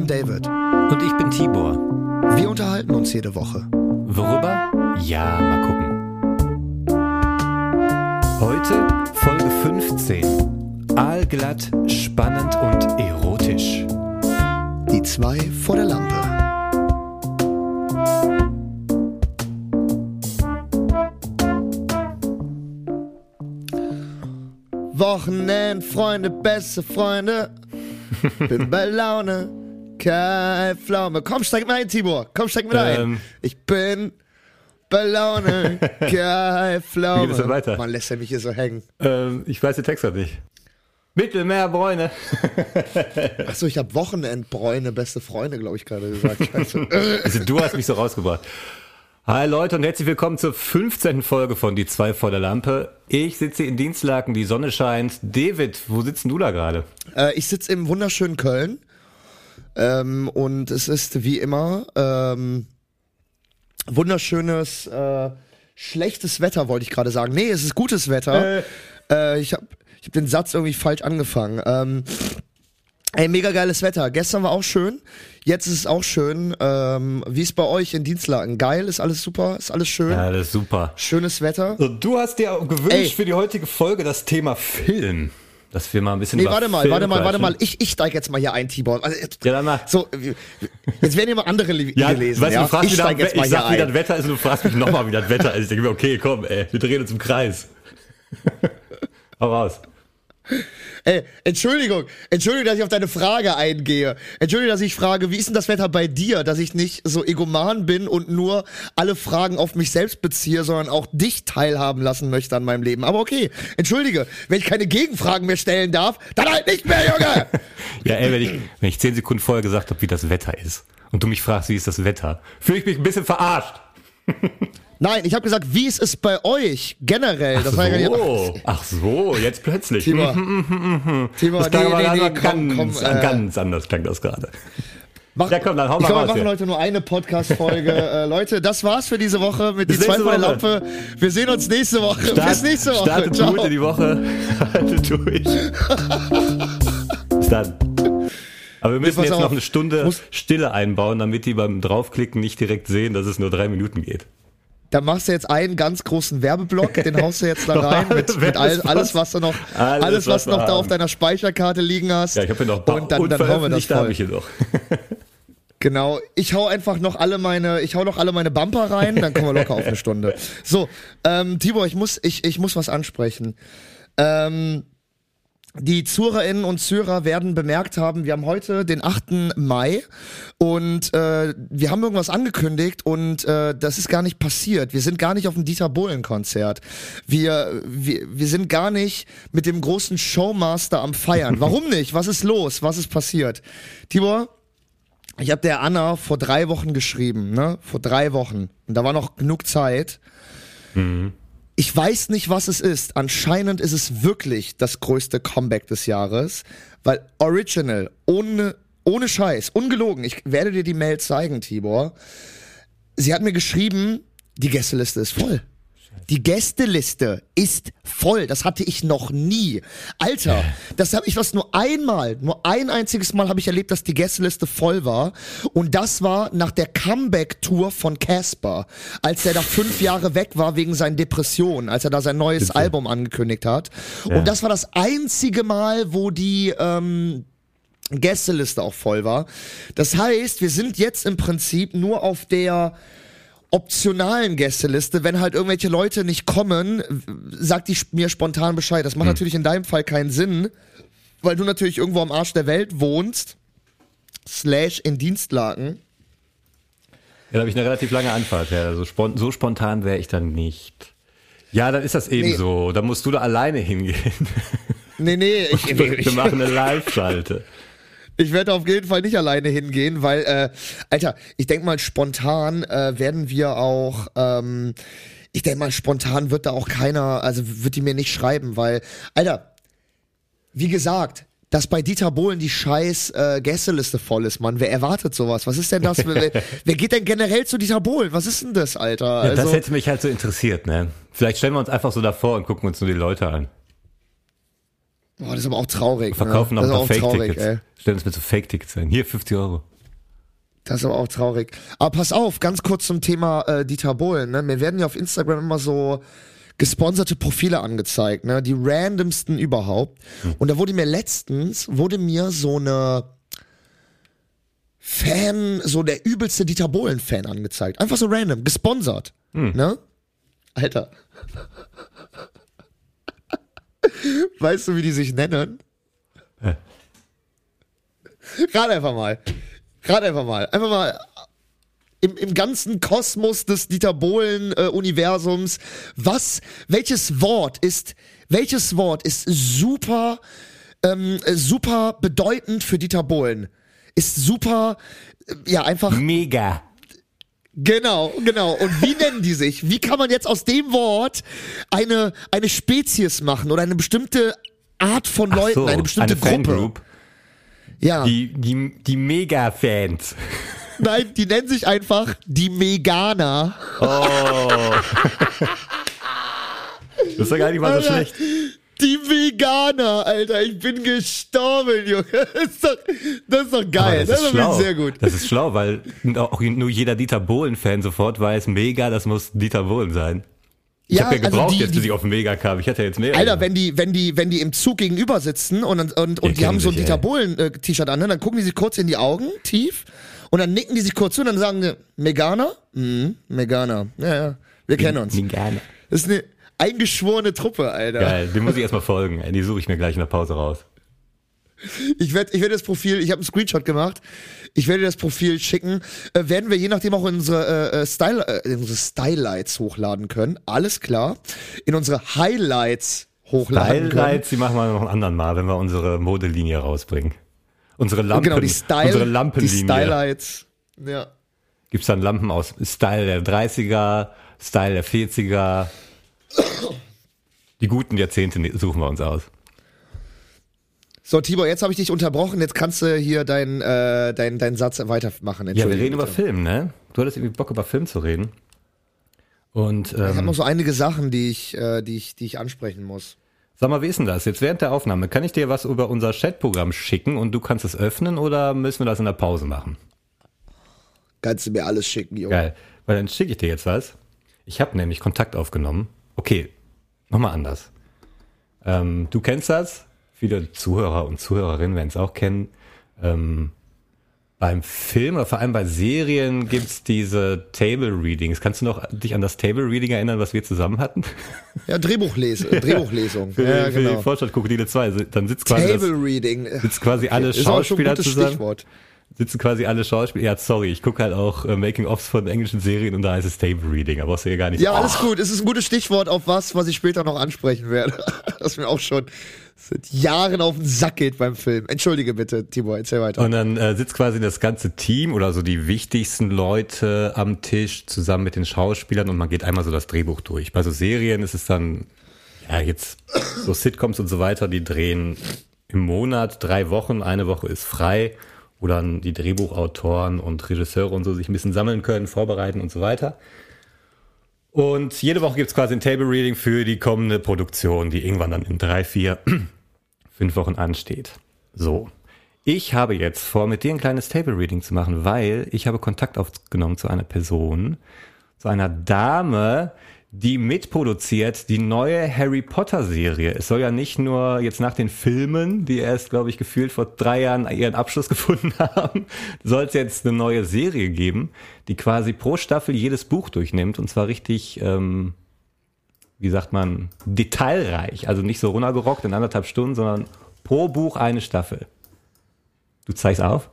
bin David. Und ich bin Tibor. Wir unterhalten uns jede Woche. Worüber? Ja, mal gucken. Heute Folge 15. Aalglatt, spannend und erotisch. Die zwei vor der Lampe. Wochenend, Freunde, beste Freunde. Bin bei Laune, kein Pflaume. Komm, steig mal ein, Tibor. Komm, steig mit ein. Ähm. Ich bin bei Laune, kein Pflaume. Wie geht es denn weiter? Man lässt ja mich hier so hängen. Ähm, ich weiß den Text noch nicht. Mittelmeerbräune. Achso, ich habe Wochenendbräune, beste Freunde, glaube ich, gerade gesagt. Scheiße. Also du hast mich so rausgebracht. Hi Leute und herzlich willkommen zur 15. Folge von Die zwei vor der Lampe. Ich sitze in Dienstlaken, die Sonne scheint. David, wo sitzt du da gerade? Äh, ich sitze im wunderschönen Köln ähm, und es ist wie immer ähm, wunderschönes, äh, schlechtes Wetter, wollte ich gerade sagen. Nee, es ist gutes Wetter. Äh. ich habe ich hab den Satz irgendwie falsch angefangen. Ähm, ey, mega geiles Wetter. Gestern war auch schön. Jetzt ist es auch schön. Ähm, wie ist bei euch in Dienstlaken? Geil? Ist alles super? Ist alles schön? Ja, ist super. Schönes Wetter? So, du hast dir gewünscht Ey. für die heutige Folge das Thema Film. Dass wir mal ein bisschen Nee, warte mal, Film warte mal, warte mal. Ich, ich steig jetzt mal hier ein, Tibor. Also, Ja, dann mach. So, jetzt werden hier mal andere Ja, gelesen. weißt du, ja? du fragst ich wieder, steig jetzt mal ich hier sag, wie das ein. Wetter ist und du fragst mich nochmal, wie das Wetter ist. Ich denke mir, okay, komm, ey, wir drehen uns im Kreis. Hau raus. Ey, Entschuldigung, Entschuldigung, dass ich auf deine Frage eingehe. Entschuldigung, dass ich frage, wie ist denn das Wetter bei dir, dass ich nicht so egoman bin und nur alle Fragen auf mich selbst beziehe, sondern auch dich teilhaben lassen möchte an meinem Leben. Aber okay, entschuldige, wenn ich keine Gegenfragen mehr stellen darf, dann halt nicht mehr, Junge! Ja, ey, wenn ich, wenn ich zehn Sekunden vorher gesagt habe, wie das Wetter ist und du mich fragst, wie ist das Wetter, fühle ich mich ein bisschen verarscht. Nein, ich habe gesagt, wie ist es bei euch generell? Das war ja gar nicht. so, ach so, jetzt plötzlich. Tibor, Tibor, Das klang nee, nee, nee, ganz, komm, komm, äh, ganz anders klang das gerade. Mach, Ja, komm, dann hau ich mal glaube, wir machen hier. heute nur eine Podcast-Folge. äh, Leute, das war's für diese Woche mit Bis die zwei nächste vor der Woche. Lampe. Wir sehen uns nächste Woche. Bis nächste Woche. Startet Ciao. gut in die Woche. Haltet durch. Bis dann. Aber wir müssen jetzt noch eine Stunde Stille einbauen, damit die beim Draufklicken nicht direkt sehen, dass es nur drei Minuten geht. Da machst du jetzt einen ganz großen Werbeblock, den haust du jetzt da rein mit, mit all, Alles, alles, was- du noch, alles, alles, was was du noch da auf deiner Speicherkarte liegen hast. Ja, ich habe hier noch und dann, dann hauen wir das unveröffentlicht, da voll. ich hier noch. Genau. Ich hau einfach noch alle meine, ich hau noch alle meine Bumper rein, dann kommen wir locker auf eine Stunde. So, ähm, Tibor, ich muss, ich, ich muss was ansprechen. Ähm, die Zurerinnen und Zurer werden bemerkt haben, wir haben heute den 8. Mai und äh, wir haben irgendwas angekündigt und äh, das ist gar nicht passiert. Wir sind gar nicht auf dem Dieter Bohlen Konzert. Wir, wir, wir sind gar nicht mit dem großen Showmaster am Feiern. Warum nicht? Was ist los? Was ist passiert? Tibor, ich habe der Anna vor drei Wochen geschrieben, ne? Vor drei Wochen. Und da war noch genug Zeit. Ich weiß nicht, was es ist. Anscheinend ist es wirklich das größte Comeback des Jahres, weil Original, ohne, ohne Scheiß, ungelogen, ich werde dir die Mail zeigen, Tibor. Sie hat mir geschrieben, die Gästeliste ist voll. Die Gästeliste ist voll. Das hatte ich noch nie. Alter, das habe ich was nur einmal, nur ein einziges Mal habe ich erlebt, dass die Gästeliste voll war. Und das war nach der Comeback-Tour von Casper, als er da fünf Jahre weg war wegen seinen Depressionen, als er da sein neues Bitte. Album angekündigt hat. Und das war das einzige Mal, wo die ähm, Gästeliste auch voll war. Das heißt, wir sind jetzt im Prinzip nur auf der optionalen Gästeliste, wenn halt irgendwelche Leute nicht kommen, sagt die mir spontan Bescheid. Das macht natürlich in deinem Fall keinen Sinn, weil du natürlich irgendwo am Arsch der Welt wohnst, slash in Dienstlaken. Ja, da habe ich eine relativ lange Anfahrt. Ja, also spon so spontan wäre ich dann nicht. Ja, dann ist das eben Nee. so. Da musst du da alleine hingehen. Nee, nee, ich, Wir machen eine Live-Schalte. Ich werde auf jeden Fall nicht alleine hingehen, weil, äh, Alter, ich denk mal, spontan äh, werden wir auch, ähm, ich denk mal, spontan wird da auch keiner, also wird die mir nicht schreiben, weil, Alter, wie gesagt, dass bei Dieter Bohlen die scheiß äh, Gästeliste voll ist, Mann. Wer erwartet sowas? Was ist denn das? wer, wer geht denn generell zu Dieter Bohlen? Was ist denn das, Alter? Ja, das also, hätte mich halt so interessiert, ne? Vielleicht stellen wir uns einfach so davor und gucken uns nur die Leute an. Boah, das ist aber auch traurig. Verkaufen ne? ist paar auch Fake-Tickets. Stellen uns mit so Fake-Tickets ein. Hier, 50 Euro. Das ist aber auch traurig. Aber pass auf, ganz kurz zum Thema äh, Dieter Bohlen. Ne? Mir werden ja auf Instagram immer so gesponserte Profile angezeigt, ne? Die randomsten überhaupt. Und da wurde mir letztens, wurde mir so eine Fan, so der übelste Dieter Bohlen-Fan angezeigt. Einfach so random, gesponsert. Ne? Alter. Weißt du, wie die sich nennen? Rat einfach mal. Rat einfach mal. Einfach mal im, im ganzen Kosmos des Dieter Bohlen-Universums. was, welches Wort ist, welches Wort ist super, ähm, äh, super bedeutend für Dieter Bohlen? Ist super, äh, ja, einfach Mega. Genau, genau. Und wie nennen die sich? Wie kann man jetzt aus dem Wort eine, eine Spezies machen oder eine bestimmte Art von Leuten, so, eine bestimmte eine Gruppe? Fangroup. Ja. Die, die, die Mega-Fans. Nein, die nennen sich einfach die Meganer. Oh. das ist ja gar nicht mal so Alter, schlecht. Die Veganer, Alter. Ich bin gestorben, Junge. Das ist doch, das ist doch geil. Aber Das, ist doch sehr gut. Das ist schlau, weil auch nur jeder Dieter Bohlen-Fan sofort weiß, mega, das muss Dieter Bohlen sein. Ich Ja, habe ja also gebraucht die- jetzt, bis ich auf Mega kam. Ich hatte jetzt mehr. Alter, wenn die, wenn die, wenn die im Zug gegenüber sitzen und, und, und, und die haben so ein sich, Dieter. Bohlen-T-Shirt an, ne? dann gucken die sich kurz in die Augen, tief, und dann nicken die sich kurz zu und dann sagen die, Meganer? Mhm, Meganer. Ja, ja. Wir kennen uns. Gerne. Das ist eine eingeschworene Truppe, Alter. Geil, dem muss ich erstmal folgen. Die suche ich mir gleich in der Pause raus. Ich werde ich werd das Profil, ich habe einen Screenshot gemacht. Ich werde das Profil schicken. Äh, werden wir je nachdem auch unsere äh, äh, Style, äh, unsere Stylights hochladen können. Alles klar. In unsere Highlights hochladen können. Highlights, die machen wir noch einen anderen Mal, wenn wir unsere Modelinie rausbringen. Unsere Lampen, Genau, die Style, unsere die Lampenlinie. Stylights. Ja. Gibt's dann Lampen aus Style der 30er, Style der 40er. Die guten Jahrzehnte ne- suchen wir uns aus. So, Tibor, jetzt habe ich dich unterbrochen. Jetzt kannst du hier deinen äh, dein, dein Satz weitermachen. Ja, wir reden über. Film, ne? Du hattest irgendwie Bock über Film zu reden. Und Ich habe ähm, noch so einige Sachen, die ich, äh, die ich, die ich ansprechen muss. sag mal, wie ist denn das? Jetzt während der Aufnahme, kann ich dir was über unser Chatprogramm schicken und du kannst es öffnen oder müssen wir das in der Pause machen? Kannst du mir alles schicken, Junge. Geil. Weil dann schicke ich dir jetzt was. Ich habe nämlich Kontakt aufgenommen. Okay, nochmal anders. Ähm, du kennst das. Viele Zuhörer und Zuhörerinnen werden es auch kennen. Ähm, beim Film oder vor allem bei Serien gibt's diese Table Readings. Kannst du noch dich an das Table Reading erinnern, was wir zusammen hatten? Ja, Drehbuchlese, Drehbuchlesung. Für, ja, für die genau. Vorstadt Krokodile 2. Dann sitzt quasi, das, Table Reading. sitzt quasi alle Ist auch schon ein Schauspieler gutes zusammen. Stichwort. Sitzen quasi alle Schauspieler. Ja, sorry, ich gucke halt auch äh, Making-ofs von englischen Serien und da heißt es Table Reading, aber brauchst du ja gar nicht. Ja, alles gut. Es ist ein gutes Stichwort auf was, was ich später noch ansprechen werde. Das mir auch schon seit Jahren auf den Sack geht beim Film. Entschuldige bitte, Tibor, erzähl weiter. Und dann äh, sitzt quasi das ganze Team oder so die wichtigsten Leute am Tisch zusammen mit den Schauspielern und man geht einmal so das Drehbuch durch. Bei so Serien ist es dann, ja, jetzt so Sitcoms und so weiter, die drehen im Monat drei Wochen, eine Woche ist frei, wo dann die Drehbuchautoren und Regisseure und so sich ein bisschen sammeln können, vorbereiten und so weiter. Und jede Woche gibt's quasi ein Table Reading für die kommende Produktion, die irgendwann dann in drei, vier, fünf Wochen ansteht. So. Ich habe jetzt vor, mit dir ein kleines Table Reading zu machen, weil ich habe Kontakt aufgenommen zu einer Person, zu einer Dame, die mitproduziert die neue Harry Potter Serie. Es soll ja nicht nur jetzt nach den Filmen, die erst, glaube ich, gefühlt vor drei Jahren ihren Abschluss gefunden haben, soll es jetzt eine neue Serie geben, die quasi pro Staffel jedes Buch durchnimmt und zwar richtig, ähm, wie sagt man, detailreich. Also nicht so runtergerockt in anderthalb Stunden, sondern pro Buch eine Staffel. Du zeigst auf?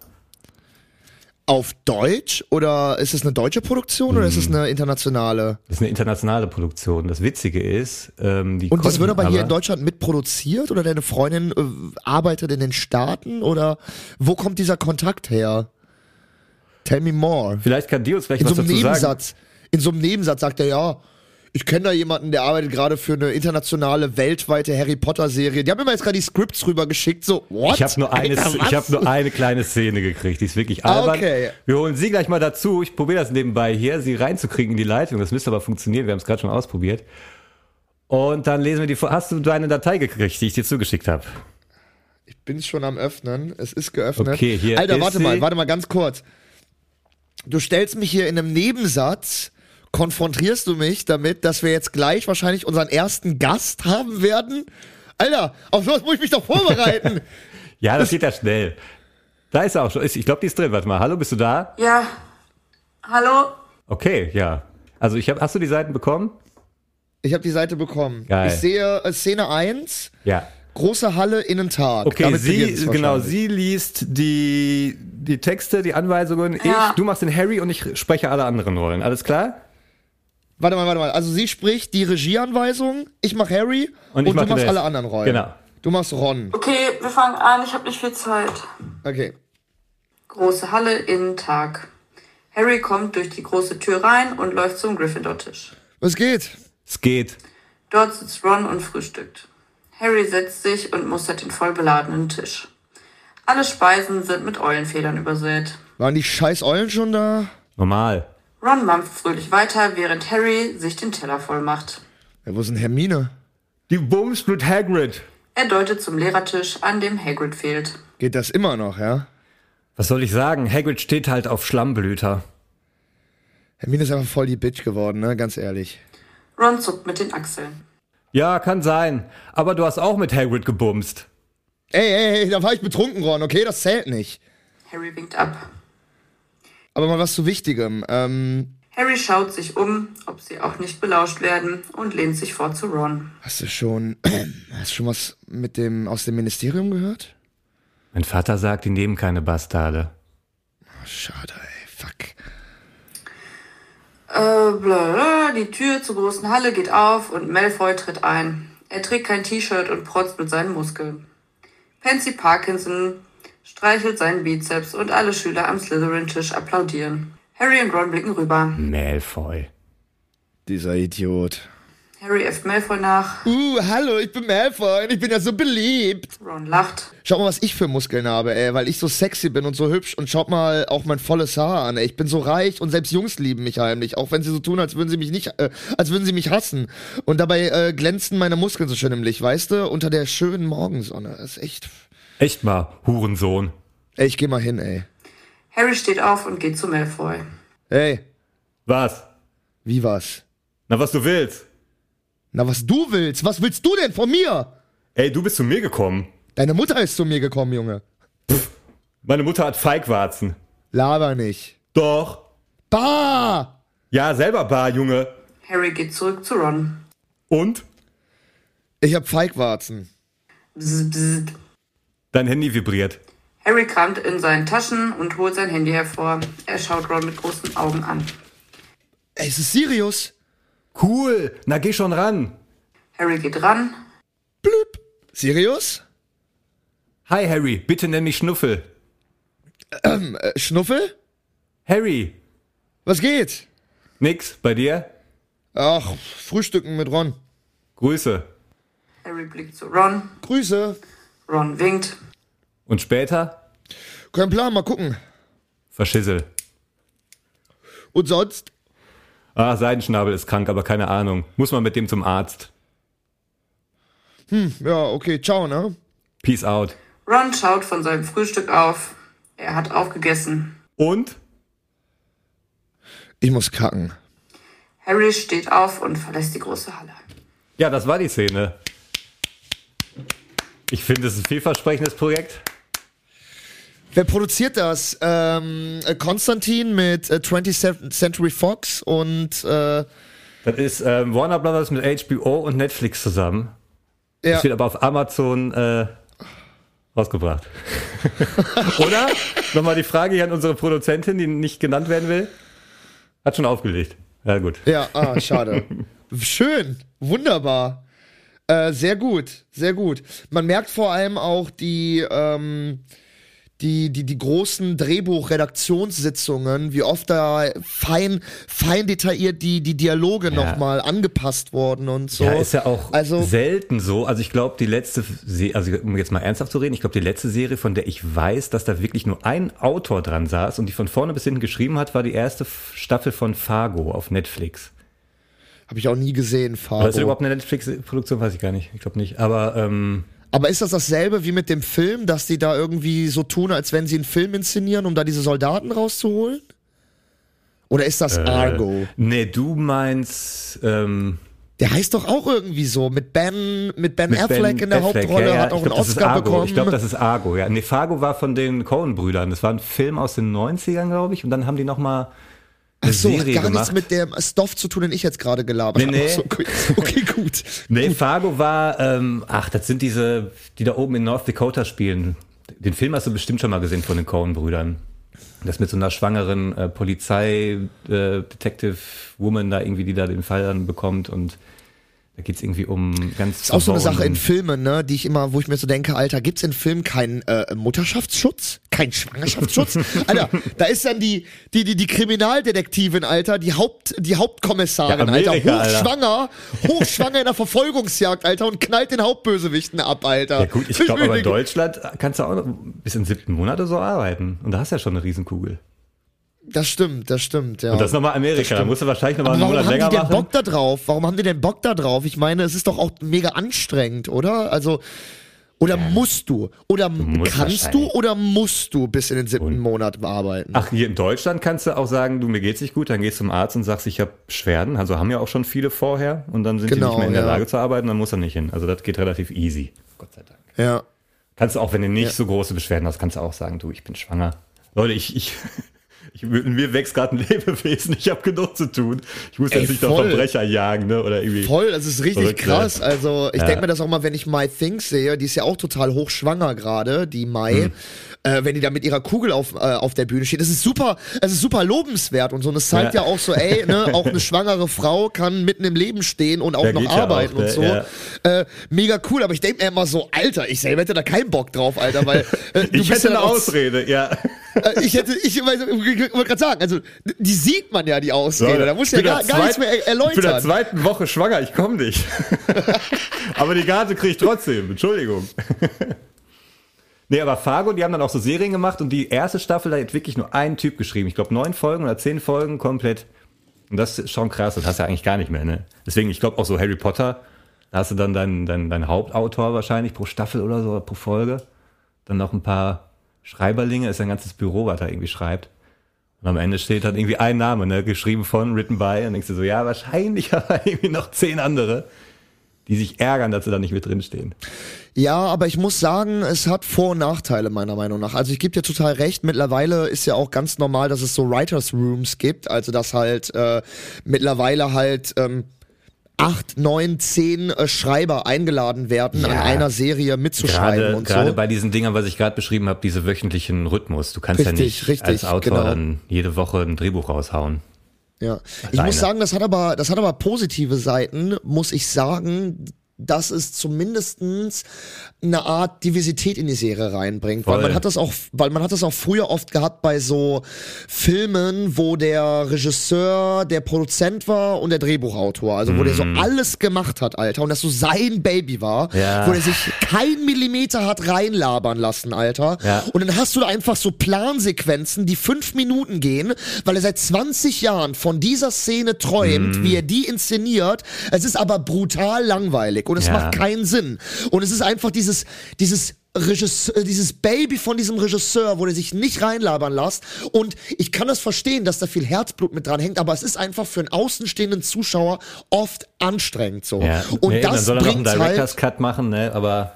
Auf Deutsch oder ist es eine deutsche Produktion oder ist es eine internationale? Das ist eine internationale Produktion. Das Witzige ist, ähm, die Und das wird aber hier in Deutschland mitproduziert oder deine Freundin äh, arbeitet in den Staaten oder wo kommt dieser Kontakt her? Tell me more. Vielleicht kann die uns vielleicht In was so einem dazu sagen. Nebensatz, in so einem Nebensatz sagt er ja, ich kenne da jemanden, der arbeitet gerade für eine internationale, weltweite Harry Potter Serie. Die haben mir mal jetzt gerade die Scripts rübergeschickt, so, what? Ich habe nur, eine, Alter, ich was? hab nur eine kleine Szene gekriegt. Die ist wirklich albern. okay. Wir holen sie gleich mal dazu. Ich probiere das nebenbei hier, sie reinzukriegen in die Leitung. Das müsste aber funktionieren. Wir haben es gerade schon ausprobiert. Und dann lesen wir die vor. Hast du deine Datei gekriegt, die ich dir zugeschickt habe? Ich bin schon am öffnen. Es ist geöffnet. Okay, hier Alter, ist warte sie. mal, warte mal ganz kurz. du stellst mich hier in einem Nebensatz, konfrontierst du mich damit, dass wir jetzt gleich wahrscheinlich unseren ersten Gast haben werden? Alter, auf sowas muss ich mich doch vorbereiten. Ja, das geht ja schnell. Da ist er auch schon. Ich glaube, die ist drin. Warte mal. Hallo, bist du da? Ja. Hallo? Okay, ja. Also ich habe, hast du die Seiten bekommen? Ich habe die Seite bekommen. Geil. Ich sehe äh, Szene 1, Ja. große Halle, Innentag. Okay, Damit sie, genau, sie liest die, die Texte, die Anweisungen. Ja. Ich, du machst den Harry und ich spreche alle anderen Rollen. Alles klar? Warte mal, warte mal. Also sie spricht die Regieanweisung, ich mach Harry Und und, ich mach du machst alle anderen Rollen. Genau. Du machst Ron. Okay, wir fangen an. Ich habe nicht viel Zeit. Okay. Große Halle, Innentag. Harry kommt durch die große Tür rein und läuft zum Gryffindor-Tisch. Was geht? Es geht. Dort sitzt Ron und frühstückt. Harry setzt sich und mustert den voll beladenen Tisch. Alle Speisen sind mit Eulenfedern übersät. Waren die scheiß Eulen schon da? Normal. Ron mampft fröhlich weiter, während Harry sich den Teller voll macht. Ja, wo ist denn Hermine? Die Bums mit Hagrid. Er deutet zum Lehrertisch, an dem Hagrid fehlt. Geht das immer noch, ja? Was soll ich sagen? Hagrid steht halt auf Schlammblüter. Hermine ist einfach voll die Bitch geworden, ne? Ganz ehrlich. Ron zuckt mit den Achseln. Ja, kann sein. Aber du hast auch mit Hagrid gebumst. Ey, ey, ey, da war ich betrunken, Ron, okay? Das zählt nicht. Harry winkt ab. Aber mal was zu Wichtigem. Ähm, Harry schaut sich um, ob sie auch nicht belauscht werden, und lehnt sich vor zu Ron. hast du schon, hast du schon was mit dem, aus dem Ministerium gehört? Mein Vater sagt, die nehmen keine Bastarde. Oh, schade, ey, fuck. Äh, bla, bla, die Tür zur großen Halle geht auf und Malfoy tritt ein. Er trägt kein T-Shirt und protzt mit seinen Muskeln. Pansy Parkinson streichelt seinen Bizeps und alle Schüler am Slytherin-Tisch applaudieren. Harry und Ron blicken rüber. Malfoy. Dieser Idiot. Harry äfft Malfoy nach. Uh, hallo, ich bin Malfoy und ich bin ja so beliebt. Ron lacht. Schaut mal, was ich für Muskeln habe, ey, weil ich so sexy bin und so hübsch. Und schaut mal auch mein volles Haar an, ey. Ich bin so reich und selbst Jungs lieben mich heimlich, auch wenn sie so tun, als würden sie mich nicht, äh, als würden sie mich hassen. Und dabei äh, glänzen meine Muskeln so schön im Licht, weißt du? Unter der schönen Morgensonne. Das ist echt. Echt mal, Hurensohn. Ey, ich geh mal hin, ey. Harry steht auf und geht zu Malfoy. Ey, Was? wie was? Na, was du willst. Na, was du willst? Was willst du denn von mir? Ey, du bist zu mir gekommen. Deine Mutter ist zu mir gekommen, Junge. Meine Mutter hat Feigwarzen. Laber nicht. Doch. Bah! Ja, selber bar, Junge. Harry geht zurück zu Ron. Und? Ich hab Feigwarzen. Bzz, bzz. Dein Handy vibriert. Harry kramt in seinen Taschen und holt sein Handy hervor. Er schaut Ron mit großen Augen an. Ey, es ist Sirius. Cool. Na, geh schon ran. Harry geht ran. Blüp. Sirius? Hi, Harry. Bitte nenn mich Schnuffel. Äh, Schnuffel? Harry. Was geht? Nix. Bei dir? Ach, Frühstücken mit Ron. Grüße. Harry blickt zu Ron. Grüße. Ron winkt. Und später? Kein Plan, mal gucken. Verschissel. Und sonst? Ah, Seidenschnabel ist krank, aber keine Ahnung. Muss man mit dem zum Arzt. Ja, okay, ciao, ne? Peace out. Ron schaut von seinem Frühstück auf. Er hat aufgegessen. Und? Ich muss kacken. Harry steht auf und verlässt die große Halle. Ja, das war die Szene. Ich finde, es ist ein vielversprechendes Projekt. Wer produziert das? Ähm, äh, Konstantin mit äh, 20th Century Fox und äh, Das ist ähm, Warner Brothers mit HBO und Netflix zusammen. ja, Das wird aber auf Amazon äh, rausgebracht. Oder? Nochmal die Frage hier an unsere Produzentin, die nicht genannt werden will. Hat schon aufgelegt. Ja, gut. ja, ah, schade. Schön, wunderbar. Äh, sehr gut, sehr gut. Man merkt vor allem auch die, ähm, die, die, die großen Drehbuch-Redaktionssitzungen, wie oft da fein, fein detailliert die, die Dialoge Ja. nochmal angepasst wurden und so. Ja, ist ja auch Also- selten so. Also ich glaube, die letzte, Se also um jetzt mal ernsthaft zu reden, ich glaube, die letzte Serie, von der ich weiß, dass da wirklich nur ein Autor dran saß und die von vorne bis hinten geschrieben hat, war die erste Staffel von Fargo auf Netflix. Habe ich auch nie gesehen, Fargo. Oder ist das überhaupt eine Netflix-Produktion? Weiß ich gar nicht. Ich glaube nicht. Aber ähm, Aber ist das dasselbe wie mit dem Film, dass die da irgendwie so tun, als wenn sie einen Film inszenieren, um da diese Soldaten rauszuholen? Oder ist das Argo? Äh, nee, du meinst, ähm, Der heißt doch auch irgendwie so, mit Ben, mit Ben mit Affleck Ben in der Affleck. Hauptrolle, ja, ja. hat auch einen glaub, ist Oscar Argo. bekommen. Ich glaube, das ist Argo, ja. Nee, Fargo war von den Coen-Brüdern. Das war ein Film aus den 90ern, glaube ich. Und dann haben die nochmal Ach so, hat Serie gar gemacht. nichts mit dem Stoff zu tun, den ich jetzt gerade gelabert Nee, habe. nee. So, okay, okay, gut. Nee, Fargo war, ähm, ach, das sind diese, die da oben in North Dakota spielen. Den Film hast du bestimmt schon mal gesehen von den Coen-Brüdern. Das mit so einer schwangeren äh, Polizei-Detective-Woman da irgendwie, die da den Fall dann bekommt und da geht's irgendwie um ganz Ist auch so eine Sache in Filmen, ne, die ich immer, wo ich mir so denke, Alter, gibt's in Filmen keinen äh, Mutterschaftsschutz? Keinen Schwangerschaftsschutz? Alter, da ist dann die, die, die, die Kriminaldetektivin, Alter, die Haupt, die Hauptkommissarin, Ja, Amerika, Alter, Alter. hochschwanger, hochschwanger in der Verfolgungsjagd, Alter, und knallt den Hauptbösewichten ab, Alter. Ja gut, ich glaube, aber in Deutschland kannst du auch noch bis in siebten Monat so arbeiten. Und da hast du ja schon eine Riesenkugel. Das stimmt, das stimmt, ja. Und das ist nochmal Amerika, da musst du wahrscheinlich nochmal Aber einen warum Monat haben die länger denn machen. Bock da drauf? Warum haben die denn Bock da drauf? Ich meine, es ist doch auch mega anstrengend, oder? Also, oder musst du? Oder musst kannst du oder musst du bis in den siebten Monat arbeiten? Ach, hier in Deutschland kannst du auch sagen, du, mir geht's nicht gut, dann gehst du zum Arzt und sagst, ich habe Beschwerden. Also haben ja auch schon viele vorher und dann sind die Genau, nicht mehr in der ja. Lage zu arbeiten, dann muss er nicht hin. Also das geht relativ easy. Gott sei Dank. Ja. Kannst du auch, wenn du nicht Ja. so große Beschwerden hast, kannst du auch sagen, du, ich bin schwanger. Leute, ich, ich, ich in mir wächst gerade ein Lebewesen, ich habe genug zu tun. Ich muss Ey, jetzt nicht noch voll. Verbrecher jagen, ne? Oder irgendwie. Voll, das ist richtig Verrückt, krass. ja. Also ich Ja. denke mir das auch mal, wenn ich My Things sehe, die ist ja auch total hochschwanger gerade, die Mai. Hm. Äh, wenn die da mit ihrer Kugel auf, äh, auf der Bühne steht. Das ist super, es ist super lobenswert und so. Und es zeigt ja. Ja. auch so, ey, ne, auch eine schwangere Frau kann mitten im Leben stehen und auch Ja, noch arbeiten auch, und ne? so. Ja. Äh, mega cool, aber ich denke mir immer so, Alter, ich selber hätte da keinen Bock drauf, Alter, weil äh, du ich hätte eine Ausrede, ja. Äh, ich hätte, ich, ich wollte gerade sagen, also die sieht man ja, die Ausrede. da muss Ich ja gar, gar nichts mehr zweiten- er- Ich bin der erläutern. zweiten Woche schwanger, ich komme nicht. aber die Gage kriege ich trotzdem, Entschuldigung. Nee, aber Fargo, die haben dann auch so Serien gemacht und die erste Staffel, da hat wirklich nur ein Typ geschrieben. Ich glaube, neun Folgen oder zehn Folgen komplett. Und das ist schon krass, das hast du ja eigentlich gar nicht mehr, ne? Deswegen, ich glaube auch so Harry Potter, da hast du dann deinen dein, dein Hauptautor wahrscheinlich pro Staffel oder so, pro Folge. Dann noch ein paar Schreiberlinge, ist ein ganzes Büro, was er irgendwie schreibt. Und am Ende steht dann irgendwie ein Name, ne, geschrieben von, written by, und denkst du so, ja, wahrscheinlich aber irgendwie noch zehn andere, die sich ärgern, dass sie da nicht mit drinstehen. Ja, aber ich muss sagen, es hat Vor- und Nachteile meiner Meinung nach. Also ich gebe dir total recht, mittlerweile ist ja auch ganz normal, dass es so Writers Rooms gibt, also dass halt äh, mittlerweile halt ähm, acht, neun, zehn äh, Schreiber eingeladen werden, Ja. an einer Serie mitzuschreiben Gerade, und gerade so. bei diesen Dingern, was ich gerade beschrieben habe, diese wöchentlichen Rhythmus. Du kannst ja Richtig, nicht richtig, als Autor genau. dann jede Woche ein Drehbuch raushauen. Ja. Ich Alleine. muss sagen, das hat aber, das hat aber positive Seiten, muss ich sagen, dass es zumindestens eine Art Diversität in die Serie reinbringt. Weil Voll. man hat das auch, weil man hat das auch früher oft gehabt bei so Filmen, wo der Regisseur der Produzent war und der Drehbuchautor. Also wo der so alles gemacht hat, Alter. Und das so sein Baby war. Ja. Wo der sich kein Millimeter hat reinlabern lassen, Alter. Ja. Und dann hast du da einfach so Plansequenzen, die fünf Minuten gehen, weil er seit 20 Jahren von dieser Szene Mhm. träumt, wie er die inszeniert. Es ist aber brutal langweilig und es Ja. macht keinen Sinn. Und es ist einfach dieses, dieses Regisseur, dieses Baby von diesem Regisseur, wo der sich nicht reinlabern lässt. Und ich kann das verstehen, dass da viel Herzblut mit dran hängt, aber es ist einfach für einen außenstehenden Zuschauer oft anstrengend so. Ja. Und nee, dann das soll er noch einen halt Director's Cut machen, ne? Aber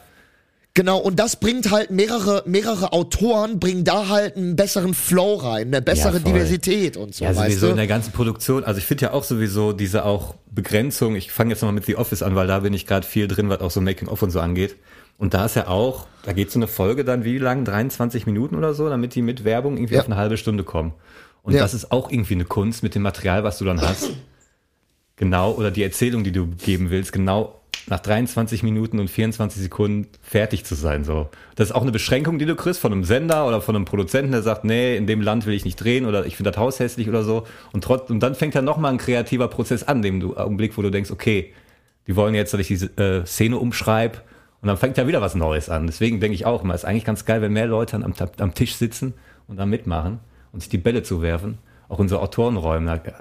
Genau, und das bringt halt mehrere, mehrere Autoren, bringen da halt einen besseren Flow rein, eine bessere Ja. Diversität und so, ja, sowieso in du? der ganzen Produktion. Also ich finde ja auch sowieso diese auch Begrenzung. Ich fange jetzt nochmal mit The Office an, weil da bin ich gerade viel drin, was auch so Making-of und so angeht. Und da ist ja auch, da geht so eine Folge dann wie lang? 23 Minuten oder so, damit die mit Werbung irgendwie Ja. auf eine halbe Stunde kommen. Und Ja. das ist auch irgendwie eine Kunst mit dem Material, was du dann hast. Genau, oder die Erzählung, die du geben willst, genau nach 23 Minuten und 24 Sekunden fertig zu sein. So. Das ist auch eine Beschränkung, die du kriegst von einem Sender oder von einem Produzenten, der sagt, nee, in dem Land will ich nicht drehen oder ich finde das Haus hässlich oder so. Und, trotz, und dann fängt ja nochmal ein kreativer Prozess an, dem du Augenblick, wo du denkst, okay, die wollen jetzt, dass ich diese äh, Szene umschreibe und dann fängt ja wieder was Neues an. Deswegen denke ich auch immer, ist eigentlich ganz geil, wenn mehr Leute am, am Tisch sitzen und da mitmachen und sich die Bälle zuwerfen. Auch unsere Autorenräume, da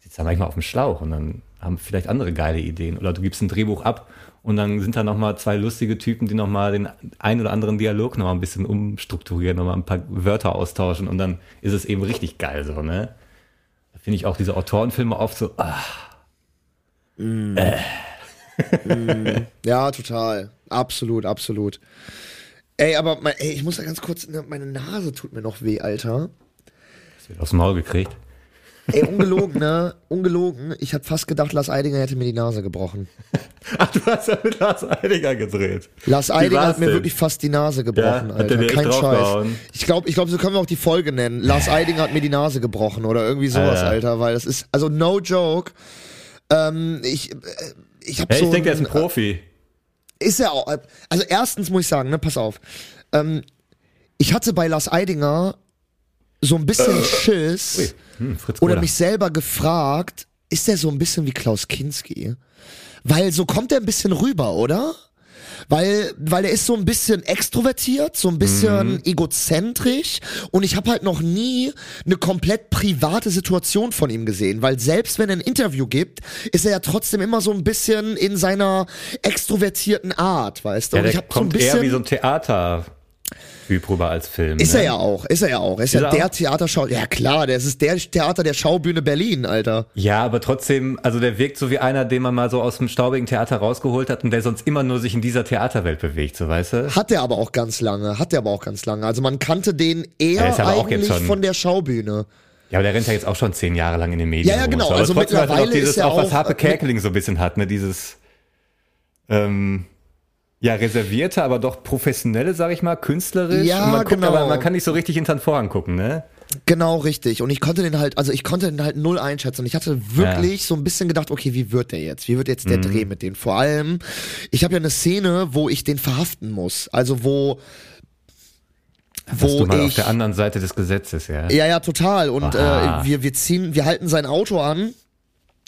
sitzt da manchmal auf dem Schlauch und dann haben vielleicht andere geile Ideen. Oder du gibst ein Drehbuch ab und dann sind da nochmal zwei lustige Typen, die nochmal den ein oder anderen Dialog nochmal ein bisschen umstrukturieren, nochmal ein paar Wörter austauschen und dann ist es eben richtig geil so, ne? finde ich auch diese Autorenfilme oft so, ah, Ja, total. Absolut, absolut. Ey, aber mein, ey, ich muss da ganz kurz, ne, meine Nase tut mir noch weh, Alter. das wird aus dem Maul gekriegt. Ey, ungelogen, ne? Ungelogen. Ich hab fast gedacht, Lars Eidinger hätte mir die Nase gebrochen. Ach, du hast ja mit Lars Eidinger gedreht. Lars Eidinger hat mir denn? wirklich fast die Nase gebrochen, Ja, Alter. Kein Scheiß. Ich glaube, ich glaub, so können wir auch die Folge nennen. Lars Eidinger hat mir die Nase gebrochen oder irgendwie sowas, Ah, ja. Alter, weil das ist, also no joke. Ähm, ich, äh, ich hab Hey, so ich denke, der ist ein- ein Profi. Ist er auch. Also erstens muss ich sagen, ne, pass auf. Ähm, ich hatte bei Lars Eidinger so ein bisschen Schiss Hm, oder mich selber gefragt, ist der so ein bisschen wie Klaus Kinski? Weil so kommt er ein bisschen rüber, oder? Weil, weil er ist so ein bisschen extrovertiert, so ein bisschen Mhm. egozentrisch und ich habe halt noch nie eine komplett private Situation von ihm gesehen, weil selbst wenn er ein Interview gibt, ist er ja trotzdem immer so ein bisschen in seiner extrovertierten Art, weißt du? ja, und ich der habe so ein kommt bisschen eher wie so ein Theater-Typ rüber als Film. ist ne? er ja auch, ist er ja auch. Ist, Ist ja er der auch? Theaterschau. Ja klar, der ist der Theater der Schaubühne Berlin, Alter. Ja, aber trotzdem, also der wirkt so wie einer, den man mal so aus dem staubigen Theater rausgeholt hat und der sonst immer nur sich in dieser Theaterwelt bewegt, so weißt du? Hat er aber auch ganz lange, hat er aber auch ganz lange. Also man kannte den eher auch eigentlich von der Schaubühne. Ja, aber der rennt ja jetzt auch schon zehn Jahre lang in den Medien. Ja, ja, rum genau. Aber Also trotzdem hat er mittlerweile noch dieses, ist er auch was auch- Harpe Kerkeling so ein bisschen hat, ne, dieses, ähm, ja, reservierte, aber doch professionelle, sag ich mal, künstlerisch. Ja, und man guckt, genau. aber man kann nicht so richtig hinter den Vorhang gucken, ne? Genau, richtig. Und ich konnte den halt, also ich konnte den halt null einschätzen. Und ich hatte wirklich so ein bisschen gedacht, okay, wie wird der jetzt? Wie wird jetzt der Mhm. Dreh mit denen? Vor allem, ich habe ja eine Szene, wo ich den verhaften muss. Also wo, Warst wo du mal ich auf der anderen Seite des Gesetzes, ja? Ja, ja, total. Und äh, wir, wir ziehen, wir halten sein Auto an.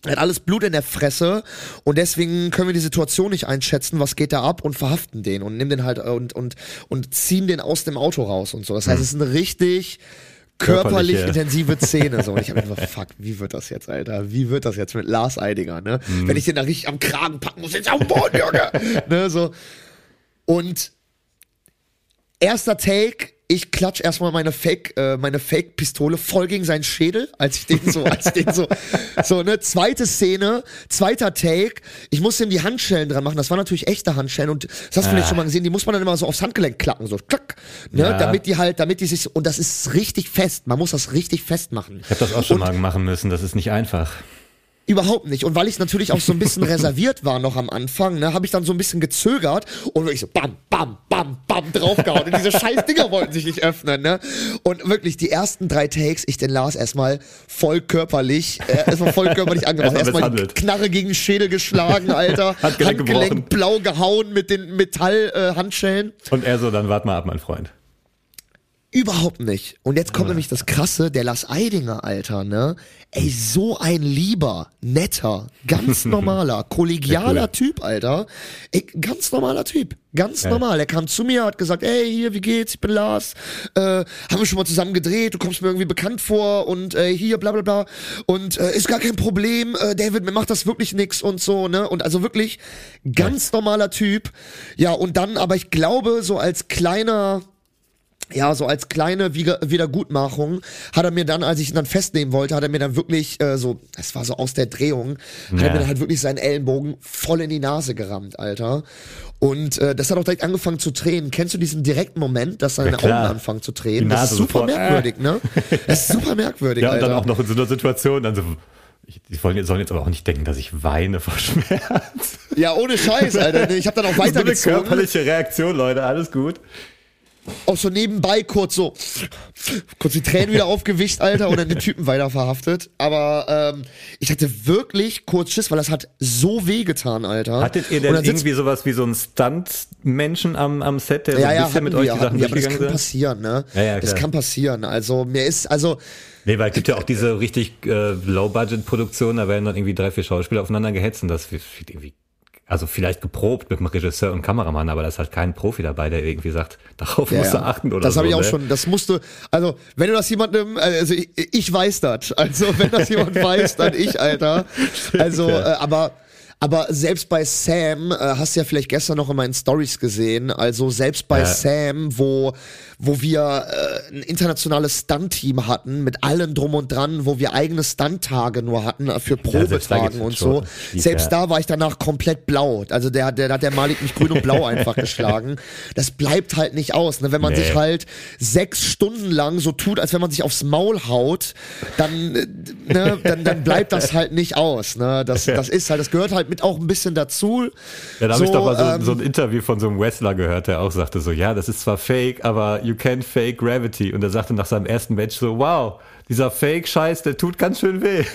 Er hat alles Blut in der Fresse und deswegen können wir die Situation nicht einschätzen, was geht da ab und verhaften den und nehmen den halt äh, und und und ziehen den aus dem Auto raus und so. Das heißt, es ist eine richtig körperlich Körperliche. intensive Szene so und ich habe einfach fuck, wie wird das jetzt, Alter? Wie wird das jetzt mit Lars Eidinger, ne? Wenn ich den da richtig am Kragen packen muss, jetzt auf den Boden, Junge. ne, so und erster Take, ich klatsch erstmal meine Fake, äh, meine Fake-Pistole voll gegen seinen Schädel, als ich den so, als ich den so, so, ne, zweite Szene, zweiter Take, ich musste ihm die Handschellen dran machen, das waren natürlich echte Handschellen und das hast du vielleicht schon mal gesehen, die muss man dann immer so aufs Handgelenk klacken, so, klack, ne, Ja. damit die halt, damit die sich, und das ist richtig fest, man muss das richtig fest machen. Ich habe das auch schon mal machen müssen, das ist nicht einfach. Überhaupt nicht. Und weil ich natürlich auch so ein bisschen reserviert war noch am Anfang, ne, habe ich dann so ein bisschen gezögert und wirklich so bam, bam, bam, bam draufgehauen. Und diese scheiß Dinger wollten sich nicht öffnen, ne? Und wirklich die ersten drei Takes, ich den Lars erstmal voll körperlich, äh, erstmal voll körperlich angemacht. Erstmal die. Knarre gegen den Schädel geschlagen, Alter. Handgelenk gebrochen. blau gehauen mit den Metallhandschellen. Äh. Und er so, dann wart mal ab, mein Freund. Überhaupt nicht. Und jetzt kommt nämlich das Krasse, der Lars Eidinger, Alter, ne? Ey, so ein lieber, netter, ganz normaler, kollegialer Ja, cool. Typ, Alter. Ey, ganz normaler Typ. Ganz normal. Er kam zu mir, hat gesagt, ey, hier, wie geht's? Ich bin Lars. Äh, haben wir schon mal zusammen gedreht, du kommst mir irgendwie bekannt vor und äh, hier, bla bla bla. Und äh, ist gar kein Problem, äh, David, mir macht das wirklich nix und so, ne? Und also wirklich ganz normaler Typ. Ja, und dann, aber ich glaube, so als kleiner ja, so als kleine Wieder Wiedergutmachung hat er mir dann, als ich ihn dann festnehmen wollte, hat er mir dann wirklich äh, so, das war so aus der Drehung, hat er Ja. mir dann halt wirklich seinen Ellenbogen voll in die Nase gerammt, Alter. Und äh, das hat auch direkt angefangen zu tränen. Kennst du diesen direkten Moment, dass seine Ja. Augen anfangen zu tränen? Das ist super sofort. merkwürdig, ne? Das ist super merkwürdig, Ja, und Alter. dann auch noch in so einer Situation, dann so, ich, die wollen, sollen jetzt aber auch nicht denken, dass ich weine vor Schmerz. ja, ohne Scheiß, Alter. Ich habe dann auch So eine weitergezogen. körperliche Reaktion, Leute, alles gut. Auch so nebenbei kurz so, kurz die Tränen wieder aufgewischt, Alter, und dann den Typen weiter verhaftet. Aber ähm, ich hatte wirklich kurz Schiss, weil das hat so weh getan, Alter. Hattet ihr denn irgendwie sowas wie so einen Stunt-Menschen am, am Set, der so ja, ein ja, bisschen mit euch wir, die hatten Sachen wir, aber das kann sind? passieren, ne? Ja, ja, das kann passieren. Also mir ist, also Nee, weil es gibt ja auch diese richtig äh, Low-Budget-Produktionen, da werden dann irgendwie drei, vier Schauspieler aufeinander gehetzt und das wird irgendwie, also vielleicht geprobt mit dem Regisseur und Kameramann, aber da ist halt kein Profi dabei, der irgendwie sagt, darauf Ja, musst du achten oder das so. habe ich auch ne? schon, das musste, also wenn du das jemandem, also ich, ich weiß das, also wenn das jemand weiß, dann ich, Alter. Also, ja. äh, aber Aber selbst bei Sam, äh, hast du ja vielleicht gestern noch in meinen Stories gesehen, also selbst bei Ja. Sam, wo, wo wir äh, ein internationales Stunt-Team hatten, mit allem drum und dran, wo wir eigene Stunt-Tage nur hatten äh, für Probetagen geht's und so. Selbst ja. da war ich danach komplett blau. Also der, der, da hat der Malik mich grün und blau einfach geschlagen. Das bleibt halt nicht aus. Ne? Wenn man Nee. sich halt sechs Stunden lang so tut, als wenn man sich aufs Maul haut, dann, äh, ne, dann, dann bleibt das halt nicht aus. Ne? Das, das ist halt, das gehört halt mit auch ein bisschen dazu. Ja, da habe So, ich doch mal so, ähm, so ein Interview von so einem Wrestler gehört, der auch sagte so, ja, das ist zwar fake, aber you can fake gravity. Und er sagte nach seinem ersten Match so, wow, dieser Fake-Scheiß, der tut ganz schön weh.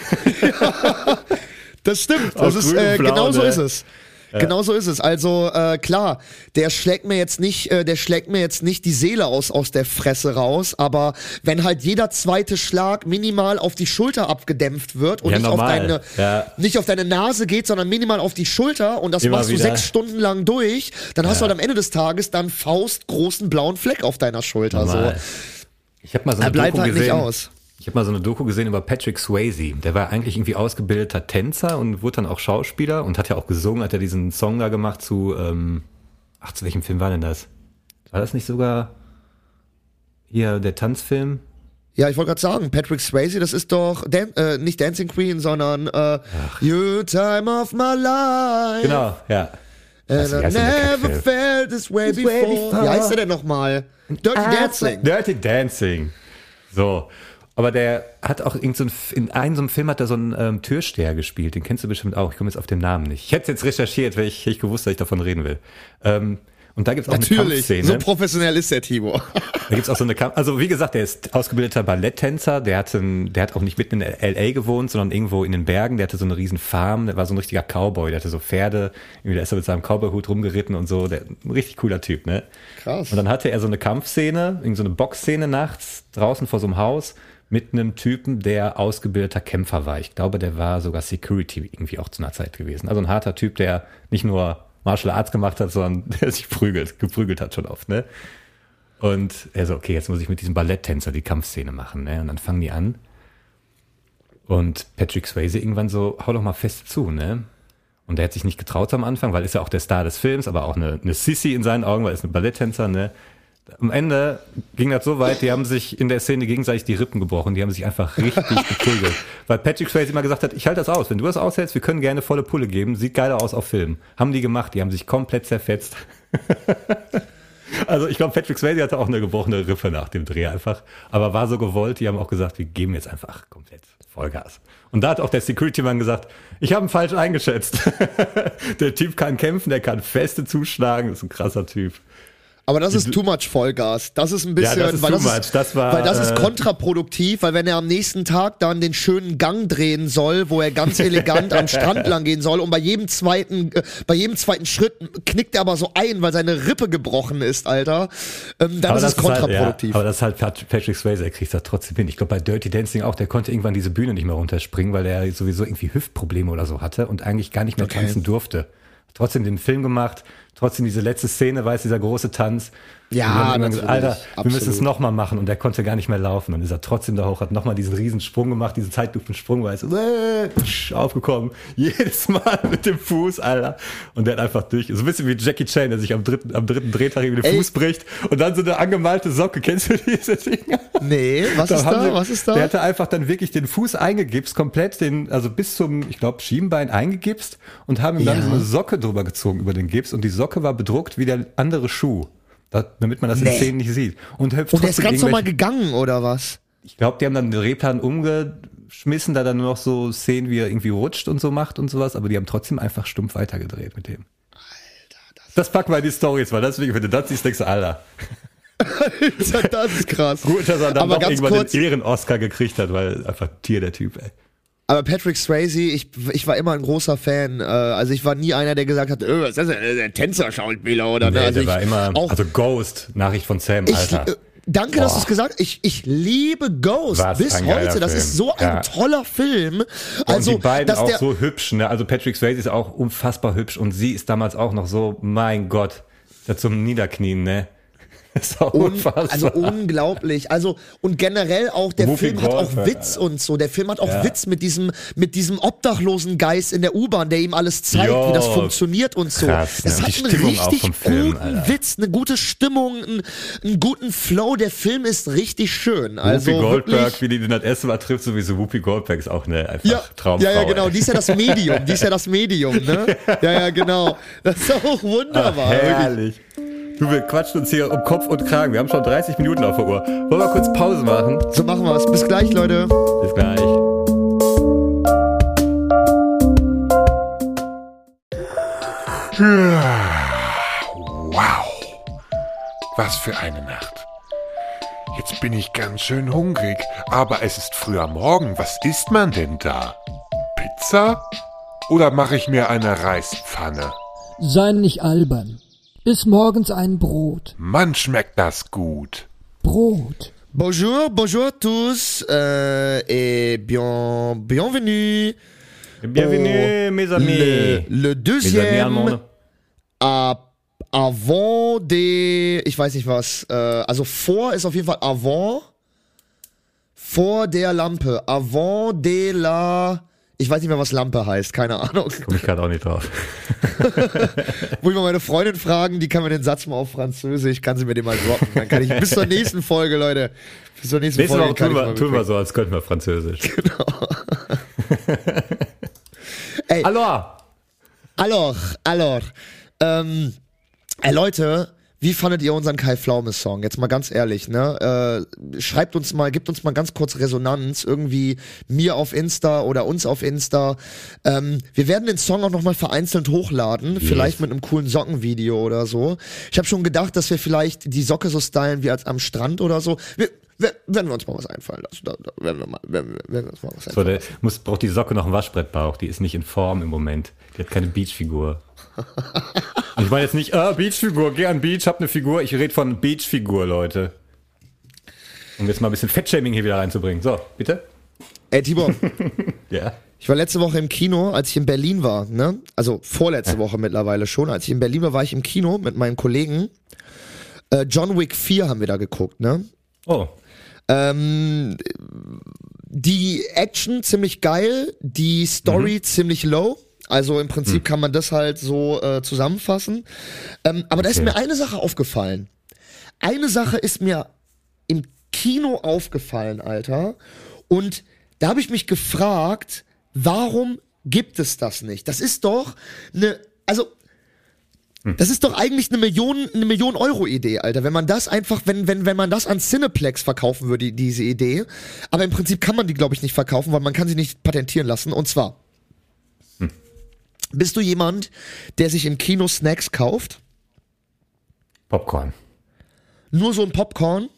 Das stimmt. Das ist, äh, genau so ne? ist es. Genau so ist es. Also äh, klar, der schlägt mir jetzt nicht, äh, der schlägt mir jetzt nicht die Seele aus aus der Fresse raus, aber wenn halt jeder zweite Schlag minimal auf die Schulter abgedämpft wird und Ja, nicht auf deine Ja. nicht auf deine Nase geht, sondern minimal auf die Schulter und das Immer machst du wieder. sechs Stunden lang durch, dann hast du halt am Ende des Tages dann Faust großen blauen Fleck auf deiner Schulter. Normal. So. Ich habe mal so Er eine bleibt Doku halt nicht gesehen. aus. Ich habe mal so eine Doku gesehen über Patrick Swayze. Der war eigentlich irgendwie ausgebildeter Tänzer und wurde dann auch Schauspieler und hat ja auch gesungen, hat ja diesen Song da gemacht zu, ähm, ach, zu welchem Film war denn das? War das nicht sogar hier der Tanzfilm? Ja, ich wollte gerade sagen, Patrick Swayze, das ist doch Dan äh, nicht Dancing Queen, sondern äh, You Time of My Life. Genau, ja. And I never felt this way before. before. Wie heißt der denn nochmal? Dirty Dancing. Dirty Dancing. So. Aber der hat auch irgend so ein, in einem so einem Film hat er so einen ähm, Türsteher gespielt. Den kennst du bestimmt auch. Ich komme jetzt auf den Namen nicht. Ich hätte jetzt recherchiert, weil ich, ich gewusst, dass ich davon reden will. Ähm, und da gibt's auch eine Natürlich, Kampfszene. so professionell ist der Timo. Da gibt's auch so eine Kampf also wie gesagt, der ist ausgebildeter Balletttänzer, der hatte, ein- der hat auch nicht mitten in LA gewohnt, sondern irgendwo in den Bergen, der hatte so eine riesen Farm, der war so ein richtiger Cowboy, der hatte so Pferde, irgendwie da ist er mit seinem Cowboyhut rumgeritten und so, der ein richtig cooler Typ, ne? Krass. Und dann hatte er so eine Kampfszene, irgend so eine Boxszene nachts draußen vor so einem Haus mit einem Typen, der ausgebildeter Kämpfer war. Ich glaube, der war sogar Security irgendwie auch zu einer Zeit gewesen. Also ein harter Typ, der nicht nur Martial Arts gemacht hat, sondern der sich prügelt, geprügelt hat schon oft, ne? Und er so, okay, jetzt muss ich mit diesem Balletttänzer die Kampfszene machen, ne? Und dann fangen die an. Und Patrick Swayze irgendwann so, hau doch mal fest zu, ne? Und er hat sich nicht getraut am Anfang, weil ist ja auch der Star des Films, aber auch eine, eine Sissy in seinen Augen, weil er ist ein Balletttänzer, ne? Am Ende ging das so weit, die haben sich in der Szene gegenseitig die Rippen gebrochen, die haben sich einfach richtig geprügelt. Weil Patrick Swayze immer gesagt hat, ich halte das aus, wenn du das aushältst, wir können gerne volle Pulle geben, sieht geiler aus auf Film. Haben die gemacht, die haben sich komplett zerfetzt. Also ich glaube, Patrick Swayze hatte auch eine gebrochene Rippe nach dem Dreh einfach, aber war so gewollt, die haben auch gesagt, wir geben jetzt einfach komplett Vollgas. Und da hat auch der Security-Mann gesagt, ich habe ihn falsch eingeschätzt. der Typ kann kämpfen, der kann Feste zuschlagen, ist ein krasser Typ. Aber das ist too much Vollgas. Das ist ein bisschen, Ja, das ist weil, das. Ist, Das war, weil das ist äh, kontraproduktiv, weil wenn er am nächsten Tag dann den schönen Gang drehen soll, wo er ganz elegant am Strand lang gehen soll und bei jedem zweiten, äh, bei jedem zweiten Schritt knickt er aber so ein, weil seine Rippe gebrochen ist, Alter. Ähm, dann ist es das halt, kontraproduktiv. ja, aber das ist halt Pat- Patrick Swayze, er kriegt das trotzdem hin. Ich glaube, bei Dirty Dancing auch, der konnte irgendwann diese Bühne nicht mehr runterspringen, weil er sowieso irgendwie Hüftprobleme oder so hatte und eigentlich gar nicht mehr Okay. tanzen durfte. Trotzdem den Film gemacht, trotzdem diese letzte Szene, weiß dieser große Tanz. Ja, Und natürlich, Alter, wir müssen es absolut. nochmal machen und der konnte gar nicht mehr laufen. Dann ist er trotzdem da hoch, hat nochmal diesen riesen Sprung gemacht, diesen Zeitlupen-Sprung, weil er so äh, aufgekommen. Jedes Mal mit dem Fuß, Alter. Und der hat einfach durch. So ein bisschen wie Jackie Chan, der sich am dritten, am dritten Drehtag über den Ey. Fuß bricht und dann so eine angemalte Socke. Kennst du diese Dinger? nee, was ist haben da? sie- Was ist da? Der hatte einfach dann wirklich den Fuß eingegipst, komplett den, also bis zum, ich glaube, Schienbein eingegipst und haben ihm dann Ja. so eine Socke drüber gezogen über den Gips und die Socke war bedruckt wie der andere Schuh. Da, damit man das in Nee. Szenen nicht sieht. Und, hüpft und der ist ganz normal gegangen, oder was? Ich glaube, die haben dann den Drehplan umgeschmissen, da dann nur noch so Szenen, wie er irgendwie rutscht und so macht und sowas, aber die haben trotzdem einfach stumpf weitergedreht mit dem. Alter, das, das packen wir in die Stories, weil deswegen, wenn du das siehst, denkst du, Alter, das ist krass. gut, dass er dann Aber noch irgendwann kurz, den Ehren-Oscar gekriegt hat, weil einfach Tier der Typ, ey. Aber Patrick Swayze, ich, ich war immer ein großer Fan. Äh, also ich war nie einer, der gesagt hat, äh, was ist das denn, der Tänzer-Schauspieler oder ne? Nee, Also der ich, war immer, auch, also Ghost, Nachricht von Sam, ich, Alter. äh, danke, dass Boah. du es gesagt hast. Ich, ich liebe Ghost Was bis ein heute. Das Film. ist so ein Ja. toller Film. Also, und die beiden dass auch der, so hübsch, ne? Also Patrick Swayze ist auch unfassbar hübsch und sie ist damals auch noch so, mein Gott, das zum Niederknien, ne? Ist auch Un unfassbar. also unglaublich. Also und generell auch der Whoopi Film hat auch Witz und so. Der Film hat auch Ja. Witz mit diesem mit diesem obdachlosen Geist in der U-Bahn, der ihm alles zeigt, Jo. wie das funktioniert und so. Krass, es ne? hat Die einen richtig Film, guten Alter. Witz, eine gute Stimmung, einen, einen guten Flow. Der Film ist richtig schön. Also Whoopi Goldberg, wirklich, wie die den das erste Mal trifft, sowieso Whoopi Goldberg ist auch eine einfach ja, Traumfrau. ja, ja, genau. ey. Die ist ja das Medium. Die ist ja das Medium, ne? Ja, ja, genau. Das ist auch wunderbar. wirklich. Herrlich. Du, wir quatschen uns hier um Kopf und Kragen. Wir haben schon 30 Minuten auf der Uhr. Wollen wir kurz Pause machen? So machen wir's. Bis gleich, Leute. Bis gleich. Wow, was für eine Nacht. Jetzt bin ich ganz schön hungrig, aber es ist früh am Morgen. Was isst man denn da? Pizza? Oder mache ich mir eine Reispfanne? Sei nicht albern. Iss morgens ein Brot. Mann, schmeckt das gut. Brot. Bonjour, bonjour à tous euh, et bien, bienvenue Bienvenue, mes amis. Le, le deuxième à, avant des, ich weiß nicht was, äh, also vor ist auf jeden Fall avant, vor der Lampe, avant de la, ich weiß nicht mehr was Lampe heißt, keine Ahnung. Komm ich gerade auch nicht drauf. Muss ich mal meine Freundin fragen, die kann mir den Satz mal auf Französisch, kann sie mir den mal droppen. Dann kann ich bis zur nächsten Folge, Leute. Bis zur nächsten Nächste Folge Woche tun wir, tun wir so, als könnten wir Französisch. Ey. Alors, Alors, alors, ähm, ey Leute, wie fandet ihr unseren Kai Pflaume Song? Jetzt mal ganz ehrlich, ne? Äh, schreibt uns mal, gibt uns mal ganz kurz Resonanz, irgendwie mir auf Insta oder uns auf Insta. Ähm, wir werden den Song auch noch mal vereinzelt hochladen, vielleicht mit einem coolen Sockenvideo oder so. Ich habe schon gedacht, dass wir vielleicht die Socke so stylen wie als am Strand oder so. Wir, wir, werden wir uns mal was einfallen lassen. Da, da werden, wir mal, werden, wir- werden wir uns mal was so, einfallen der muss, braucht die Socke noch einen Waschbrettbauch. Die ist nicht in Form im Moment. Die hat keine Beachfigur. Ich meine jetzt nicht, ah, Beachfigur, geh an Beach, hab eine Figur. Ich rede von Beachfigur, Leute. Um jetzt mal ein bisschen Fettshaming hier wieder reinzubringen. So, bitte? Ey Tibor, Ja. Ich war letzte Woche im Kino, als ich in Berlin war, ne? Also vorletzte Woche mittlerweile schon. Als ich in Berlin war, war ich im Kino mit meinen Kollegen. Äh, John Wick 4 haben wir da geguckt, ne? Oh, Ähm, die Action ziemlich geil, die Story ziemlich low. Also im Prinzip kann man das halt so äh, zusammenfassen. Ähm, aber da ist Okay. mir eine Sache aufgefallen. Eine Sache ist mir im Kino aufgefallen, Alter. Und da habe ich mich gefragt, warum gibt es das nicht? Das ist doch eine, also das ist doch eigentlich eine Million, eine Million Euro Idee, Alter. Wenn man das einfach, wenn, wenn, wenn man das an Cineplex verkaufen würde, diese Idee. Aber im Prinzip kann man die, glaube ich, nicht verkaufen, weil man kann sie nicht patentieren lassen. Und zwar, bist du jemand, der sich im Kino Snacks kauft? Popcorn. Nur so ein Popcorn?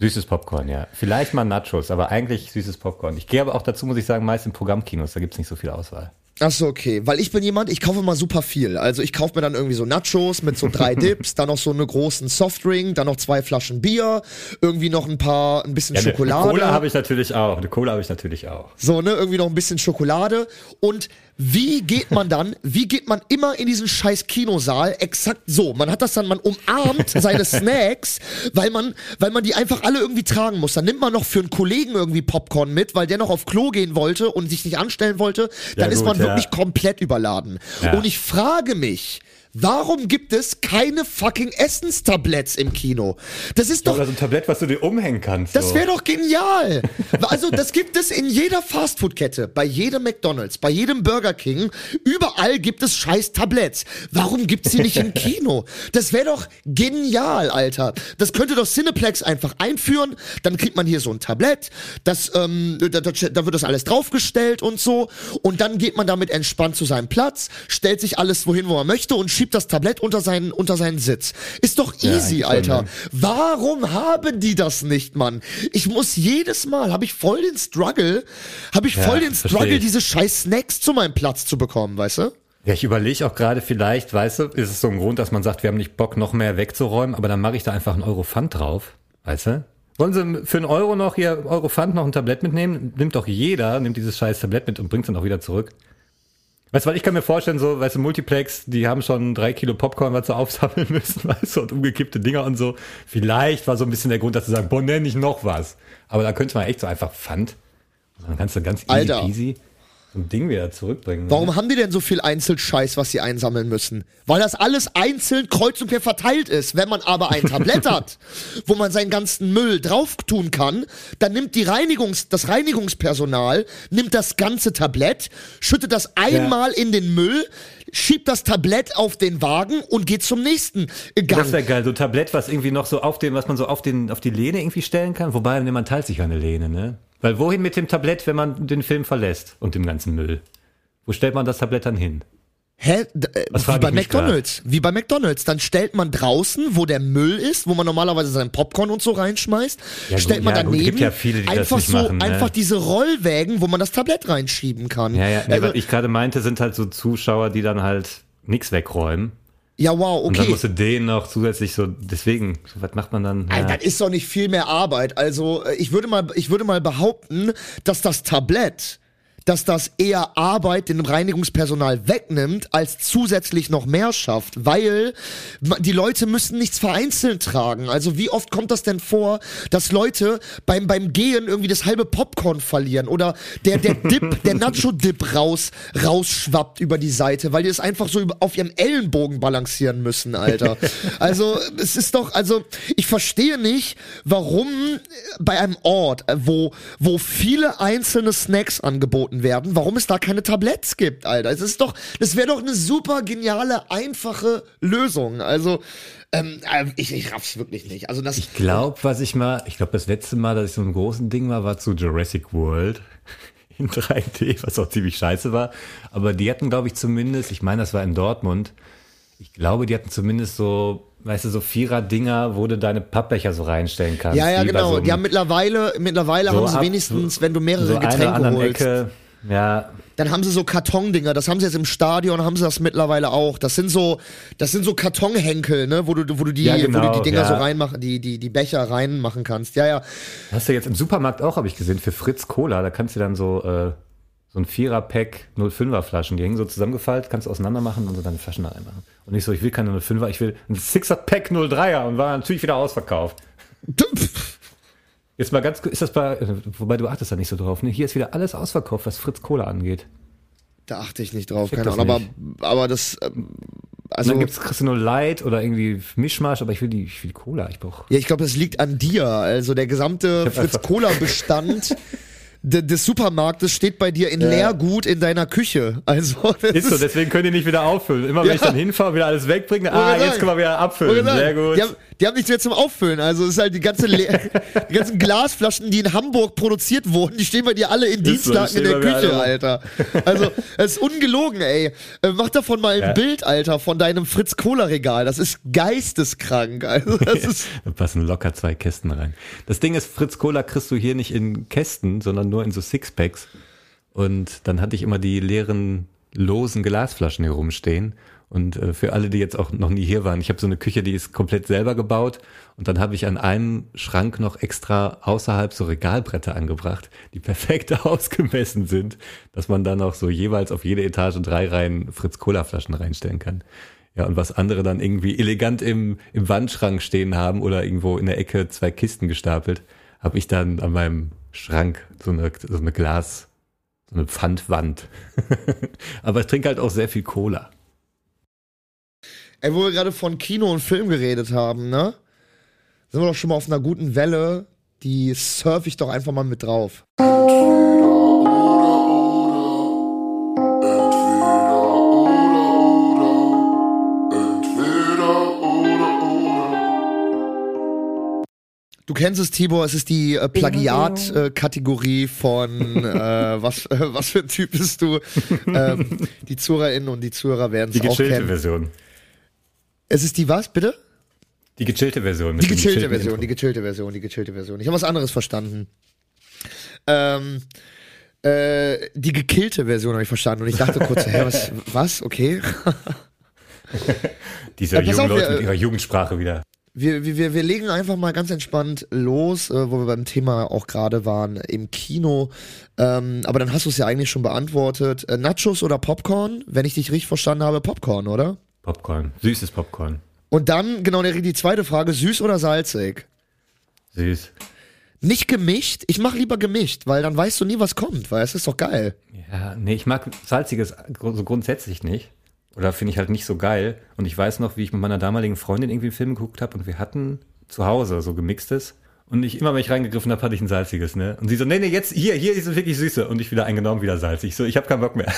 Süßes Popcorn, ja. Vielleicht mal Nachos, aber eigentlich süßes Popcorn. Ich gehe aber auch dazu, muss ich sagen, meist in Programmkinos, da gibt's nicht so viel Auswahl. Ach so, okay. Weil ich bin jemand, ich kaufe mal super viel. Also ich kaufe mir dann irgendwie so Nachos mit so drei Dips, dann noch so einen großen Softdrink, dann noch zwei Flaschen Bier, irgendwie noch ein paar, ein bisschen Ja, Schokolade. Eine Cola habe ich natürlich auch. Eine Cola habe ich natürlich auch. So, ne, irgendwie noch ein bisschen Schokolade. Und wie geht man dann, wie geht man immer in diesen scheiß Kinosaal? Exakt so. Man hat das dann, man umarmt seine Snacks, weil man, weil man die einfach alle irgendwie tragen muss. Dann nimmt man noch für einen Kollegen irgendwie Popcorn mit, weil der noch auf Klo gehen wollte und sich nicht anstellen wollte. Dann Ja, ist gut, man ja. wirklich komplett überladen. Ja. Und ich frage mich, Warum gibt es keine fucking Essenstabletts im Kino? Das ist doch Oder so ein Tablett, was du dir umhängen kannst. das so. wäre doch genial. Also, das gibt es in jeder Fastfood-Kette, bei jedem McDonalds, bei jedem Burger King. Überall gibt es scheiß Tabletts. Warum gibt's die nicht im Kino? Das wäre doch genial, Alter. Das könnte doch Cineplex einfach einführen. Dann kriegt man hier so ein Tablett. Das, ähm, da, da, da wird das alles draufgestellt und so. Und dann geht man damit entspannt zu seinem Platz, stellt sich alles wohin, wo man möchte und schiebt das Tablett unter seinen, unter seinen Sitz. Ist doch easy, schon, Alter. ne? Warum haben die das nicht, Mann? Ich muss jedes Mal, habe ich voll den Struggle, habe ich Ja, voll den Struggle, diese scheiß Snacks zu meinem Platz zu bekommen, weißt du? Ja, ich überlege auch gerade, vielleicht, weißt du, ist es so ein Grund, dass man sagt, wir haben nicht Bock, noch mehr wegzuräumen, aber dann mache ich da einfach einen Euro Pfand drauf, weißt du? Wollen Sie für einen Euro noch hier, Euro Pfand noch ein Tablett mitnehmen? Nimmt doch jeder, nimmt dieses scheiß Tablett mit und bringt es dann auch wieder zurück. Weißt du, weil ich kann mir vorstellen, so, weißt du, Multiplex, die haben schon drei Kilo Popcorn, was sie aufsammeln müssen, weißt du, und umgekippte Dinger und so. Vielleicht war so ein bisschen der Grund, dass sie sagen, boah, nenn ich noch was. Aber da könnte man echt so einfach Pfand. Dann kannst du ganz easy Alter. peasy ein Ding wieder zurückbringen. ne? Warum haben die denn so viel Einzelscheiß, was sie einsammeln müssen? Weil das alles einzeln kreuz und quer verteilt ist. Wenn man aber ein Tablett hat, wo man seinen ganzen Müll drauf tun kann, dann nimmt die Reinigungs, das Reinigungspersonal, nimmt das ganze Tablett, schüttet das einmal in den Müll, schiebt das Tablett auf den Wagen und geht zum nächsten Gang. Das wäre geil, so ein Tablett, was irgendwie noch so auf den, was man so auf den, auf die Lehne irgendwie stellen kann. Wobei, ne, man teilt sich ja eine Lehne, ne? Weil wohin mit dem Tablett, wenn man den Film verlässt und dem ganzen Müll? Wo stellt man das Tablett dann hin? Hä? D äh, Was wie bei McDonalds. Wie bei McDonalds. Dann stellt man draußen, wo der Müll ist, wo man normalerweise seinen Popcorn und so reinschmeißt, Ja, stellt gut, man ja, gut, daneben gibt ja viele, einfach so machen, ne? einfach diese Rollwägen, wo man das Tablett reinschieben kann. Ja, ja, also, was ich gerade meinte, sind halt so Zuschauer, die dann halt nichts wegräumen. Ja wow, Und dann okay. musst du den noch zusätzlich so, deswegen, so, was macht man dann? Ja. Das ist doch nicht viel mehr Arbeit. Also äh, ich würde mal, ich würde mal behaupten, dass das Tablett, dass das eher Arbeit dem Reinigungspersonal wegnimmt, als zusätzlich noch mehr schafft, weil die Leute müssen nichts vereinzelt tragen. Also wie oft kommt das denn vor, dass Leute beim beim Gehen irgendwie das halbe Popcorn verlieren oder der der Dip, der Nacho Dip raus rausschwappt über die Seite, weil die es einfach so auf ihrem Ellenbogen balancieren müssen, Alter. Also es ist doch, also ich verstehe nicht, warum bei einem Ort, äh, wo wo viele einzelne Snacks angeboten werden, warum es da keine Tabletts gibt, Alter. Es ist doch, das wäre doch eine super geniale, einfache Lösung. Also ähm, äh, ich, ich raff's wirklich nicht. Also das Ich glaube, was ich mal, ich glaube, das letzte Mal, dass ich so ein großen Ding war, war zu Jurassic World in 3D, was auch ziemlich scheiße war. Aber die hatten, glaube ich, zumindest, ich meine, das war in Dortmund, ich glaube, die hatten zumindest so, weißt du, so Vierer-Dinger, wo du deine Pappbecher so reinstellen kannst. ja, ja, genau. so die haben mittlerweile, mittlerweile so haben sie ab- wenigstens, wenn du mehrere so Getränke holst, Ecke. Ja, dann haben sie so Kartondinger. Das haben sie jetzt im Stadion, haben sie das mittlerweile auch. Das sind so, das sind so Kartonhenkel, ne, wo du, wo du die, Ja, wo du genau, die Dinger ja. so reinmachen, die, die, die Becher reinmachen kannst. Ja, ja. Hast du jetzt im Supermarkt auch, habe ich gesehen, für Fritz Cola, da kannst du dann so, äh, so ein Vierer-Pack 05er Flaschen, die hängen so zusammengefaltet, kannst du auseinander machen und so deine Flaschen da reinmachen. Und ich so, ich will keine 05er, ich will ein Sixer-Pack 03er und war natürlich wieder ausverkauft. Jetzt mal ganz, ist das bei, wobei du achtest da nicht so drauf, ne? Hier ist wieder alles ausverkauft, was Fritz Cola angeht. Da achte ich nicht drauf, Check keine Ahnung. Aber, aber das, ähm, Und also, dann gibt's, kriegst du nur Light oder irgendwie Mischmasch, aber ich will die, ich will Cola, ich brauch. ja, ich glaube, das liegt an dir. Also der gesamte Fritz Cola Bestand des Supermarktes steht bei dir in Leergut in deiner Küche. Also, das Ist so, deswegen können die nicht wieder auffüllen. Immer wenn Ja. ich dann hinfahre, wieder alles wegbringe, ah, Wollte jetzt sagen. können wir wieder abfüllen. sagen, Sehr gut. Die haben, die haben nichts mehr zum Auffüllen. Also es ist halt die ganze Le die ganzen Glasflaschen, die in Hamburg produziert wurden, die stehen bei dir alle in Ist so, Dienstlaken in der Küche, Alter. Also es ist ungelogen, ey. Äh, Mach davon mal ein Ja. Bild, Alter, von deinem Fritz Cola Regal. Das ist geisteskrank. Also das ist Da passen locker zwei Kästen rein. Das Ding ist, Fritz Cola kriegst du hier nicht in Kästen, sondern nur in so Sixpacks. Und dann hatte ich immer die leeren, losen Glasflaschen hier rumstehen. Und äh, für alle, die jetzt auch noch nie hier waren, ich habe so eine Küche, die ist komplett selber gebaut. Und dann habe ich an einem Schrank noch extra außerhalb so Regalbretter angebracht, die perfekt ausgemessen sind, dass man dann auch so jeweils auf jede Etage drei Reihen Fritz-Cola-Flaschen reinstellen kann. Ja, und was andere dann irgendwie elegant im, im Wandschrank stehen haben oder irgendwo in der Ecke zwei Kisten gestapelt, habe ich dann an meinem Schrank so eine, so eine Glas, so eine Pfandwand. Aber ich trinke halt auch sehr viel Cola. Ey, wo wir gerade von Kino und Film geredet haben, ne? Sind wir doch schon mal auf einer guten Welle. Die surf ich doch einfach mal mit drauf. Du kennst es, Tibor, es ist die äh, Plagiat-Kategorie von äh, was, äh, was für ein Typ bist du? ähm, die ZuhörerInnen und die Zuhörer werden Die es auch gechillte kennen. Version. Es ist die was, bitte? Die gechillte Version. Die gechillte Version, Intro. die gechillte Version, die gechillte Version. Ich habe was anderes verstanden. Ähm, äh, die gekillte Version habe ich verstanden und ich dachte kurz, hä, was, was? Okay. Diese Ja, pass jungen auf, Leute mit ihrer Jugendsprache wieder. Wir, wir, wir legen einfach mal ganz entspannt los, äh, wo wir beim Thema auch gerade waren, im Kino. Ähm, aber dann hast du es ja eigentlich schon beantwortet. Äh, Nachos oder Popcorn? Wenn ich dich richtig verstanden habe, Popcorn, oder? Popcorn. Süßes Popcorn. Und dann, genau, die zweite Frage, süß oder salzig? Süß. Nicht gemischt? Ich mach lieber gemischt, weil dann weißt du nie, was kommt, weil es ist doch geil. Ja, nee, ich mag Salziges so grundsätzlich nicht. Oder finde ich halt nicht so geil. Und ich weiß noch, wie ich mit meiner damaligen Freundin irgendwie einen Film geguckt habe und wir hatten zu Hause so gemixtes. Und ich immer, wenn ich reingegriffen habe, hatte ich ein salziges, ne? Und sie so, nee, nee, jetzt, hier, hier ist es wirklich süße. Und ich wieder eingenommen, wieder salzig. So, ich habe keinen Bock mehr.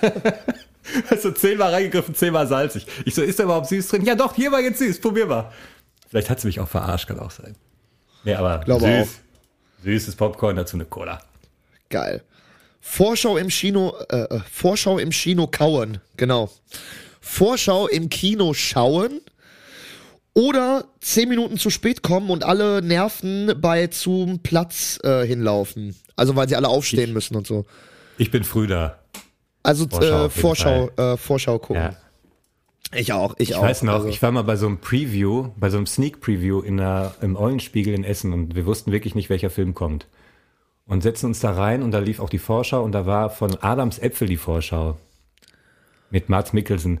also zehnmal reingegriffen, zehnmal salzig. Ich so, ist da überhaupt süß drin? Ja doch, hier war jetzt süß, probier mal. Vielleicht hat sie mich auch verarscht, kann auch sein. Nee, aber Glaube süß. auch. Süßes Popcorn, dazu eine Cola. Geil. Vorschau im Kino, äh, äh, Vorschau im Kino kauen, genau. Vorschau im Kino schauen oder zehn Minuten zu spät kommen und alle Nerven bei zum Platz äh, hinlaufen. Also weil sie alle aufstehen müssen und so. Ich bin früh da. Also Vorschau äh, Vorschau, äh, Vorschau gucken. Ja. Ich auch, ich, Ich auch. weiß noch, also. ich war mal bei so einem Preview, bei so einem Sneak Preview in der, im Eulenspiegel in Essen und wir wussten wirklich nicht, welcher Film kommt. Und setzen uns da rein und da lief auch die Vorschau und da war von Adams Äpfel die Vorschau. Mit Mats Mikkelsen.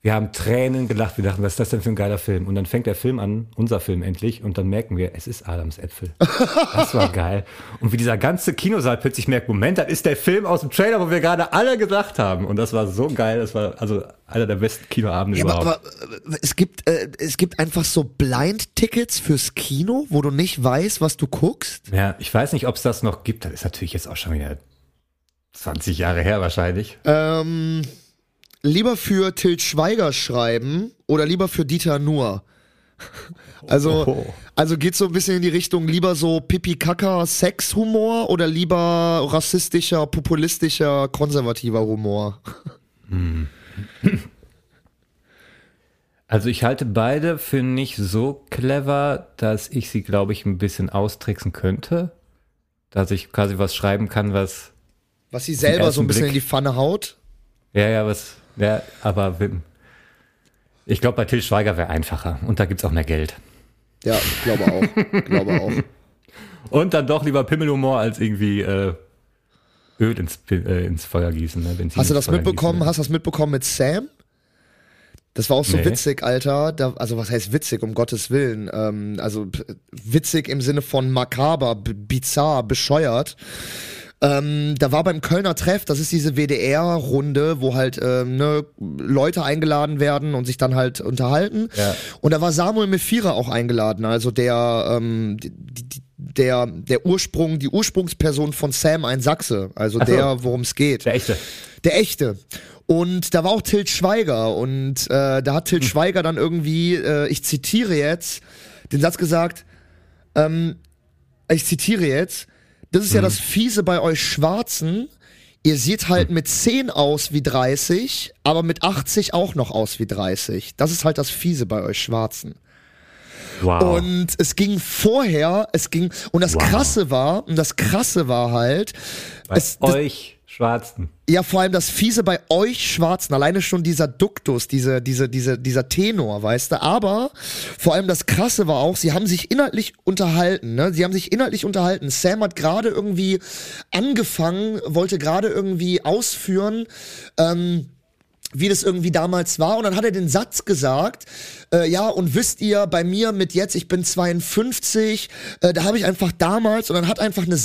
Wir haben Tränen gelacht, wir dachten, was ist das denn für ein geiler Film? Und dann fängt der Film an, unser Film endlich, und dann merken wir, es ist Adams Äpfel. Das war geil. Und wie dieser ganze Kinosaal plötzlich merkt, Moment, das ist der Film aus dem Trailer, wo wir gerade alle gesagt haben. Und das war so geil, das war also einer der besten Kinoabende ja, überhaupt. aber, aber äh, es gibt äh, es gibt einfach so Blind-Tickets fürs Kino, wo du nicht weißt, was du guckst. Ja, ich weiß nicht, ob es das noch gibt. Das ist natürlich jetzt auch schon wieder 20 Jahre her wahrscheinlich. Ähm, lieber für Til Schweiger schreiben oder lieber für Dieter Nuhr? Also, Oh. also geht so ein bisschen in die Richtung lieber so Pipi-Kaka-Sex-Humor oder lieber rassistischer, populistischer, konservativer Humor? Also ich halte beide für nicht so clever, dass ich sie, glaube ich, ein bisschen austricksen könnte. Dass ich quasi was schreiben kann, was, Was sie selber so ein bisschen Blick. in die Pfanne haut? ja, ja, was, ja, aber Wim- ich glaube, bei Till Schweiger wäre einfacher und da gibt's auch mehr Geld. Ja, ich glaube auch. glaube auch. Und dann doch lieber Pimmelhumor als irgendwie äh, Öl ins, äh, ins Feuer gießen. Ne? Benzin Hast du das Feuer mitbekommen? Gießen? Hast du das mitbekommen mit Sam? Das war auch so Nee. witzig, Alter. Da, also was heißt witzig, um Gottes Willen? Ähm, also witzig im Sinne von makaber, bizarr, bescheuert. Ähm, da war beim Kölner Treff, das ist diese WDR-Runde, wo halt ähm, ne, Leute eingeladen werden und sich dann halt unterhalten. Ja. Und da war Samuel Mefira auch eingeladen, also der, ähm, die, die, der, der Ursprung, die Ursprungsperson von Sam ein Sachse, also so. der, worum es geht. Der echte. Der echte. Und da war auch Til Schweiger und äh, da hat Til Schweiger dann irgendwie, äh, ich zitiere jetzt, den Satz gesagt, ähm, ich zitiere jetzt, das ist ja das Fiese bei euch Schwarzen, ihr seht halt mit 10 aus wie 30, aber mit 80 auch noch aus wie 30. Das ist halt das Fiese bei euch Schwarzen. Wow. Und es ging vorher, es ging, und das Wow. Krasse war, und das Krasse war halt, bei es, euch Schwarzen. ja, vor allem das Fiese bei euch Schwarzen, alleine schon dieser Duktus, diese, diese, diese, dieser Tenor, weißt du. Aber vor allem das Krasse war auch, sie haben sich inhaltlich unterhalten, ne? Sie haben sich inhaltlich unterhalten. Sam hat gerade irgendwie angefangen, wollte gerade irgendwie ausführen, ähm, wie das irgendwie damals war. Und dann hat er den Satz gesagt, äh, ja, und wisst ihr, bei mir mit jetzt, ich bin 52, äh, da habe ich einfach damals, und dann hat einfach eine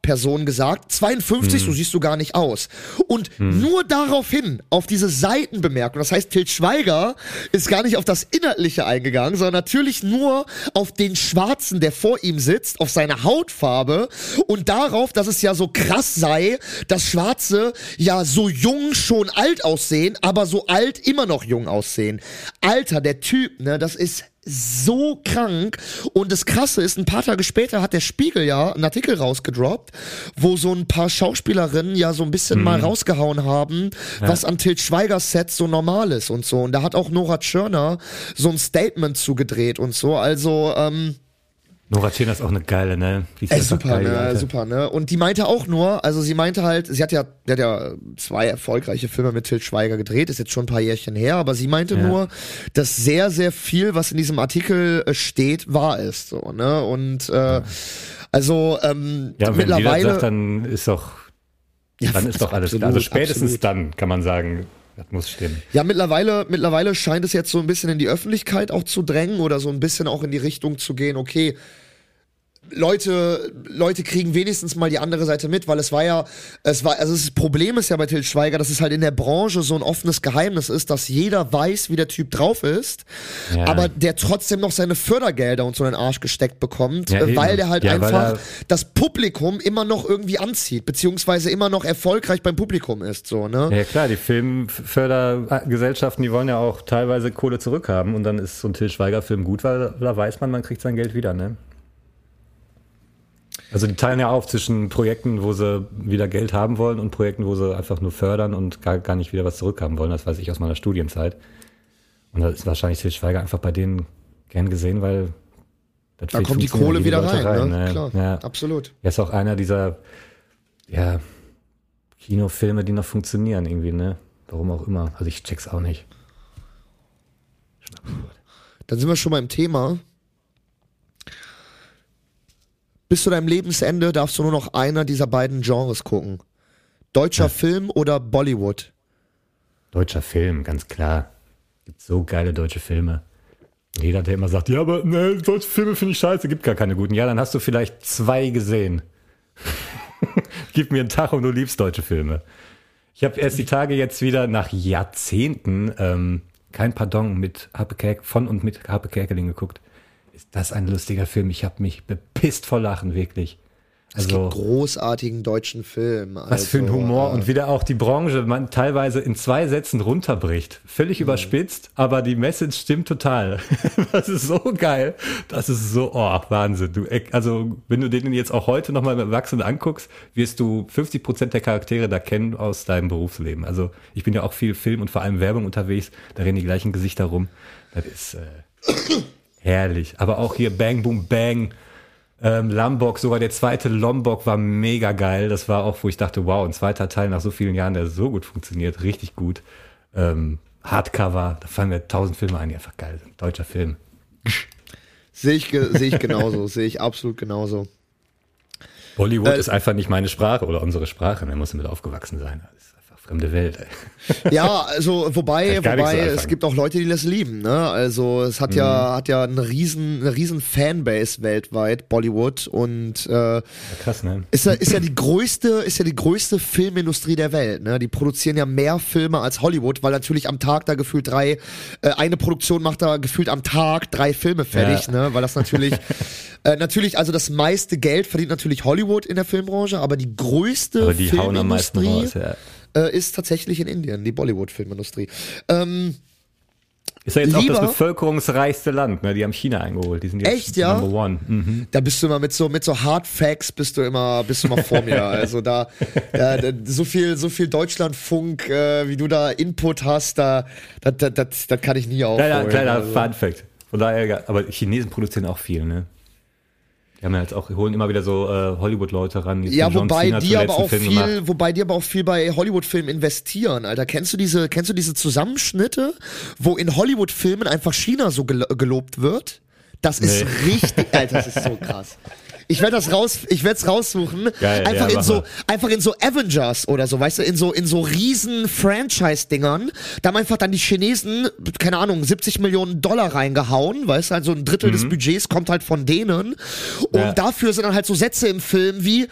Seitenperson gesagt, 52, so siehst du gar nicht aus. Und nur daraufhin, auf diese Seitenbemerkung, das heißt, Til Schweiger ist gar nicht auf das Inhaltliche eingegangen, sondern natürlich nur auf den Schwarzen, der vor ihm sitzt, auf seine Hautfarbe und darauf, dass es ja so krass sei, dass Schwarze ja so jung schon alt aussehen, aber so alt immer noch jung aussehen. Alter, der Typ, ne, das ist so krank. Und das Krasse ist, ein paar Tage später hat der Spiegel ja einen Artikel rausgedroppt, wo so ein paar Schauspielerinnen ja so ein bisschen mal rausgehauen haben, was an Til Schweigers Set so normal ist und so. Und da hat auch Nora Tschirner so ein Statement zugedreht und so. Also, ähm, Nora Tschirner ist auch eine geile, ne? Ey, super, geil, ne, Alte. super, ne? Und die meinte auch nur, also sie meinte halt, sie hat ja, die hat ja zwei erfolgreiche Filme mit Til Schweiger gedreht, ist jetzt schon ein paar Jährchen her, aber sie meinte Ja. nur, dass sehr, sehr viel, was in diesem Artikel äh, steht, wahr ist, so, ne? Und äh, also ähm, Ja, wenn mittlerweile, sagt, dann ist doch, Ja, dann ist doch alles absolut, klar. Also spätestens absolut. dann kann man sagen, das muss stimmen. Ja, mittlerweile, mittlerweile scheint es jetzt so ein bisschen in die Öffentlichkeit auch zu drängen oder so ein bisschen auch in die Richtung zu gehen, okay, Leute, Leute kriegen wenigstens mal die andere Seite mit, weil es war ja, es war, also das Problem ist ja bei Til Schweiger, dass es halt in der Branche so ein offenes Geheimnis ist, dass jeder weiß, wie der Typ drauf ist, Ja. aber der trotzdem noch seine Fördergelder und so in den Arsch gesteckt bekommt, Ja, weil der halt Ja, einfach das Publikum immer noch irgendwie anzieht, beziehungsweise immer noch erfolgreich beim Publikum ist, so, ne? Ja klar, die Filmfördergesellschaften, die wollen ja auch teilweise Kohle zurückhaben und dann ist so ein Til Schweiger-Film gut, weil da weiß man, man kriegt sein Geld wieder, ne? Also die teilen ja auf zwischen Projekten, wo sie wieder Geld haben wollen und Projekten, wo sie einfach nur fördern und gar, gar nicht wieder was zurückhaben wollen. Das weiß ich aus meiner Studienzeit. Und da ist wahrscheinlich Til Schweiger einfach bei denen gern gesehen, weil Da kommt die Kohle wieder Leute rein, ne? ne? Klar, Ja. absolut. Er ist auch einer dieser ja, Kinofilme, die noch funktionieren irgendwie, ne? Warum auch immer. Also ich check's auch nicht. Dann sind wir schon beim Thema. Bis zu deinem Lebensende darfst du nur noch einer dieser beiden Genres gucken. Deutscher Film oder Bollywood? Deutscher Film, ganz klar. Gibt so geile deutsche Filme. Jeder, der immer sagt, ja, aber ne, deutsche Filme finde ich scheiße, gibt gar keine guten. Ja, dann hast du vielleicht zwei gesehen. Gib mir einen Tag und du liebst deutsche Filme. Ich habe erst die Tage jetzt wieder nach Jahrzehnten ähm, kein Pardon mit Kerk, von und mit Harpe Kerkeling geguckt. Ist das ein lustiger Film? Ich habe mich bepisst vor Lachen, wirklich. Es Also, gibt großartigen deutschen Film. was für ein also, Humor äh, und wieder auch die Branche man teilweise in zwei Sätzen runterbricht. Völlig überspitzt, aber die Message stimmt total. Das ist so geil. Das ist so, oh, Wahnsinn. Du, eck- also, wenn du den jetzt auch heute nochmal mit Erwachsenen anguckst, wirst du 50 Prozent der Charaktere da kennen aus deinem Berufsleben. Also, ich bin ja auch viel Film und vor allem Werbung unterwegs. Da rennen die gleichen Gesichter rum. Das ist äh, herrlich. Aber auch hier Bang Boom Bang. Ähm, Lombok, sogar der zweite Lombok war mega geil. Das war auch, wo ich dachte, wow, ein zweiter Teil nach so vielen Jahren, der so gut funktioniert, richtig gut. Ähm, Hardcover, da fallen mir tausend Filme ein, die einfach geil sind. Deutscher Film. Sehe ich, sehe ich genauso, sehe ich absolut genauso. Bollywood Äh, ist einfach nicht meine Sprache oder unsere Sprache, da muss damit aufgewachsen sein. Das fremde Welt. Ey. Ja, also wobei, nicht so wobei es gibt auch Leute, die das lieben. Ne? Also es hat Mhm. ja hat ja eine riesen eine riesen Fanbase weltweit Bollywood und äh, Ja, krass, ne? ist ja, ist ja die größte, ist ja die größte Filmindustrie der Welt. Ne? Die produzieren ja mehr Filme als Hollywood, weil natürlich am Tag da gefühlt drei, äh, eine Produktion macht da gefühlt am Tag drei Filme fertig, Ja. ne? Weil das natürlich, äh, natürlich, also das meiste Geld verdient natürlich Hollywood in der Filmbranche, aber die größte Aber die hauen am meisten Filmindustrie raus. Ja. Äh, ist tatsächlich in Indien, die Bollywood-Filmindustrie. Ähm, Ist ja jetzt auch Lieber- das bevölkerungsreichste Land, ne? Die haben China eingeholt. Die sind jetzt Echt, ja? Number One. Mhm. da bist du immer mit so mit so Hard Facts bist du immer bist du immer vor mir. Also da, da, da so viel so viel Deutschlandfunk, äh, wie du da Input hast, da das das, das kann ich nie aufholen. Kleiner, kleiner also. Fun Fact. Von daher, aber Chinesen produzieren auch viel, ne? Die haben ja jetzt auch, holen immer wieder so äh, Hollywood-Leute ran. Jetzt Ja, wobei Cena die aber auch Film viel, gemacht. wobei die aber auch viel bei Hollywood-Filmen investieren, Alter. Kennst du diese, kennst du diese Zusammenschnitte, wo in Hollywood-Filmen einfach China so gel gelobt wird? Das ist Nee. richtig, Alter, das ist so krass. Ich werde das raus, ich werde es raussuchen. Geil, einfach ja, in so, mal. einfach in so Avengers oder so, weißt du, in so, in so riesen Franchise-Dingern. Da haben einfach dann die Chinesen, keine Ahnung, 70 Millionen Dollar reingehauen, weißt du, also ein Drittel des Budgets kommt halt von denen. Und Mhm. Ja. dafür sind dann halt so Sätze im Film wie,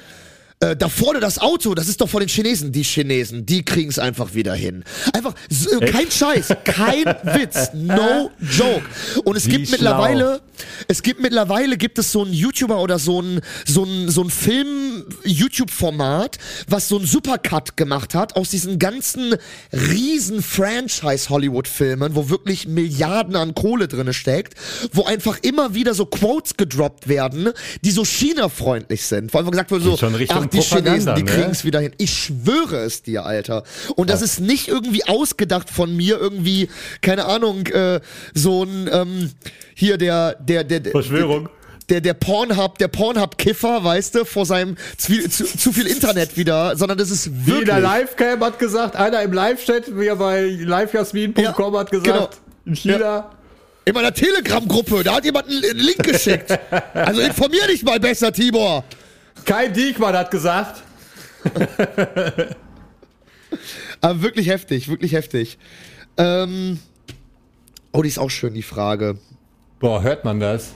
äh, da vorne das Auto, das ist doch von den Chinesen. Die Chinesen, die kriegen es einfach wieder hin. Einfach, so, kein Scheiß, kein Witz, no joke. Und es Wie gibt schlau. mittlerweile, es gibt mittlerweile, gibt es so einen YouTuber oder so ein, so ein, so ein Film-YouTube-Format, was so einen Supercut gemacht hat aus diesen ganzen riesen Franchise-Hollywood-Filmen, wo wirklich Milliarden an Kohle drinne steckt, wo einfach immer wieder so Quotes gedroppt werden, die so China-freundlich sind. Wo einfach gesagt wird so, Geht ach, die Propaganda, Chinesen, die ne? kriegen es wieder hin. Ich schwöre es dir, Alter. Und das ist nicht irgendwie ausgedacht von mir, irgendwie, keine Ahnung, äh, so ein, ähm, hier der, der, der, der Verschwörung. der, der Pornhub, der Pornhub-Kiffer, weißt du, vor seinem zu, zu, zu viel Internet wieder, sondern das ist Wie in der wirklich. Livecam hat gesagt, einer im Live-Chat, wie er bei livejasmin.com Ja, hat gesagt, genau. in China. In meiner Telegram-Gruppe, da hat jemand einen Link geschickt. Also informier dich mal besser, Tibor. Kai Diekmann hat gesagt. Aber wirklich heftig, wirklich heftig. Ähm, oh, die ist auch schön, die Frage. Boah, hört man das?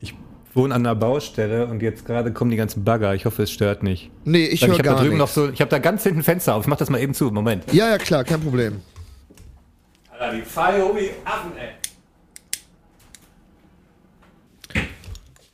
Ich wohne an einer Baustelle und jetzt gerade kommen die ganzen Bagger. Ich hoffe, es stört nicht. Nee, ich höre ich habe da gar drüben nichts. noch so, ich habe da ganz hinten Fenster auf. Ich mach das mal eben zu. Moment. Ja, ja, klar, kein Problem. Alter, die Feier wie Affen, ey.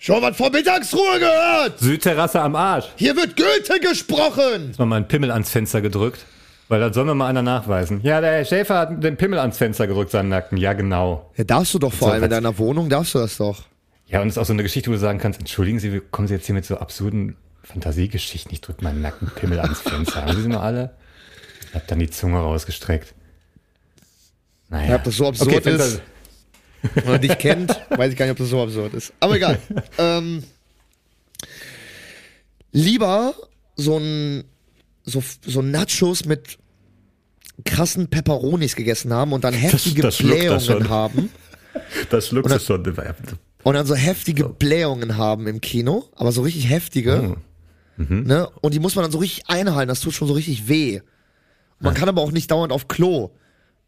Schon was vor Mittagsruhe gehört. Südterrasse am Arsch. Hier wird Goethe gesprochen. Mal meinen Pimmel ans Fenster gedrückt. Weil das soll mir mal einer nachweisen. Ja, der Herr Schäfer hat den Pimmel ans Fenster gedrückt, seinen Nacken. Ja, genau. Ja, darfst du doch vor So, allem in deiner Wohnung, darfst du das doch. Ja, und es ist auch so eine Geschichte, wo du sagen kannst, entschuldigen Sie, wie kommen Sie jetzt hier mit so absurden Fantasiegeschichten? Ich drück meinen Nackenpimmel ans Fenster. Haben Sie sie noch alle? Ich hab dann die Zunge rausgestreckt. Naja. Ja, ob das so absurd Okay, Fenster- ist. Wenn man dich kennt, weiß ich gar nicht, ob das so absurd ist. Aber egal. ähm, lieber so ein so, so Nachos mit krassen Peperonis gegessen haben und dann heftige das er Blähungen haben. Das Oder- du schon. Und dann so heftige Blähungen haben im Kino, aber so richtig heftige. Ne? Und die muss man dann so richtig einhalten, das tut schon so richtig weh. Man kann aber auch nicht dauernd auf Klo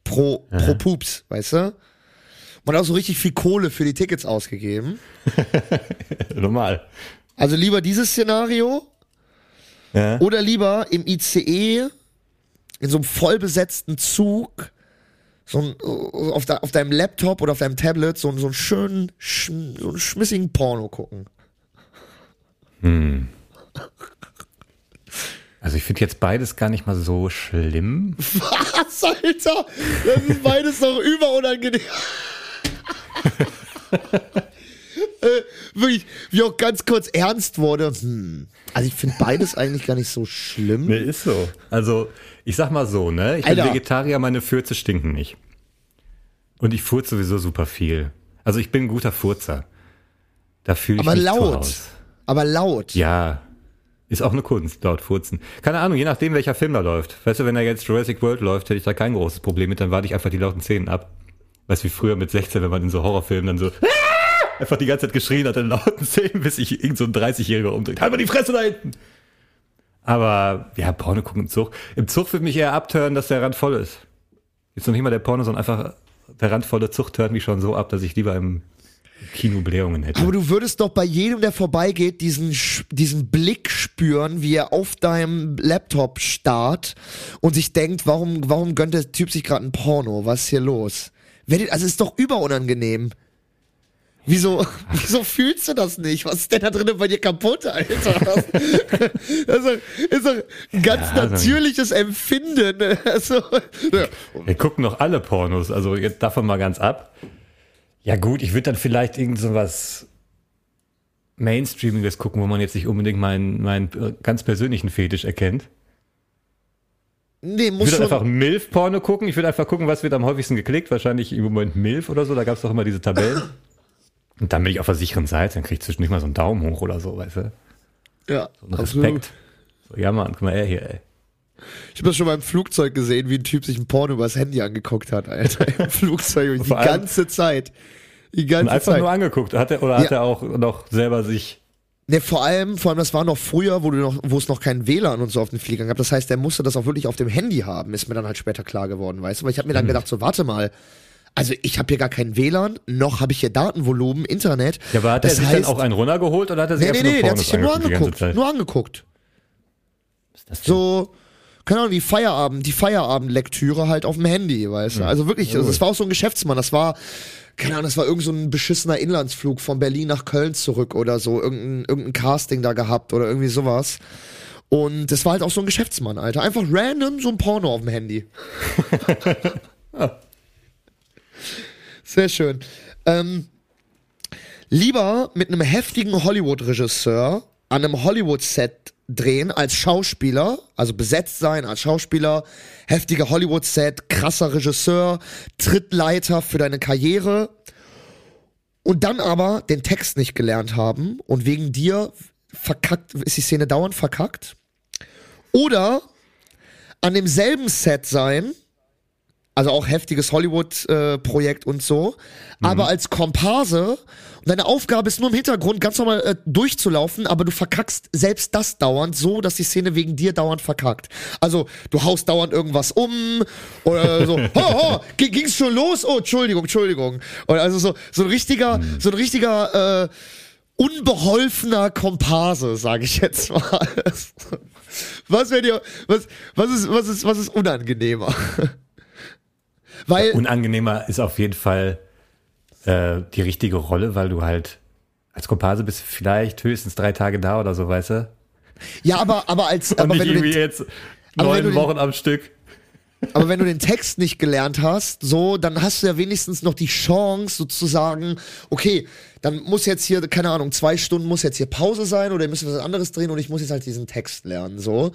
pro, pro Pups, weißt du? Man hat auch so richtig viel Kohle für die Tickets ausgegeben. Normal. Also lieber dieses Szenario Ja. oder lieber im ICE in so einem vollbesetzten Zug so ein, äh, auf, de, auf deinem Laptop oder auf deinem Tablet so, einen- so einen schönen, sch, so einen schmissigen Porno gucken. Also ich finde jetzt beides gar nicht mal so schlimm. Was, Alter? Das ist beides doch überunangenehm. Äh, wirklich, wie auch ganz kurz ernst wurde. Hm. Also ich finde beides eigentlich gar nicht so schlimm. Nee, ist so. Also, ich sag mal so, ne? Ich Alter. bin Vegetarier, meine Fürze stinken nicht. Und ich furze sowieso super viel. Also ich bin ein guter Furzer. Da fühle ich Aber mich laut. Aber laut. Ja. Ist auch eine Kunst, laut furzen. Keine Ahnung, je nachdem, welcher Film da läuft. Weißt du, wenn da jetzt Jurassic World läuft, hätte ich da kein großes Problem mit, dann warte ich einfach die lauten Szenen ab. Weißt wie früher mit 16, wenn man in so Horrorfilmen dann so "Ah!" einfach die ganze Zeit geschrien hat in lauten Szenen, bis sich irgend so ein 30-Jähriger umdreht. Halt mal die Fresse da hinten! Aber, ja, Porno gucken im Zug. Im Zug würde mich eher abtören, dass der Rand voll ist. Jetzt noch nicht mal der Porno, sondern einfach der randvolle Zug tönt mich schon so ab, dass ich lieber im Kino Blähungen hätte. Aber du würdest doch bei jedem, der vorbeigeht, diesen, diesen Blick spüren, wie er auf deinem Laptop starrt und sich denkt, warum, warum gönnt der Typ sich gerade ein Porno? Was ist hier los? Werdet- Also ist doch überunangenehm. Wieso, wieso fühlst du das nicht? Was ist denn da drinnen bei dir kaputt, Alter? Das ist doch, ist doch ein ganz Ja, dann- natürliches Empfinden. Also, ja. Wir gucken noch alle Pornos, also jetzt davon mal ganz ab. Ja gut, ich würde dann vielleicht irgend so was Mainstreamiges gucken, wo man jetzt nicht unbedingt meinen, meinen äh, ganz persönlichen Fetisch erkennt. Nee, Ich muss würde schon. einfach MILF-Porno gucken. Ich würde einfach gucken, was wird am häufigsten geklickt. Wahrscheinlich im Moment MILF oder so. Da gab es doch immer diese Tabellen. Und dann bin ich auf der sicheren Seite. Dann kriege ich zwischendurch mal so einen Daumen hoch oder so, weißt du? ja, So Respekt. So, ja, Mann, guck mal her hier, ey. Ich habe das schon mal im Flugzeug gesehen, wie ein Typ sich ein Porno übers Handy angeguckt hat, Alter. Im Flugzeug. Die ganze Zeit. Die ganze einfach Zeit. nur angeguckt. Hat er, oder hat Ja. er auch noch selber sich. Ne, vor allem, vor allem, das war noch früher, wo du noch, wo es noch kein WLAN und so auf den Fliegern gab. Das heißt, der musste das auch wirklich auf dem Handy haben, ist mir dann halt später klar geworden, weißt du? Weil ich habe mir dann gedacht, so, warte mal. Also ich habe hier gar kein WLAN, noch habe ich hier Datenvolumen, Internet. Ja, aber hat das er sich heißt, dann auch einen runtergeholt oder hat er sich Nee, nee, nee, nur der hat sich nur angeguckt? Nur angeguckt. Was ist das denn? So, keine Ahnung, die Feierabend, die Feierabendlektüre halt auf dem Handy, weißt du? Also wirklich, also das war auch so ein Geschäftsmann, das war, keine Ahnung, das war irgend so ein beschissener Inlandsflug von Berlin nach Köln zurück oder so, irgendein, irgendein Casting da gehabt oder irgendwie sowas. Und das war halt auch so ein Geschäftsmann, Alter. Einfach random so ein Porno auf dem Handy. Sehr schön. Ähm, lieber mit einem heftigen Hollywood-Regisseur an einem Hollywood-Set drehen als Schauspieler, also besetzt sein als Schauspieler, heftiger Hollywood Set, krasser Regisseur, Trittleiter für deine Karriere und dann aber den Text nicht gelernt haben und wegen dir verkackt, ist die Szene dauernd verkackt. Oder an demselben Set sein, also auch heftiges Hollywood-Projekt und so, aber als Komparse und deine Aufgabe ist nur im Hintergrund ganz normal äh, durchzulaufen, aber du verkackst selbst das dauernd so, dass die Szene wegen dir dauernd verkackt. Also du haust dauernd irgendwas um oder so, ho, ho, ging- ging's schon los? Oh, Entschuldigung, Entschuldigung. Oder also so, so ein richtiger, so ein richtiger, äh, unbeholfener Komparse, sage ich jetzt mal. Was wäre dir, was, was ist, was ist, was ist unangenehmer? Weil, Unangenehmer ist auf jeden Fall äh, die richtige Rolle, weil du halt als Komparse bist vielleicht höchstens drei Tage da oder so, weißt du? ja, aber, aber als, Und aber nicht wenn, du irgendwie den, jetzt neun den- Wochen am Stück. aber wenn du den Text nicht gelernt hast, so, dann hast du ja wenigstens noch die Chance sozusagen, okay, dann muss jetzt hier, keine Ahnung, zwei Stunden muss jetzt hier Pause sein oder ihr müsst was anderes drehen und ich muss jetzt halt diesen Text lernen, so.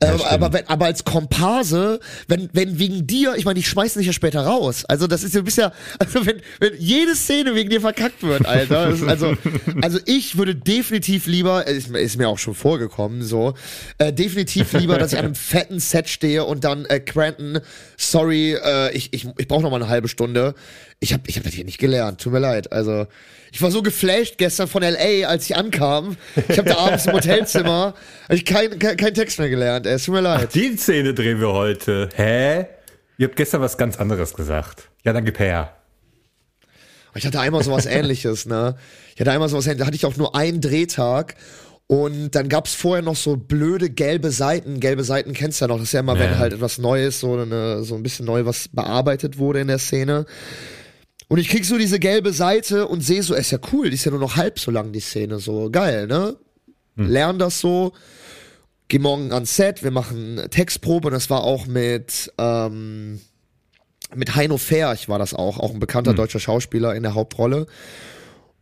äh, stimmt. aber, wenn, aber als Komparse, wenn, wenn wegen dir, ich meine, die schmeißen dich ja später raus. Also das ist ja, ja, also wenn, wenn jede Szene wegen dir verkackt wird, Alter. ist also, also ich würde definitiv lieber, ist, mir- ist mir auch schon vorgekommen, so, äh, definitiv lieber, dass ich an einem fetten Set stehe und dann, äh, Cranton, sorry, äh, ich, ich, ich brauche noch mal eine halbe Stunde. Ich habe ich hab das hier nicht gelernt, tut mir leid. Also, ich war so geflasht gestern von LA, als ich ankam. Ich habe da abends im Hotelzimmer, hab ich keinen kein, kein Text mehr gelernt. Ey, es tut mir leid. Die Szene drehen wir heute. Hä? Ihr habt gestern was ganz anderes gesagt. Ja, dann gib her. Ich hatte einmal sowas ähnliches, ne? Ich hatte einmal sowas ähnliches, da hatte ich auch nur einen Drehtag und dann gab's vorher noch so blöde gelbe Seiten. Gelbe Seiten kennst du ja noch, das ist ja immer, wenn Ja. halt etwas Neues, so, eine, so ein bisschen neu was bearbeitet wurde in der Szene. Und ich krieg so diese gelbe Seite und sehe so, ist ja cool, die ist ja nur noch halb so lang, die Szene, so geil, ne? Lern das so, geh morgen ans Set, wir machen Textprobe und das war auch mit, ähm, mit Heino Ferch war das auch, auch ein bekannter deutscher Schauspieler in der Hauptrolle.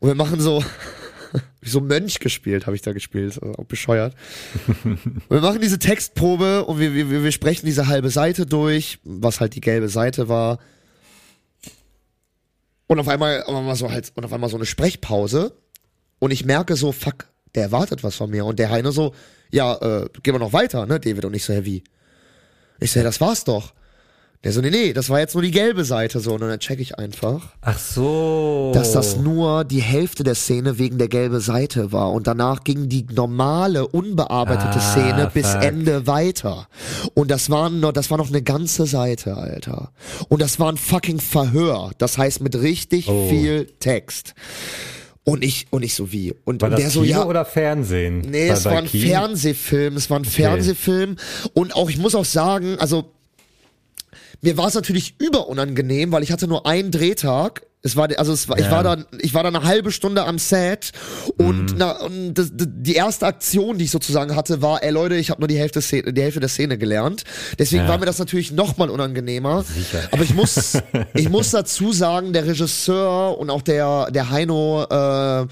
Und wir machen so, wie so Mönch gespielt, habe ich da gespielt, also auch bescheuert. Und wir machen diese Textprobe und wir, wir, wir sprechen diese halbe Seite durch, was halt die gelbe Seite war. Und auf einmal, auf einmal so halt, und auf einmal so eine Sprechpause. Und ich merke so, fuck, der erwartet was von mir. Und der Heine so, ja, äh, gehen wir noch weiter, ne, David? Und ich so, ja, wie? Ich so, ja, das war's doch. Der so, nee, nee, das war jetzt nur die gelbe Seite so. Und dann check ich einfach, Ach so. dass das nur die Hälfte der Szene wegen der gelben Seite war. Und danach ging die normale, unbearbeitete Ah, Szene bis fuck. Ende weiter. Und das war noch, das war noch eine ganze Seite, Alter. Und das war ein fucking Verhör. Das heißt mit richtig Oh. viel Text. Und ich, und ich so wie. Und, War und das der so, Kino ja. oder Fernsehen? Nee, Weil es war ein Kino- Fernsehfilm, es war ein Fernsehfilm. Und auch, ich muss auch sagen, also, mir war es natürlich überunangenehm, weil ich hatte nur einen Drehtag. Es war, also es war, ich Ja. war da, ich war da eine halbe Stunde am Set und, Mhm. na, und das, die erste Aktion, die ich sozusagen hatte, war, ey Leute, ich habe nur die Hälfte, die Hälfte der Szene gelernt. Deswegen Ja. war mir das natürlich noch mal unangenehmer. Aber ich muss, ich muss dazu sagen, der Regisseur und auch der, der Heino, äh,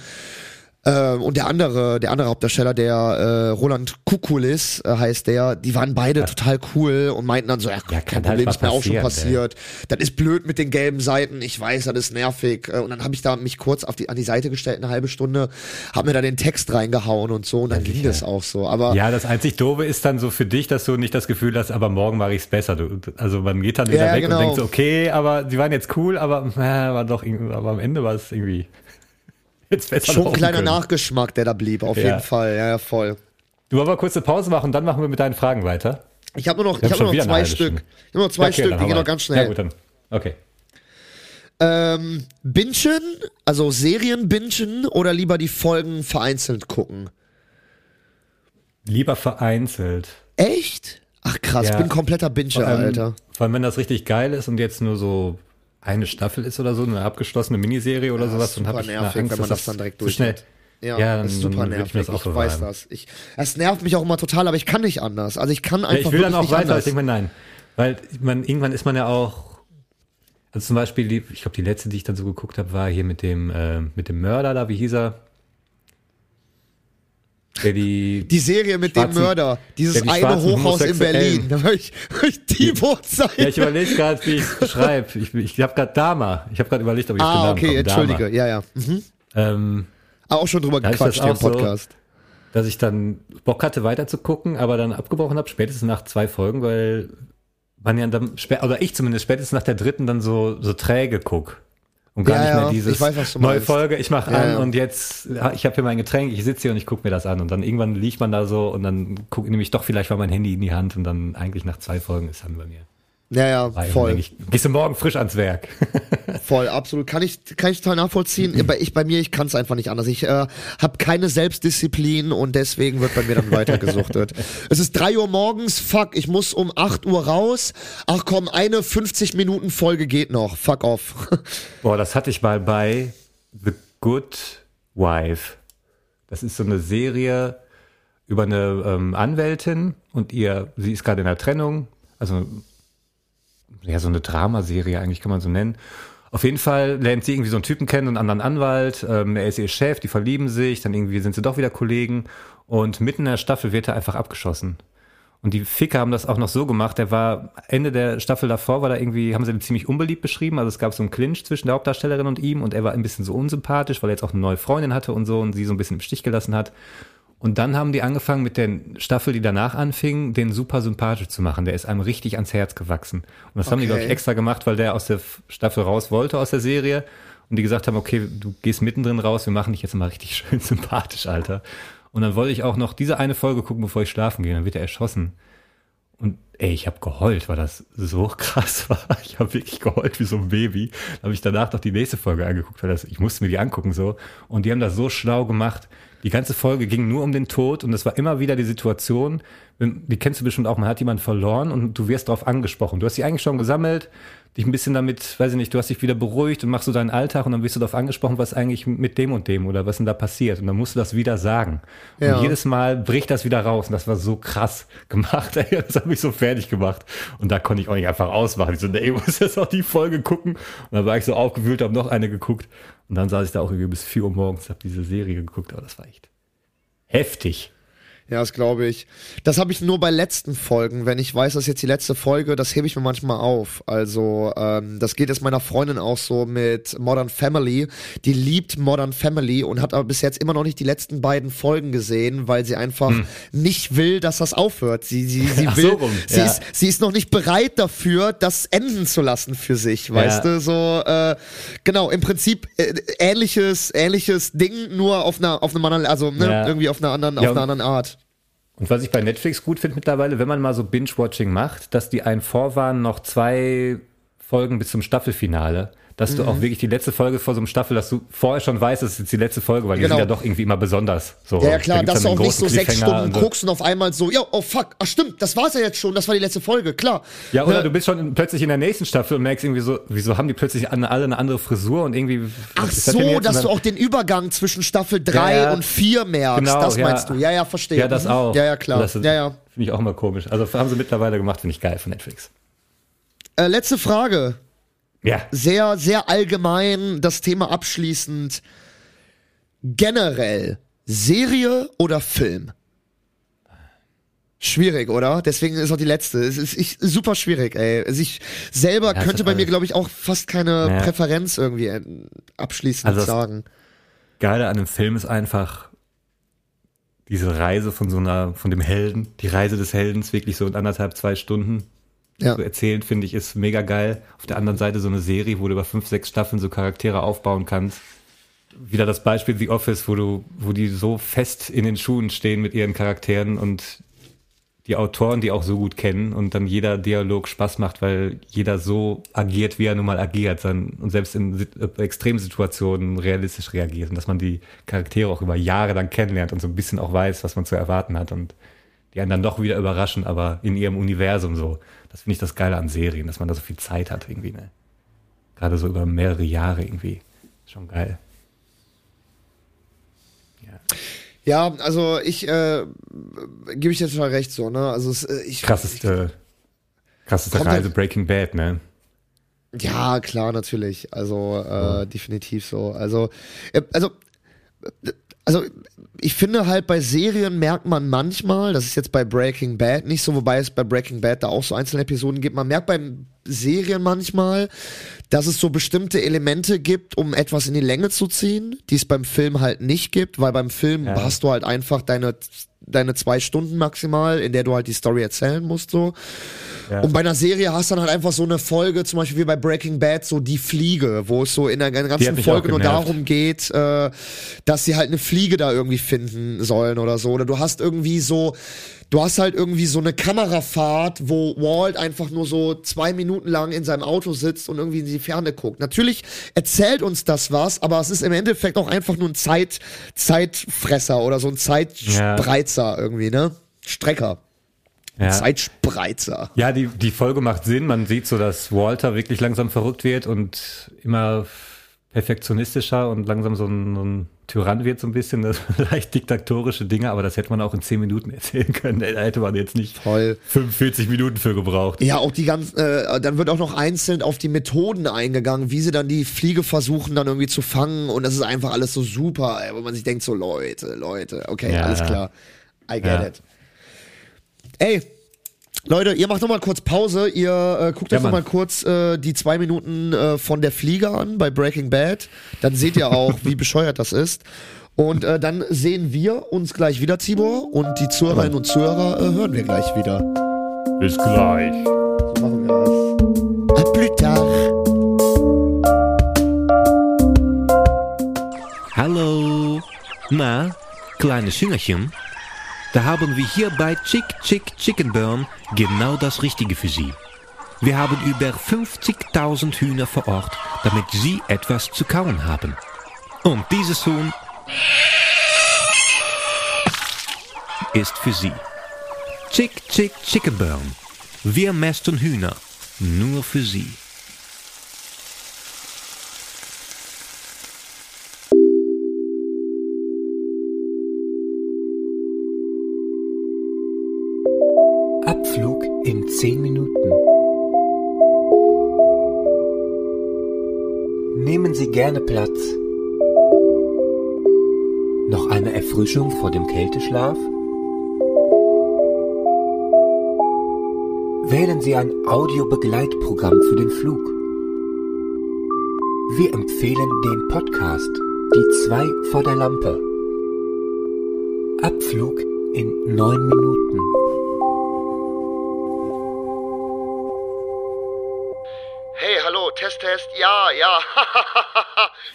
äh, und der andere, der andere Hauptdarsteller, der äh, Roland Kukulis äh, heißt der, die waren beide total cool und meinten dann so, ja, Ja, kein halt Problem, mal ist mir auch schon passieren, passiert. Das ist blöd mit den gelben Seiten, ich weiß, das ist nervig. Äh, Und dann habe ich da mich kurz auf die, an die Seite gestellt, eine halbe Stunde, hab mir da den Text reingehauen und so und dann ging sicher. das auch so. Aber Ja, das einzig Doofe ist dann so für dich, dass du nicht das Gefühl hast, aber morgen mache ich es besser. Du, also man geht dann wieder Ja, weg genau. und denkt so, okay, aber die waren jetzt cool, aber äh, war doch aber am Ende war es irgendwie schon ein kleiner können. Nachgeschmack, der da blieb, auf Ja. jeden Fall. Ja, ja, voll. Du wollen wir kurz eine Pause machen, dann machen wir mit deinen Fragen weiter. Ich habe nur noch, ich hab nur noch zwei Stück. Ich hab nur noch zwei Okay, Stück, die gehen noch ganz schnell. Ja gut, dann. Okay. Ähm, bingen, also Serien bingen oder lieber die Folgen vereinzelt gucken? Lieber vereinzelt. Echt? Ach krass, Ja. bin kompletter Binger, Alter. Vor allem, wenn das richtig geil ist und jetzt nur so eine Staffel ist oder so, eine abgeschlossene Miniserie oder Ja, sowas, dann habe ich nervig, Angst, wenn man das dann direkt zu schnell. Ja, Ja, das ist dann- super dann nervig. ich das ich weiß das. Ich, es nervt mich auch immer total, aber ich kann nicht anders. Also ich kann Ja, einfach ich will dann auch weiter. Ich denke mir, nein. Weil man, irgendwann ist man ja auch. Also zum Beispiel, die, ich glaube, die letzte, die ich dann so geguckt habe, war hier mit dem, äh, mit dem Mörder da, wie hieß er? Der die, Die Serie mit dem Mörder, dieses die eine Hochhaus in Berlin. Da will ich, will ich Timo zeigen. Ja, ich überlege gerade, wie ich es beschreibe. Ich, ich habe gerade Dama. Ich habe gerade überlegt, ob ich auf den ah, Namen okay, komme. entschuldige. Ja, ja. Mhm. Dama. Ähm, Ah, Auch schon drüber gequatscht im auch so. Podcast. dass ich dann Bock hatte, weiter zu gucken, aber dann abgebrochen habe, spätestens nach zwei Folgen, weil man ja dann, oder ich zumindest spätestens nach der dritten dann so, so träge guck. Und gar Ja, nicht mehr dieses weiß, neue meinst. Folge, ich mache Ja, an ja. und jetzt, ich habe hier mein Getränk, ich sitze hier und ich gucke mir das an. Und dann irgendwann liegt man da so und dann gucke nehme ich doch vielleicht mal mein Handy in die Hand und dann eigentlich nach zwei Folgen ist dann bei mir. Ja, ja, voll. Ich, gehst du morgen frisch ans Werk. Voll, absolut. Kann ich, kann ich total nachvollziehen. Bei, ich, bei mir, ich kann es einfach nicht anders. Ich äh, habe keine Selbstdisziplin und deswegen wird bei mir dann weitergesuchtet. es ist drei Uhr morgens, fuck, ich muss um 8 Uhr raus. Ach komm, eine 50 Minuten Folge geht noch. Fuck off. Boah, das hatte ich mal bei The Good Wife. Das ist so eine Serie über eine ähm, Anwältin und ihr, sie ist gerade in der Trennung. Also, ja, so eine Dramaserie eigentlich kann man so nennen. Auf jeden Fall lernt sie irgendwie so einen Typen kennen, einen anderen Anwalt. Ähm, er ist ihr Chef, die verlieben sich, dann irgendwie sind sie doch wieder Kollegen. Und mitten in der Staffel wird er einfach abgeschossen. Und die Ficker haben das auch noch so gemacht. Der war Ende der Staffel davor, war da irgendwie, haben sie ihn ziemlich unbeliebt beschrieben. Also es gab so einen Clinch zwischen der Hauptdarstellerin und ihm und er war ein bisschen so unsympathisch, weil er jetzt auch eine neue Freundin hatte und so und sie so ein bisschen im Stich gelassen hat. Und dann haben die angefangen mit der Staffel, die danach anfing, den super sympathisch zu machen. Der ist einem richtig ans Herz gewachsen. Und das haben die, Okay. glaube ich, extra gemacht, weil der aus der Staffel raus wollte, aus der Serie. Und die gesagt haben, okay, du gehst mittendrin raus, wir machen dich jetzt mal richtig schön sympathisch, Alter. Und dann wollte ich auch noch diese eine Folge gucken, bevor ich schlafen gehe. Dann wird er erschossen. Und ey, ich habe geheult, weil das so krass war. Ich habe wirklich geheult wie so ein Baby. Da habe ich danach noch die nächste Folge angeguckt, weil das, ich musste mir die angucken so. Und die haben das so schlau gemacht. Die ganze Folge ging nur um den Tod und es war immer wieder die Situation, die kennst du bestimmt auch, man hat jemanden verloren und du wirst darauf angesprochen. Du hast dich eigentlich schon gesammelt, dich ein bisschen damit, weiß ich nicht, du hast dich wieder beruhigt und machst so deinen Alltag und dann wirst du darauf angesprochen, was eigentlich mit dem und dem oder was denn da passiert. Und dann musst du das wieder sagen. Ja. Und jedes Mal bricht das wieder raus und das war so krass gemacht. Ey. Das hat mich so fertig gemacht. Und da konnte ich auch nicht einfach ausmachen. Ich so, nee, ich muss jetzt auch die Folge gucken. Und dann war ich so aufgewühlt, habe noch eine geguckt. Und dann saß ich da auch irgendwie bis 4 Uhr morgens, habe diese Serie geguckt. Aber das war echt heftig. Ja, das glaube ich. Das habe ich nur bei letzten Folgen. Wenn ich weiß, dass jetzt die letzte Folge, das hebe ich mir manchmal auf. Also, ähm, das geht jetzt meiner Freundin auch so mit Modern Family. Die liebt Modern Family und hat aber bis jetzt immer noch nicht die letzten beiden Folgen gesehen, weil sie einfach nicht will, dass das aufhört. Sie, sie, sie Hm. Ach will, so sie, ja. ist, sie ist noch nicht bereit dafür, das enden zu lassen für sich, weißt du? So, äh, genau, im Prinzip äh, ähnliches, ähnliches Ding, nur auf einer, auf einem anderen, also ne, Ja. irgendwie auf einer anderen, Ja, auf einer anderen Art. Und was ich bei Netflix gut finde mittlerweile, wenn man mal so Binge-Watching macht, dass die einen vorwarnen, noch zwei Folgen bis zum Staffelfinale, dass du auch wirklich die letzte Folge vor so einem Staffel, dass du vorher schon weißt, das ist jetzt die letzte Folge, weil die Genau. sind ja doch irgendwie immer besonders. So, Ja, ja klar, da dass du auch nicht so sechs Stunden und so. guckst und auf einmal so, ja, oh fuck, ach stimmt, das war's ja jetzt schon, das war die letzte Folge, klar. Ja, oder Ne? du bist schon plötzlich in der nächsten Staffel und merkst irgendwie so, wieso haben die plötzlich alle eine andere Frisur und irgendwie. Ach so, dass dann- du auch den Übergang zwischen Staffel 3 Ja, ja. und 4 merkst, Genau, das meinst du. Ja, ja, verstehe. Ja, das Mhm. auch. Ja, ja, klar. Das ist- ja, ja. Finde ich auch immer komisch. Also haben sie mittlerweile gemacht, finde ich geil von Netflix. Äh, letzte Frage. Ja. Sehr, sehr allgemein, das Thema abschließend. Generell, Serie oder Film? Schwierig, oder? Deswegen ist auch die letzte. Es ist ich, super schwierig, ey. Also ich selber Ja, könnte bei mir, glaube ich, auch fast keine Ja. Präferenz irgendwie äh, abschließend Also sagen. Geile an einem Film ist einfach diese Reise von so einer, von dem Helden, die Reise des Heldens, wirklich so in anderthalb, zwei Stunden Ja. so erzählt, finde ich, ist mega geil. Auf der anderen Seite so eine Serie, wo du über fünf, sechs Staffeln so Charaktere aufbauen kannst. Wieder das Beispiel The Office, wo du, wo die so fest in den Schuhen stehen mit ihren Charakteren und die Autoren, die auch so gut kennen und dann jeder Dialog Spaß macht, weil jeder so agiert, wie er nun mal agiert und selbst in äh, Extremsituationen realistisch reagiert und dass man die Charaktere auch über Jahre dann kennenlernt und so ein bisschen auch weiß, was man zu erwarten hat und die einen dann doch wieder überraschen, aber in ihrem Universum so. Das finde ich das Geile an Serien, dass man da so viel Zeit hat irgendwie, ne? Gerade so über mehrere Jahre irgendwie. Schon geil. Ja. Ja, also ich äh, gebe ich dir total recht so, ne? Also es, äh, ich Krasseste, krasseste Kommt Reise halt- Breaking Bad, ne? Ja, klar, natürlich. Also äh, definitiv so. Also, äh, also äh, also ich finde halt bei Serien merkt man manchmal, das ist jetzt bei Breaking Bad nicht so, wobei es bei Breaking Bad da auch so einzelne Episoden gibt, man merkt bei Serien manchmal, dass es so bestimmte Elemente gibt, um etwas in die Länge zu ziehen, die es beim Film halt nicht gibt, weil beim Film Ja. hast du halt einfach deine deine zwei Stunden maximal, in der du halt die Story erzählen musst so. Ja. Und bei einer Serie hast du dann halt einfach so eine Folge, zum Beispiel wie bei Breaking Bad, so die Fliege, wo es so in der ganzen Folge nur darum geht, äh, dass sie halt eine Fliege da irgendwie finden sollen oder so. Oder du hast irgendwie so, du hast halt irgendwie so eine Kamerafahrt, wo Walt einfach nur so zwei Minuten lang in seinem Auto sitzt und irgendwie in die Ferne guckt. Natürlich erzählt uns das was, aber es ist im Endeffekt auch einfach nur ein Zeit, Zeitfresser oder so ein Zeitspreizer irgendwie, ne? Strecker. Ja. Zeitspreizer. Ja, die, die Folge macht Sinn. Man sieht so, dass Walter wirklich langsam verrückt wird und immer perfektionistischer und langsam so ein, so ein Tyrann wird so ein bisschen. Das leicht diktatorische Dinge, aber das hätte man auch in 10 Minuten erzählen können. Da hätte man jetzt nicht Voll. 45 Minuten für gebraucht. Ja, auch die ganzen, äh, dann wird auch noch einzeln auf die Methoden eingegangen, wie sie dann die Fliege versuchen dann irgendwie zu fangen und das ist einfach alles so super, ey, wo man sich denkt so, Leute, Leute, okay, Ja. alles klar, I get Ja. it. Ey, Leute, ihr macht noch mal kurz Pause, ihr äh, guckt Ja, euch noch mal Mann. kurz äh, die zwei Minuten äh, von der Fliege an bei Breaking Bad, dann seht ihr auch, wie bescheuert das ist. Und äh, dann sehen wir uns gleich wieder, Tibor, und die Zuhörerinnen und Zuhörer äh, hören wir gleich wieder. Bis gleich. So machen wir das. A plus tard. Hallo. Na, kleines Hüngerchen? Da haben wir hier bei Chick Chick Chicken Burn genau das Richtige für Sie. Wir haben über 50.000 Hühner vor Ort, damit Sie etwas zu kauen haben. Und dieses Huhn ist für Sie. Chick Chick Chicken Burn. Wir mästen Hühner. Nur für Sie. In 10 Minuten. Nehmen Sie gerne Platz. Noch eine Erfrischung vor dem Kälteschlaf? Wählen Sie ein Audiobegleitprogramm für den Flug. Wir empfehlen den Podcast Die zwei vor der Lampe. Abflug in 9 Minuten. Test, Test. Ja, ja.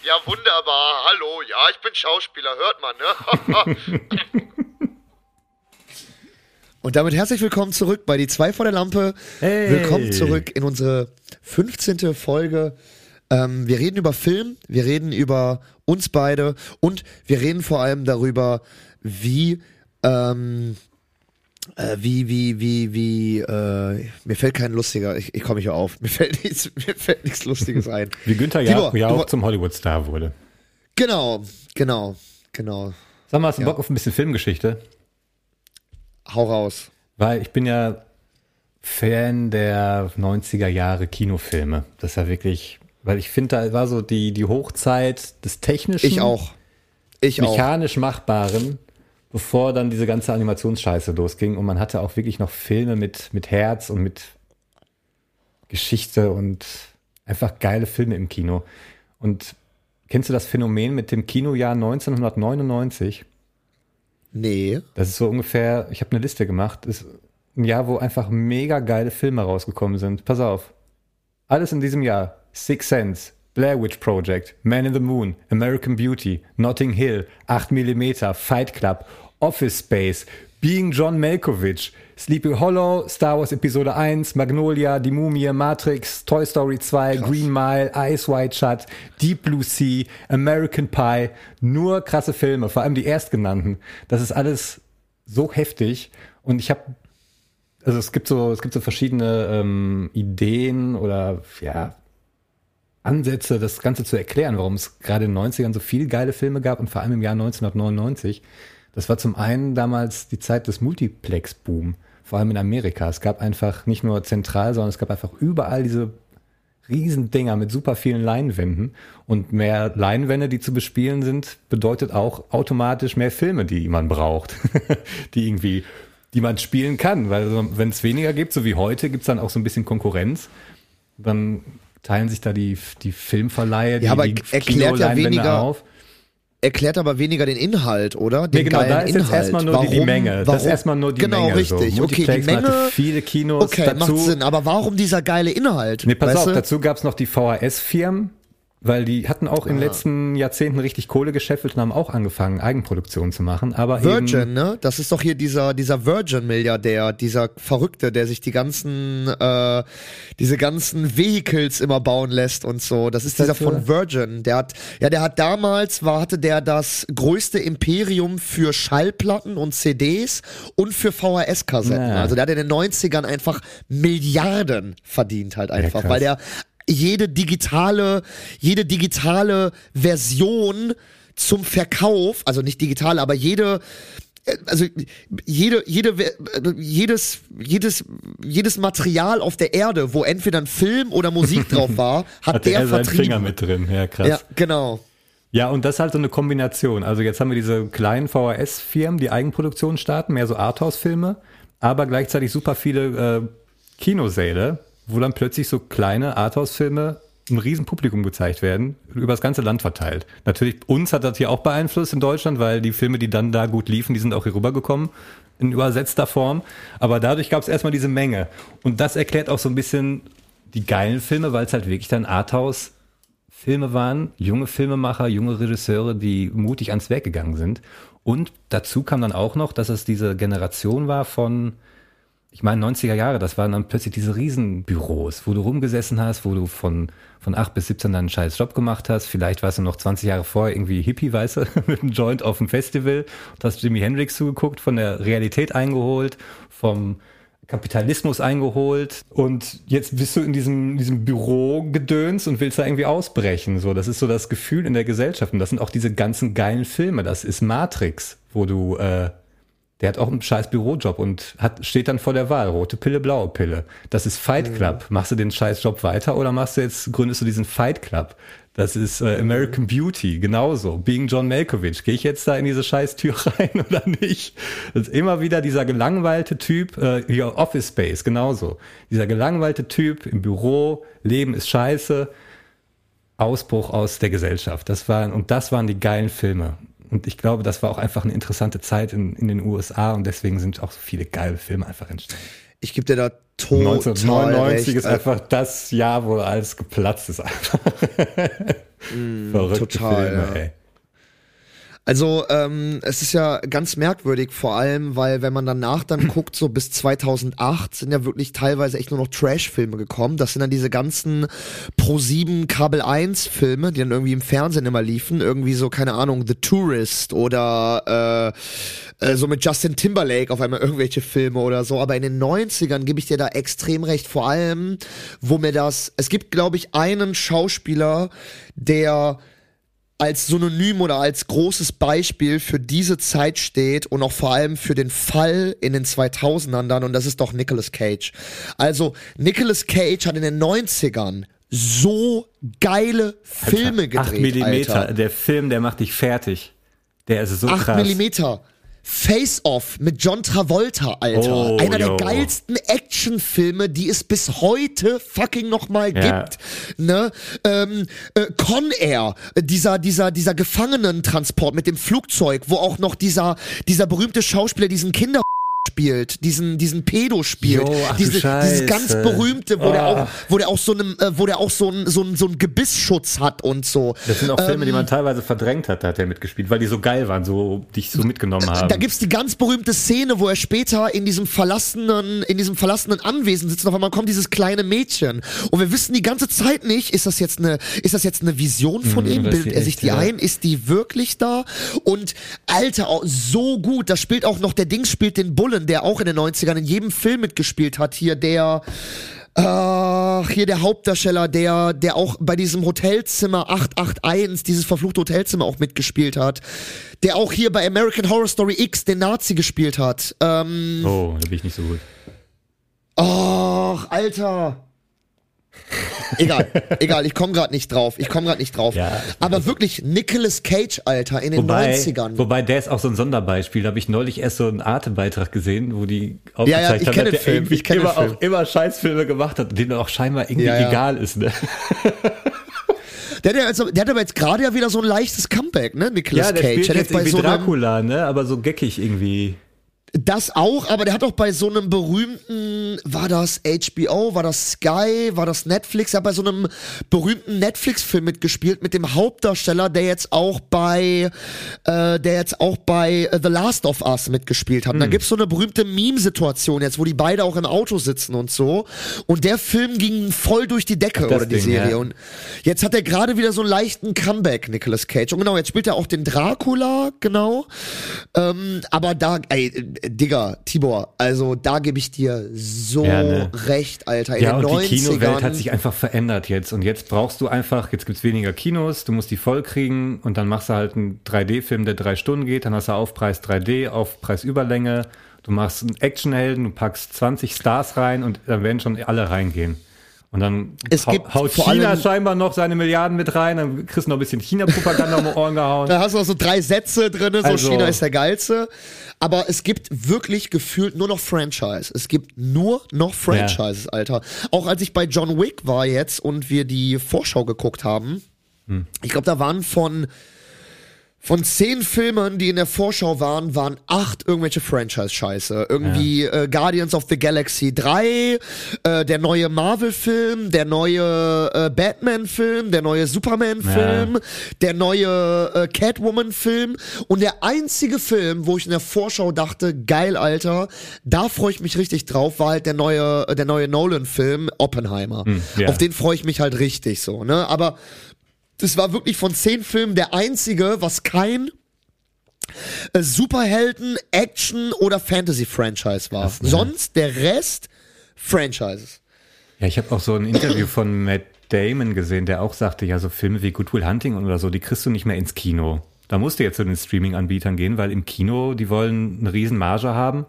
ja, wunderbar. Hallo, ja, ich bin Schauspieler, hört man, ne? Und damit herzlich willkommen zurück bei die zwei vor der Lampe. Hey. Willkommen zurück in unsere 15. Folge. Ähm, wir reden über Film, wir reden über uns beide und wir reden vor allem darüber, wie ähm, äh, wie, wie, wie, wie, äh, mir fällt kein lustiger, ich, ich komme nicht auf, mir fällt nichts, mir fällt nichts Lustiges ein. Wie Günther Tibor, ja, auch zum Hollywood-Star wurde. Genau, genau, genau. Sag mal, hast du Ja. Bock auf ein bisschen Filmgeschichte? Hau raus. Weil ich bin ja Fan der 90er Jahre Kinofilme. Das ist ja wirklich, weil ich finde, da war so die, die Hochzeit des technischen, Ich auch. Ich auch. mechanisch Machbaren, bevor dann diese ganze Animationsscheiße losging. Und man hatte auch wirklich noch Filme mit, mit Herz und mit Geschichte und einfach geile Filme im Kino. Und kennst du das Phänomen mit dem Kinojahr 1999? Nee. Das ist so ungefähr, ich habe eine Liste gemacht, ist ein Jahr, wo einfach mega geile Filme rausgekommen sind. Pass auf. Alles in diesem Jahr. Six Sense, Blair Witch Project, Man in the Moon, American Beauty, Notting Hill, 8 mm, Fight Club, Office Space, Being John Malkovich, Sleepy Hollow, Star Wars Episode 1, Magnolia, Die Mumie, Matrix, Toy Story 2, Green Mile, Eyes Wide Shut, Deep Blue Sea, American Pie. Nur krasse Filme, vor allem die erstgenannten. Das ist alles so heftig und ich habe also es gibt so, es gibt so verschiedene ähm, Ideen oder ja, Ansätze, das Ganze zu erklären, warum es gerade in den 90ern so viele geile Filme gab und vor allem im Jahr 1999. Das war zum einen damals die Zeit des Multiplex-Boom, vor allem in Amerika. Es gab einfach nicht nur zentral, sondern es gab einfach überall diese Riesendinger mit super vielen Leinwänden. Und mehr Leinwände, die zu bespielen sind, bedeutet auch automatisch mehr Filme, die man braucht. die irgendwie, die man spielen kann. Weil wenn es weniger gibt, so wie heute, gibt es dann auch so ein bisschen Konkurrenz. Dann teilen sich da die, die Filmverleihe, die, aber die erklärt ja weniger- auf. Erklärt aber weniger den Inhalt, oder? Den Nee, genau, da ist jetzt Inhalt. erstmal nur die, die Warum- Menge. Das Warum? ist erstmal nur die genau, Menge. richtig. So. Okay, die Menge. viele Kinos Okay, dazu. macht Sinn. Aber warum dieser geile Inhalt? Nee, pass Weißt auf, du? dazu gab's noch die VHS-Firmen, weil die hatten auch in den letzten Jahrzehnten richtig Kohle gescheffelt und haben auch angefangen, Eigenproduktion zu machen. Aber Virgin, ne? Das ist doch hier dieser, dieser Virgin-Milliardär, dieser Verrückte, der sich die ganzen, äh, diese ganzen Vehicles immer bauen lässt und so. Das ist dieser das so? von Virgin. Der hat, ja, der hat damals, war, hatte der das größte Imperium für Schallplatten und CDs und für VHS-Kassetten. Ja. Also der hat in den 90ern einfach Milliarden verdient halt einfach, krass. weil der jede digitale, jede digitale Version zum Verkauf, also nicht digital, aber jede, äh, also jede, jede, äh, jedes, jedes, jedes Material auf der Erde, wo entweder ein Film oder Musik drauf war, hat hatte der er seinen. Finger mit drin. Ja, krass. Ja, genau. Ja, und das ist halt so eine Kombination. Also jetzt haben wir diese kleinen VHS-Firmen, die Eigenproduktion starten, mehr so Arthouse-Filme, aber gleichzeitig super viele äh, Kinosäle, wo dann plötzlich so kleine Arthouse-Filme einem riesen Publikum gezeigt werden, über das ganze Land verteilt. Natürlich, uns hat das hier auch beeinflusst in Deutschland, weil die Filme, die dann da gut liefen, die sind auch hier rübergekommen in übersetzter Form. Aber dadurch gab es erstmal diese Menge. Und das erklärt auch so ein bisschen die geilen Filme, weil es halt wirklich dann Arthouse Filme waren, junge Filmemacher, junge Regisseure, die mutig ans Werk gegangen sind. Und dazu kam dann auch noch, dass es diese Generation war von, ich meine 90er Jahre, das waren dann plötzlich diese Riesenbüros, wo du rumgesessen hast, wo du von, von 8 bis 17 deinen scheiß Job gemacht hast. Vielleicht warst du noch 20 Jahre vorher irgendwie Hippie, weißt du, mit einem Joint auf dem Festival und hast Jimi Hendrix zugeguckt, von der Realität eingeholt, vom Kapitalismus eingeholt und jetzt bist du in diesem, diesem Büro gedöns und willst da irgendwie ausbrechen. So, das ist so das Gefühl in der Gesellschaft. Und das sind auch diese ganzen geilen Filme. Das ist Matrix, wo du, äh, der hat auch einen scheiß Bürojob und hat, steht dann vor der Wahl, rote Pille, blaue Pille. Das ist Fight Club. Machst du den scheiß Job weiter oder machst du jetzt, gründest du diesen Fight Club? Das ist äh, American Beauty, genauso. Being John Malkovich. Gehe ich jetzt da in diese scheiß Tür rein oder nicht? Das ist immer wieder dieser gelangweilte Typ, äh, hier Office Space, genauso. Dieser gelangweilte Typ im Büro, Leben ist scheiße, Ausbruch aus der Gesellschaft. Das waren, und das waren die geilen Filme. Und ich glaube, das war auch einfach eine interessante Zeit in, in den USA und deswegen sind auch so viele geile Filme einfach entstanden. Ich gebe dir da total 1999 recht. ist einfach das Jahr, wo alles geplatzt ist einfach. Verrückte total, Filme, ja. ey. Also ähm, es ist ja ganz merkwürdig, vor allem, weil wenn man danach dann guckt, so bis 2008 sind ja wirklich teilweise echt nur noch Trash-Filme gekommen. Das sind dann diese ganzen Pro7 Kabel 1 Filme, die dann irgendwie im Fernsehen immer liefen. Irgendwie so, keine Ahnung, The Tourist oder äh, äh, so mit Justin Timberlake auf einmal irgendwelche Filme oder so. Aber in den 90ern gebe ich dir da extrem recht. Vor allem, wo mir das, es gibt, glaube ich, einen Schauspieler, der als Synonym oder als großes Beispiel für diese Zeit steht und auch vor allem für den Fall in den 2000ern dann und das ist doch Nicolas Cage. Also Nicolas Cage hat in den 90ern so geile Filme gedreht, 8 Millimeter, Alter. der Film, der macht dich fertig. Der ist so 8 krass. Millimeter. Face Off mit John Travolta, Alter. Oh, Einer yo. der geilsten Actionfilme, die es bis heute fucking nochmal Ja. gibt. Ne? Ähm, äh, Con Air, dieser, dieser, dieser Gefangenentransport mit dem Flugzeug, wo auch noch dieser, dieser berühmte Schauspieler diesen Kinder spielt, diesen diesen Pedo spielt, Jo, ach Diese, dieses ganz berühmte, wo der Oh. auch wo der auch so einem äh, wo der auch so ein so ein so ein Gebissschutz hat und so. Das sind auch Filme, die Ähm, man teilweise verdrängt hat, da hat er mitgespielt, weil die so geil waren, so dich so mitgenommen haben. Da gibt's die ganz berühmte Szene, wo er später in diesem verlassenen, in diesem verlassenen Anwesen sitzt auf einmal kommt dieses kleine Mädchen. Und wir wissen die ganze Zeit nicht, ist das jetzt eine, ist das jetzt eine Vision von Mhm, ihm? das Bildet die er sich die ja. ein? Ist die wirklich da? Und Alter, so gut. Da spielt auch noch, der Dings spielt den Bullen, der auch in den 90ern in jedem Film mitgespielt hat. Hier der, Ach, hier der Hauptdarsteller, der, der auch bei diesem Hotelzimmer 881, dieses verfluchte Hotelzimmer auch mitgespielt hat. Der auch hier bei American Horror Story X den Nazi gespielt hat. Ähm, oh, da bin ich nicht so gut. ach, Alter. Egal, egal, ich komme gerade nicht drauf. Ich komme gerade nicht drauf. Ja. Aber wirklich Nicolas Cage, Alter, in den Wobei, 90ern. wobei der ist auch so ein Sonderbeispiel. Da habe ich neulich erst so einen Arte-Beitrag gesehen, wo die Ja, ja, aufgezeigt ich haben, dass der Film, irgendwie ich kenn immer Film. auch immer Scheißfilme gemacht hat, denen auch scheinbar irgendwie Ja, ja. egal ist. Ne? Der, der, also, der hat aber jetzt gerade ja wieder so ein leichtes Comeback, ne? Nicolas Ja, der Cage. spielt Der hat jetzt irgendwie so Dracula, ne? Aber so geckig irgendwie. Das auch, aber der hat auch bei so einem berühmten, war das HBO, war das Sky, war das Netflix, er hat bei so einem berühmten Netflix-Film mitgespielt mit dem Hauptdarsteller, der jetzt auch bei, äh, der jetzt auch bei äh, The Last of Us mitgespielt hat. Und Hm. Da gibt's so eine berühmte Meme-Situation jetzt, wo die beide auch im Auto sitzen und so. Und der Film ging voll durch die Decke, Ach, oder die Ding, Serie. ja. Und jetzt hat er gerade wieder so einen leichten Comeback, Nicolas Cage. Und genau, jetzt spielt er auch den Dracula, genau. Ähm, aber da, ey, Digga, Tibor, also da gebe ich dir so Ja, ne? recht, Alter. In Ja, und 90ern, die Kinowelt hat sich einfach verändert jetzt. Und jetzt brauchst du einfach, jetzt gibt's weniger Kinos, du musst die voll kriegen und dann machst du halt einen 3D-Film, der drei Stunden geht, dann hast du Aufpreis 3D, Aufpreis Überlänge, du machst einen Actionhelden, du packst 20 Stars rein und dann werden schon alle reingehen. Und dann Es haut China scheinbar noch seine Milliarden mit rein, dann kriegst du noch ein bisschen China-Propaganda um die Ohren gehauen. Da hast du auch so drei Sätze drin, so Also- China ist der geilste. Aber es gibt wirklich gefühlt nur noch Franchise. Es gibt nur noch Franchises, Alter. Auch als ich bei John Wick war jetzt und wir die Vorschau geguckt haben, Hm. ich glaube, da waren von von zehn Filmen, die in der Vorschau waren, waren acht irgendwelche Franchise-Scheiße. Irgendwie äh, Guardians of the Galaxy 3, äh, der neue Marvel-Film, der neue äh, Batman-Film, der neue Superman-Film, Ja. der neue äh, Catwoman-Film und der einzige Film, wo ich in der Vorschau dachte, geil, Alter, da freue ich mich richtig drauf, war halt der neue, äh, der neue Nolan-Film Oppenheimer. ja. Auf den freue ich mich halt richtig so, ne? Aber das war wirklich von zehn Filmen der einzige, was kein äh, Superhelden, Action oder Fantasy-Franchise war. Sonst der Rest Franchises. Ja, ich habe auch so ein Interview von Matt Damon gesehen, der auch sagte, ja, so Filme wie Good Will Hunting oder so, die kriegst du nicht mehr ins Kino. Da musst du jetzt zu den Streaming-Anbietern gehen, weil im Kino, die wollen eine riesen Marge haben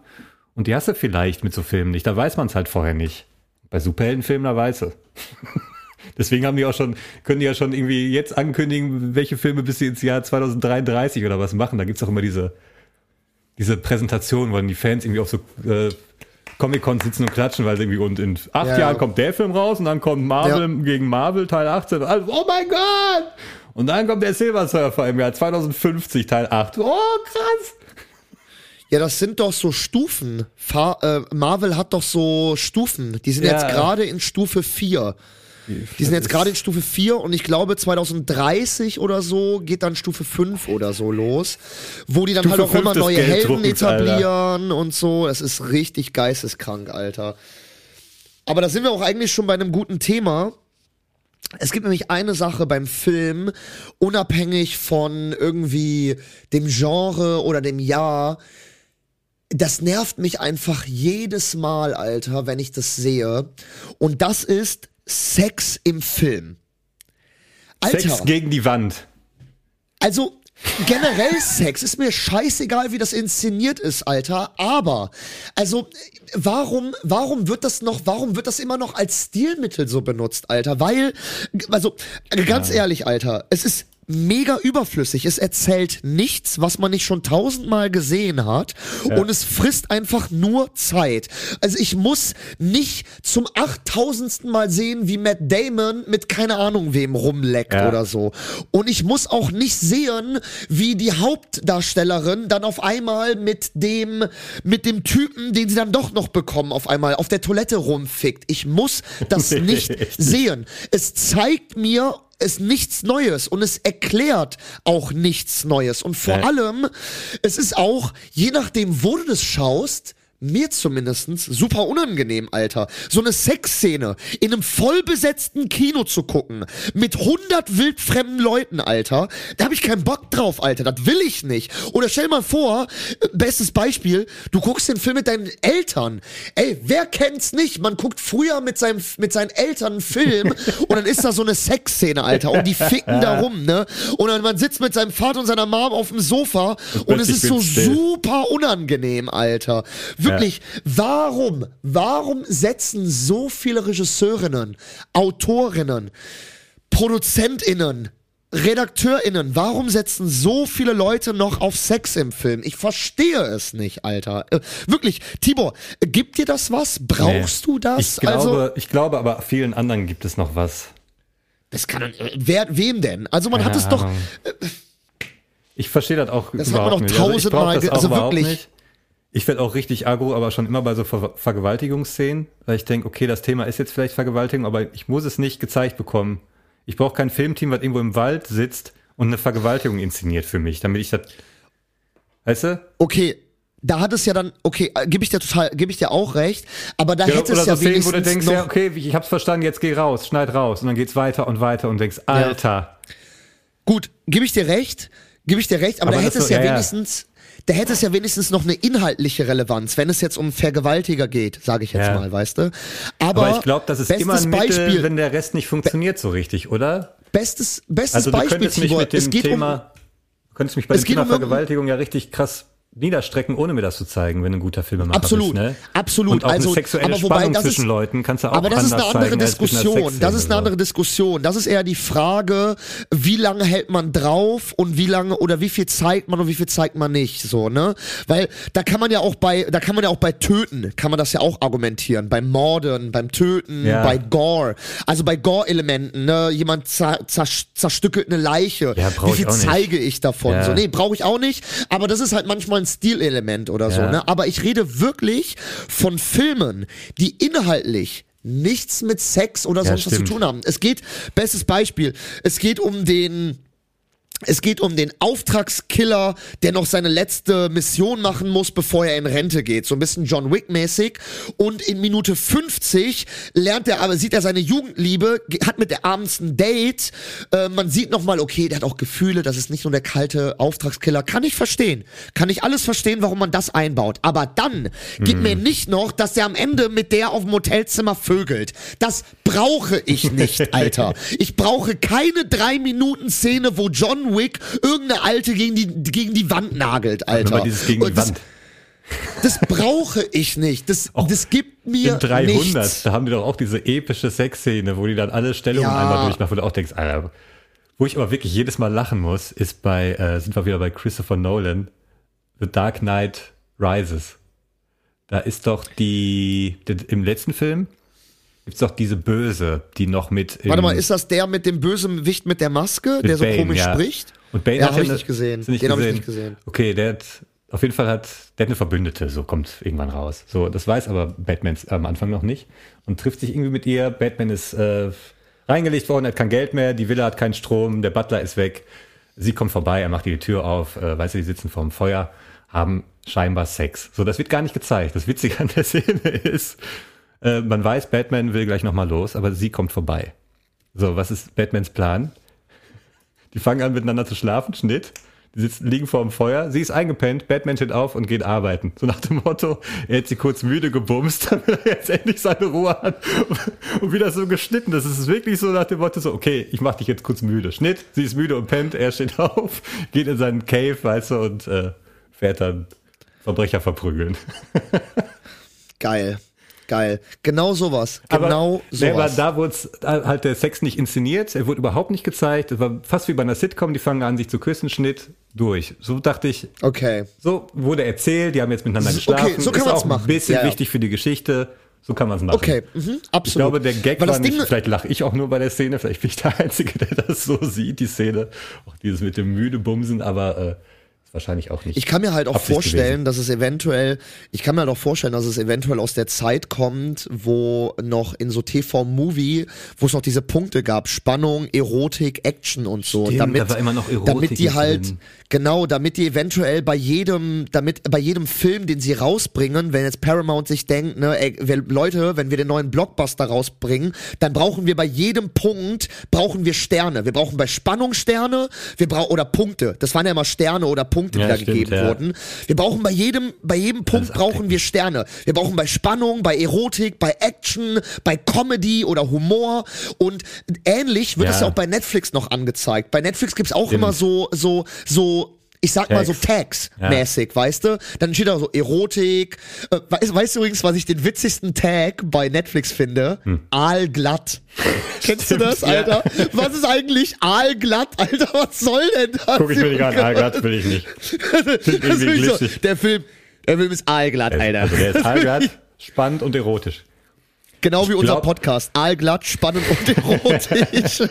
und die hast du vielleicht mit so Filmen nicht. Da weiß man es halt vorher nicht. Bei Superheldenfilmen, da weißt du. Deswegen haben die auch schon, können die ja schon irgendwie jetzt ankündigen, welche Filme bis sie ins Jahr 2033 oder was machen. Da gibt's auch immer diese, diese Präsentation, wo dann die Fans irgendwie auf so äh, Comic-Con sitzen und klatschen, weil sie irgendwie und in acht Ja. Jahren kommt der Film raus und dann kommt Marvel Ja. gegen Marvel Teil 18. Also, oh mein Gott! Und dann kommt der Silver Surfer im Jahr 2050 Teil 8. Oh, krass! Ja, das sind doch so Stufen. Fa äh, Marvel hat doch so Stufen. Die sind jetzt gerade in Stufe 4. Die sind jetzt gerade in Stufe 4 und ich glaube 2030 oder so geht dann Stufe 5 oder so los, wo die dann Stufe halt auch 5 immer neue Helden Gelddruckens, Alter. etablieren und so. Das ist richtig geisteskrank, Alter. Aber da sind wir auch eigentlich schon bei einem guten Thema. Es gibt nämlich eine Sache beim Film, unabhängig von irgendwie dem Genre oder dem Jahr, das nervt mich einfach jedes Mal, Alter, wenn ich das sehe. Und das ist Sex im Film. Alter, Sex gegen die Wand. also generell Sex ist mir scheißegal, wie das inszeniert ist, Alter. Aber also warum, warum wird das noch, warum wird das immer noch als Stilmittel so benutzt, Alter? Weil, also ganz ehrlich, Alter, es ist mega überflüssig. Es erzählt nichts, was man nicht schon tausendmal gesehen hat. Und es frisst einfach nur Zeit. Also ich muss nicht zum achttausendsten Mal sehen, wie Matt Damon mit keine Ahnung wem rumleckt Ja. oder so. Und ich muss auch nicht sehen, wie die Hauptdarstellerin dann auf einmal mit dem, mit dem Typen, den sie dann doch noch bekommen, auf einmal auf der Toilette rumfickt. Ich muss das nicht sehen. Es zeigt mir es nichts Neues und es erklärt auch nichts Neues. Und vor Ja. allem, es ist auch, je nachdem, wo du das schaust, mir zumindestens super unangenehm, Alter. So eine Sexszene in einem vollbesetzten Kino zu gucken, mit 100 wildfremden Leuten, Alter, da habe ich keinen Bock drauf, Alter. Das will ich nicht. Oder stell mal vor, bestes Beispiel, du guckst den Film mit deinen Eltern. Ey, wer kennt's nicht? Man guckt früher mit, seinem, mit seinen Eltern einen Film und dann ist da so eine Sexszene, Alter, und die ficken da rum, ne? Und dann man sitzt mit seinem Vater und seiner Mom auf dem Sofa und, es plötzlich ist so still. super unangenehm, Alter. Wirklich, warum, warum setzen so viele Regisseurinnen, Autorinnen, ProduzentInnen, RedakteurInnen, warum setzen so viele Leute noch auf Sex im Film? Ich verstehe es nicht, Alter. Äh, wirklich, Tibor, äh, gibt dir das was? Brauchst Nee. du das? Ich glaube, also, ich glaube aber vielen anderen gibt es noch was. das kann, äh, wer, wem denn? Also man hat Keine es doch, Ahnung. Ich verstehe das auch Das hat man doch. Also tausendmal also überhaupt wirklich. nicht. Ich werde auch richtig aggro, aber schon immer bei so Ver Vergewaltigungsszenen, weil ich denke, okay, das Thema ist jetzt vielleicht Vergewaltigung, aber ich muss es nicht gezeigt bekommen. Ich brauche kein Filmteam, was irgendwo im Wald sitzt und eine Vergewaltigung inszeniert für mich, damit ich das, weißt du? okay, da hat es ja dann, okay, äh, gebe ich dir total, gebe ich dir auch recht, aber da hätte oder es so ja Szenen, wo wenigstens du denkst, noch, ja, okay, ich hab's verstanden, jetzt geh raus, schneid raus. Und dann geht's weiter und weiter und denkst, Alter. Gut, gebe ich dir recht, gebe ich dir recht, aber, Aber da hätte es so- ja, ja, ja. wenigstens, da hätte es ja wenigstens noch eine inhaltliche Relevanz, wenn es jetzt um Vergewaltiger geht, sage ich jetzt Ja. mal, weißt du. Aber, Aber ich glaube, das ist immer ein Mittel, Beispiel, wenn der Rest nicht funktioniert so richtig, oder? bestes, bestes Also du Beispiel, könntest mich mit dem es geht Thema, um, du könntest mich bei dem Thema um Vergewaltigung ja richtig krass niederstrecken, ohne mir das zu zeigen, wenn du ein guter Filmemacher Absolut, bist. Ne? absolut. Auch Also, eine sexuelle aber wobei, Spannung das ist- zwischen Leuten kannst du auch Aber das ist eine andere Diskussion. Das ist eine andere. Diskussion. Das ist eher die Frage, wie lange hält man drauf und wie lange oder wie viel zeigt man und wie viel zeigt man nicht, so, ne? Weil da kann man ja auch bei, da kann man ja auch bei Töten, kann man das ja auch argumentieren. Beim Morden, beim Töten, Ja. bei Gore. Also bei Gore-Elementen, ne? Jemand zer, zer, zerstückelt eine Leiche. Ja, wie ich viel nicht. zeige ich davon? Ja. So, nee, brauche ich auch nicht. Aber das ist halt manchmal ein Stilelement oder so, Ja. ne? Aber ich rede wirklich von Filmen, die inhaltlich nichts mit Sex oder Ja, sonst was zu stimmt. tun haben. Es geht, bestes Beispiel, es geht um den, es geht um den Auftragskiller, der noch seine letzte Mission machen muss, bevor er in Rente geht. So ein bisschen John Wick-mäßig. Und in Minute 50 lernt er aber, sieht er seine Jugendliebe, ge- hat mit der abends ein Date. Äh, man sieht nochmal, okay, der hat auch Gefühle, das ist nicht nur der kalte Auftragskiller. Kann ich verstehen. Kann ich alles verstehen, warum man das einbaut. Aber dann gib mir nicht noch, dass er am Ende mit der auf dem Hotelzimmer vögelt. Das brauche ich nicht, Alter. Ich brauche keine drei Minuten Szene, wo John Wick irgendeine Alte gegen die, gegen die Wand nagelt, Alter. Nochmal dieses gegen die das, Wand. das brauche ich nicht. Das, das gibt mir In 300, nichts. da haben die doch auch diese epische Sexszene, wo die dann alle Stellungen Ja. einmal durchmachen, wo du auch denkst, Alter, wo ich aber wirklich jedes Mal lachen muss, ist bei, äh, sind wir wieder bei Christopher Nolan, The Dark Knight Rises. Da ist doch die im letzten Film gibt's doch diese Böse, die noch mit Warte mal, ist das der mit dem bösen Wicht mit der Maske, mit der so Bane, komisch ja. spricht? Und Bane Ja, hat hab ich nicht gesehen. Nicht Den hab ich nicht gesehen. Okay, der hat auf jeden Fall hat der hat eine Verbündete, so kommt irgendwann raus. So, das weiß aber Batman am Anfang noch nicht und trifft sich irgendwie mit ihr. Batman ist äh, reingelegt worden, er hat kein Geld mehr, die Villa hat keinen Strom, der Butler ist weg. Sie kommt vorbei, er macht die Tür auf, äh, weißt du, die sitzen vorm Feuer, haben scheinbar Sex. So, das wird gar nicht gezeigt. Das Witzige an der Szene ist, äh, man weiß, Batman will gleich nochmal los, aber sie kommt vorbei. So, was ist Batmans Plan? Die fangen an miteinander zu schlafen, Schnitt. Die sitzen, liegen vor dem Feuer, sie ist eingepennt, Batman steht auf und geht arbeiten. So nach dem Motto, er hat sie kurz müde gebumst, damit er jetzt endlich seine Ruhe hat. Und wieder so geschnitten. Das ist wirklich so nach dem Motto so, okay, ich mach dich jetzt kurz müde. Schnitt, sie ist müde und pennt, er steht auf, geht in seinen Cave, weißt du, und äh, fährt dann Verbrecher verprügeln. Geil. Geil. Genau sowas. Genau nee, aber sowas. da wurde halt der Sex nicht inszeniert, er wurde überhaupt nicht gezeigt. Es war fast wie bei einer Sitcom, die fangen an, sich zu küssen, Schnitt, durch. So dachte ich, okay. so wurde erzählt, die haben jetzt miteinander Okay, geschlafen. so kann man's auch machen. ein bisschen Ja, ja. wichtig für die Geschichte. So kann man es machen. Okay, mhm, absolut. Ich glaube, der Gag war das Ding, nicht, vielleicht lache ich auch nur bei der Szene, vielleicht bin ich der Einzige, der das so sieht, die Szene. Auch dieses mit dem müde Bumsen, aber äh, wahrscheinlich auch nicht. Ich kann mir halt auch vorstellen, gewesen. dass es eventuell, ich kann mir halt auch vorstellen, dass es eventuell aus der Zeit kommt, wo noch in so TV-Movie, wo es noch diese Punkte gab, Spannung, Erotik, Action und so. Stimmt, damit, da war immer noch Erotik damit die halt, drin. Genau, damit die eventuell bei jedem, damit bei jedem Film, den sie rausbringen, wenn jetzt Paramount sich denkt, ne, ey, wir, Leute, wenn wir den neuen Blockbuster rausbringen, dann brauchen wir bei jedem Punkt, brauchen wir Sterne. Wir brauchen bei Spannung Sterne, wir brauchen, oder Punkte. Das waren ja immer Sterne oder Punkte, die Ja, da stimmt, gegeben ja. wurden. Wir brauchen bei jedem, bei jedem Punkt brauchen wir Sterne. Wir brauchen bei Spannung, bei Erotik, bei Action, bei Comedy oder Humor und ähnlich wird Ja. es ja auch bei Netflix noch angezeigt. Bei Netflix gibt's auch Stimmt. immer so, so, so ich sag mal so Tags. Tags Ja. weißt du? Dann steht da so Erotik. Äh, weißt, weißt du übrigens, was ich den witzigsten Tag bei Netflix finde? Aalglatt. Kennst du das, Hm. ja. Alter? Was ist eigentlich Aalglatt, Alter? Was soll denn das? Guck ich mir nicht an, ah, glatt will ich nicht. Das ist so, der Film, der Film ist aalglatt, Alter. Also der ist allglatt, spannend und erotisch. Genau wie unser glaub- Podcast. Aalglatt, spannend und erotisch.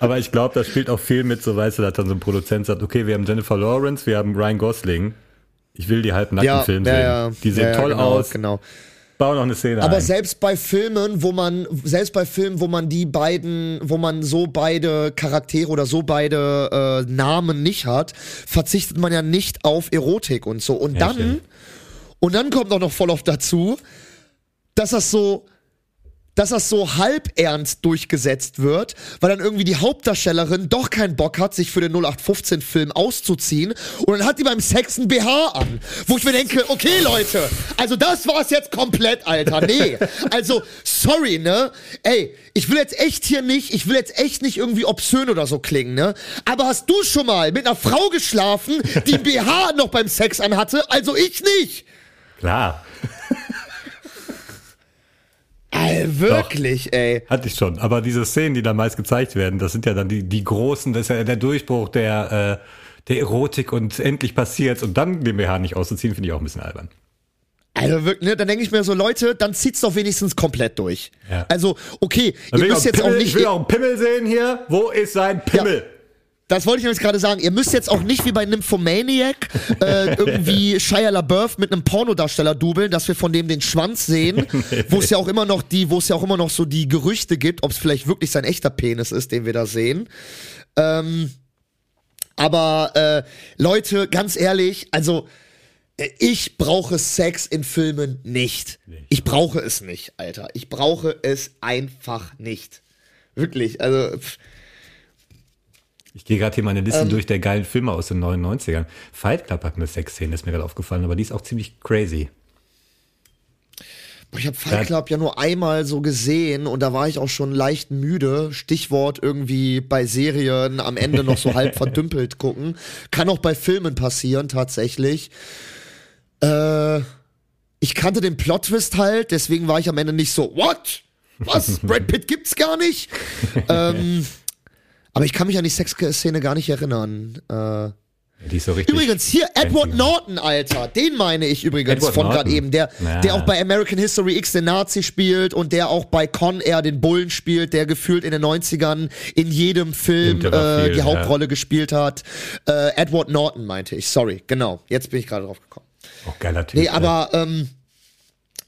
Aber ich glaube, das spielt auch viel mit, so weißt du, dass dann so ein Produzent sagt, okay, wir haben Jennifer Lawrence, wir haben Ryan Gosling. Ich will die halbnackten ja, Film ja, sehen. ja. Die sehen ja, toll genau, aus. Genau. Bau noch eine Szene Aber ein. selbst bei Filmen, wo man, selbst bei Filmen, wo man die beiden, wo man so beide Charaktere oder so beide äh, Namen nicht hat, verzichtet man ja nicht auf Erotik und so. Und Ja, dann, stimmt. und dann kommt auch noch voll oft dazu, dass das so, dass das so halb ernst durchgesetzt wird, weil dann irgendwie die Hauptdarstellerin doch keinen Bock hat, sich für den 0815-Film auszuziehen. Und dann hat die beim Sex ein BH an, wo ich mir denke, okay Leute, also das war's jetzt komplett, Alter, nee, also sorry, ne, ey, ich will jetzt echt hier nicht, ich will jetzt echt nicht irgendwie obszön oder so klingen, ne, aber hast du schon mal mit einer Frau geschlafen, die BH noch beim Sex anhatte, also ich nicht. Klar, Ey, wirklich, ey. hatte ich schon. Aber diese Szenen, die da meist gezeigt werden, das sind ja dann die, die großen, das ist ja der Durchbruch der, äh, der Erotik und endlich passiert's. Und dann den BH nicht auszuziehen, finde ich auch ein bisschen albern. Also wirklich, ne, dann denke ich mir so, Leute, dann zieht's doch wenigstens komplett durch. Ja. Also, okay, Dann ihr will ich müsst auch jetzt Pimmel, auch ich nicht, will auch einen Pimmel sehen hier. Wo ist sein Pimmel? Das wollte ich nämlich gerade sagen, ihr müsst jetzt auch nicht wie bei Nymphomaniac äh, irgendwie Shia LaBeouf mit einem Pornodarsteller dubeln, dass wir von dem den Schwanz sehen, wo es ja auch immer noch die, wo es ja auch immer noch so die Gerüchte gibt, ob es vielleicht wirklich sein echter Penis ist, den wir da sehen. Ähm, aber äh, Leute, ganz ehrlich, also äh, ich brauche Sex in Filmen nicht. Ich brauche es nicht, Alter. Ich brauche es einfach nicht. Wirklich, also pff, Ich gehe gerade hier meine Listen Ähm. durch der geilen Filme aus den 99ern. Fight Club hat eine Sexszene, ist mir gerade aufgefallen, aber die ist auch ziemlich crazy. ich habe Fight Club ja nur einmal so gesehen und da war ich auch schon leicht müde. Stichwort irgendwie bei Serien am Ende noch so halb verdümpelt gucken. Kann auch bei Filmen passieren, tatsächlich. Äh, ich kannte den Plot-Twist halt, deswegen war ich am Ende nicht so, what? Was? Brad Pitt gibt's gar nicht? ähm, aber ich kann mich an die Sexszene gar nicht erinnern. Äh, Die ist so richtig. übrigens, hier, Edward fancy. Norton, Alter. Den meine ich übrigens Edward von gerade eben. Der, Ja. der auch bei American History X den Nazi spielt und der auch bei Con Air den Bullen spielt, der gefühlt in den 90ern in jedem Film äh, viel, die ja. Hauptrolle gespielt hat. Äh, Edward Norton meinte ich. Sorry, genau. Jetzt bin ich gerade drauf gekommen. Auch geiler Typ. Nee, aber ähm,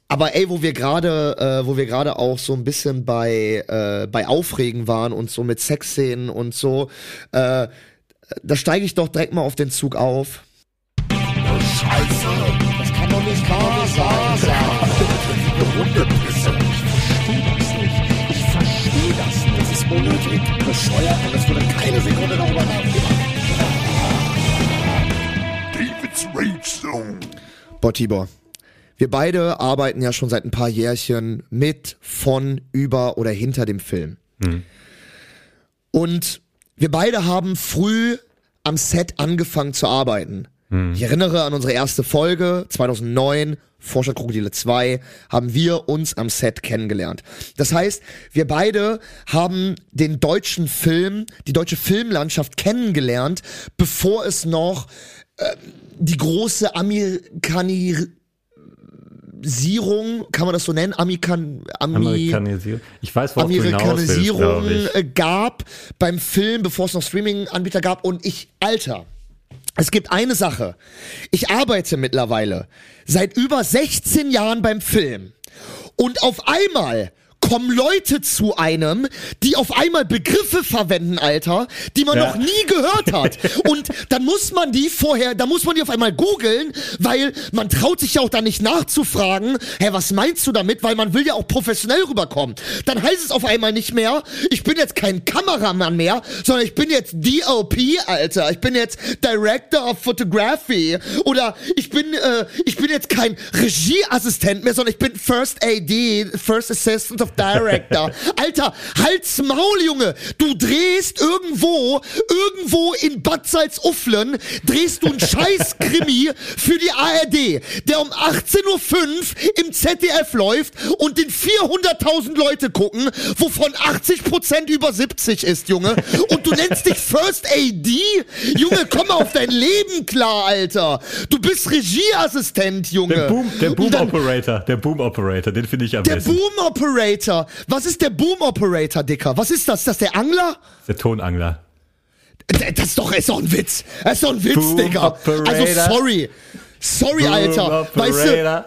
aber ey, wo wir gerade, äh, wo wir gerade auch so ein bisschen bei äh, bei Aufregen waren und so mit Sexszenen und so, äh, da steige ich doch direkt mal auf den Zug auf. Scheiße, das kann doch nicht wahr sein. Ich verstehe das nicht. Das ist unnötig, bescheuert und es wurde keine Sekunde darüber nachgedacht. David's Rage Zone. Boah, Tibor. Wir beide arbeiten ja schon seit ein paar Jährchen mit, von, über oder hinter dem Film. Und wir beide haben früh am Set angefangen zu arbeiten. Ich erinnere an unsere erste Folge, 2009, Vorstadt Krokodile 2, haben wir uns am Set kennengelernt. Das heißt, wir beide haben den deutschen Film, die deutsche Filmlandschaft kennengelernt, bevor es noch äh, die große Amerikanisierung, kann man das so nennen? Amerikan, Ami Amerikanisiert. Ich weiß, worauf du hinaus willst, Amerikanisierung äh, gab beim Film, bevor es noch Streaming-Anbieter gab. Und ich, Alter, es gibt eine Sache. Ich arbeite mittlerweile seit über 16 Jahren beim Film. Und auf einmal kommen Leute zu einem, die auf einmal Begriffe verwenden, Alter, die man Ja. noch nie gehört hat. Und dann muss man die vorher, da muss man die auf einmal googeln, weil man traut sich ja auch da nicht nachzufragen, hä, was meinst du damit? Weil man will ja auch professionell rüberkommen. Dann heißt es auf einmal nicht mehr, ich bin jetzt kein Kameramann mehr, sondern ich bin jetzt DOP, Alter. Ich bin jetzt Director of Photography. Oder ich bin, äh, ich bin jetzt kein Regieassistent mehr, sondern ich bin First AD, First Assistant of Director. Alter, halt's Maul, Junge. Du drehst irgendwo, irgendwo in Bad Salzuflen, drehst du einen Scheiß-Krimi für die ARD, der um 18.05 Uhr im ZDF läuft und den 400.000 Leute gucken, wovon 80% über 70 ist, Junge. Und du nennst dich First AD? Junge, komm auf dein Leben klar, Alter. Du bist Regieassistent, Junge. Der Boom, der Boom Operator, der Boom Operator, den finde ich am der besten. Boom Operator. Was ist der Boom Operator, Dicker? Was ist das? Ist das der Angler? Der Tonangler. Das ist doch, ist doch ein Witz. Das ist doch ein Witz, Boom Digga. Operator. Also sorry. Sorry, Alter. Weißt du,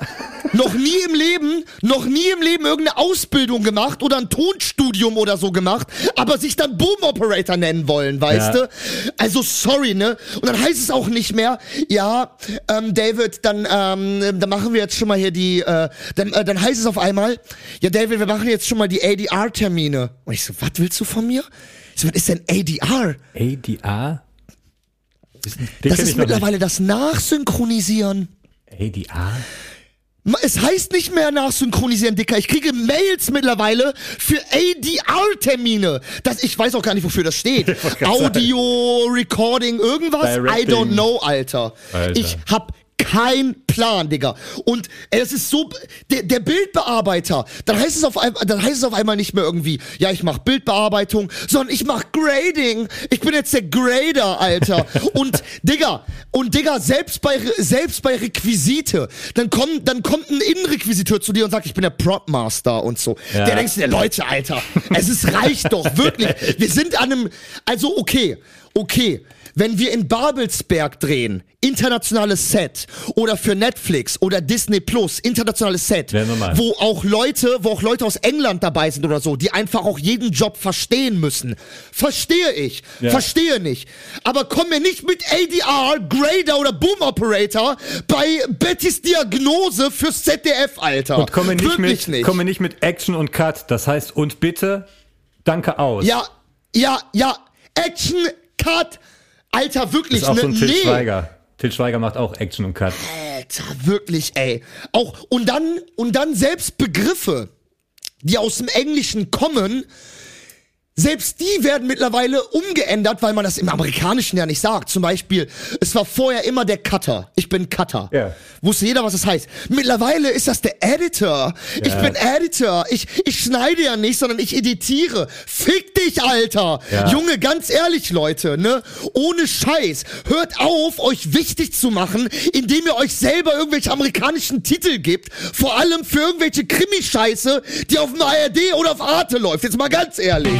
noch nie im Leben, noch nie im Leben irgendeine Ausbildung gemacht oder ein Tonstudium oder so gemacht, aber sich dann Boom Operator nennen wollen, weißt Ja. du? Also sorry, ne? Und dann heißt es auch nicht mehr, ja, ähm, David, dann, ähm, dann machen wir jetzt schon mal hier die, äh, dann, äh, dann heißt es auf einmal, ja, David, wir machen jetzt schon mal die ADR-Termine. Und ich so, was willst du von mir? Ich so, was ist denn ADR? ADR? Das ist mittlerweile das Nachsynchronisieren. nicht. ADR? Ma- Es heißt nicht mehr nachsynchronisieren, Dicker. Ich kriege Mails mittlerweile für ADR-Termine. Das, ich weiß auch gar nicht, wofür das steht. Audio, Recording, irgendwas? I Directing. don't know, Alter. Alter. Ich hab kein Plan, Digga. Und ey, es ist so, der, der Bildbearbeiter, dann heißt es auf einmal, dann heißt es auf einmal nicht mehr irgendwie, ja, ich mach Bildbearbeitung, sondern ich mach Grading. Ich bin jetzt der Grader, Alter. und Digga, und Digga, selbst bei selbst bei Requisite, dann kommt dann kommt ein Innenrequisiteur zu dir und sagt, ich bin der Propmaster und so. Ja. Der denkst dir, Leute, Alter, es ist reicht doch wirklich. Wir sind an einem, also okay, okay. Wenn wir in Babelsberg drehen, internationales Set oder für Netflix oder Disney Plus, internationales Set, wo auch Leute, wo auch Leute aus England dabei sind oder so, die einfach auch jeden Job verstehen müssen. Verstehe ich. Ja. Verstehe nicht. Aber komm mir nicht mit ADR, Grader oder Boom Operator bei Bettys Diagnose fürs ZDF, Alter. Und komme nicht, Wirklich mit, nicht. komme nicht mit Action und Cut. Das heißt, und bitte, danke aus. Ja, ja, ja. Action, Cut. Alter, wirklich, ist auch ne? so ein Til nee. Schweiger. Til Schweiger macht auch Action und Cut. Alter, wirklich, ey. Auch, und dann, und dann selbst Begriffe, die aus dem Englischen kommen, selbst die werden mittlerweile umgeändert, weil man das im Amerikanischen ja nicht sagt. Zum Beispiel, es war vorher immer der Cutter. Ich bin Cutter. Ja. Wusste jeder, was das heißt. Mittlerweile ist das der Editor. Ich bin Editor. Ich, ich schneide ja nicht, sondern ich editiere. Fick dich, Alter. Ja. Junge, ganz ehrlich, Leute, ne? Ohne Scheiß. Hört auf, euch wichtig zu machen, indem ihr euch selber irgendwelche amerikanischen Titel gibt. Vor allem für irgendwelche Krimischeiße, die auf dem ARD oder auf Arte läuft. Jetzt mal ganz ehrlich.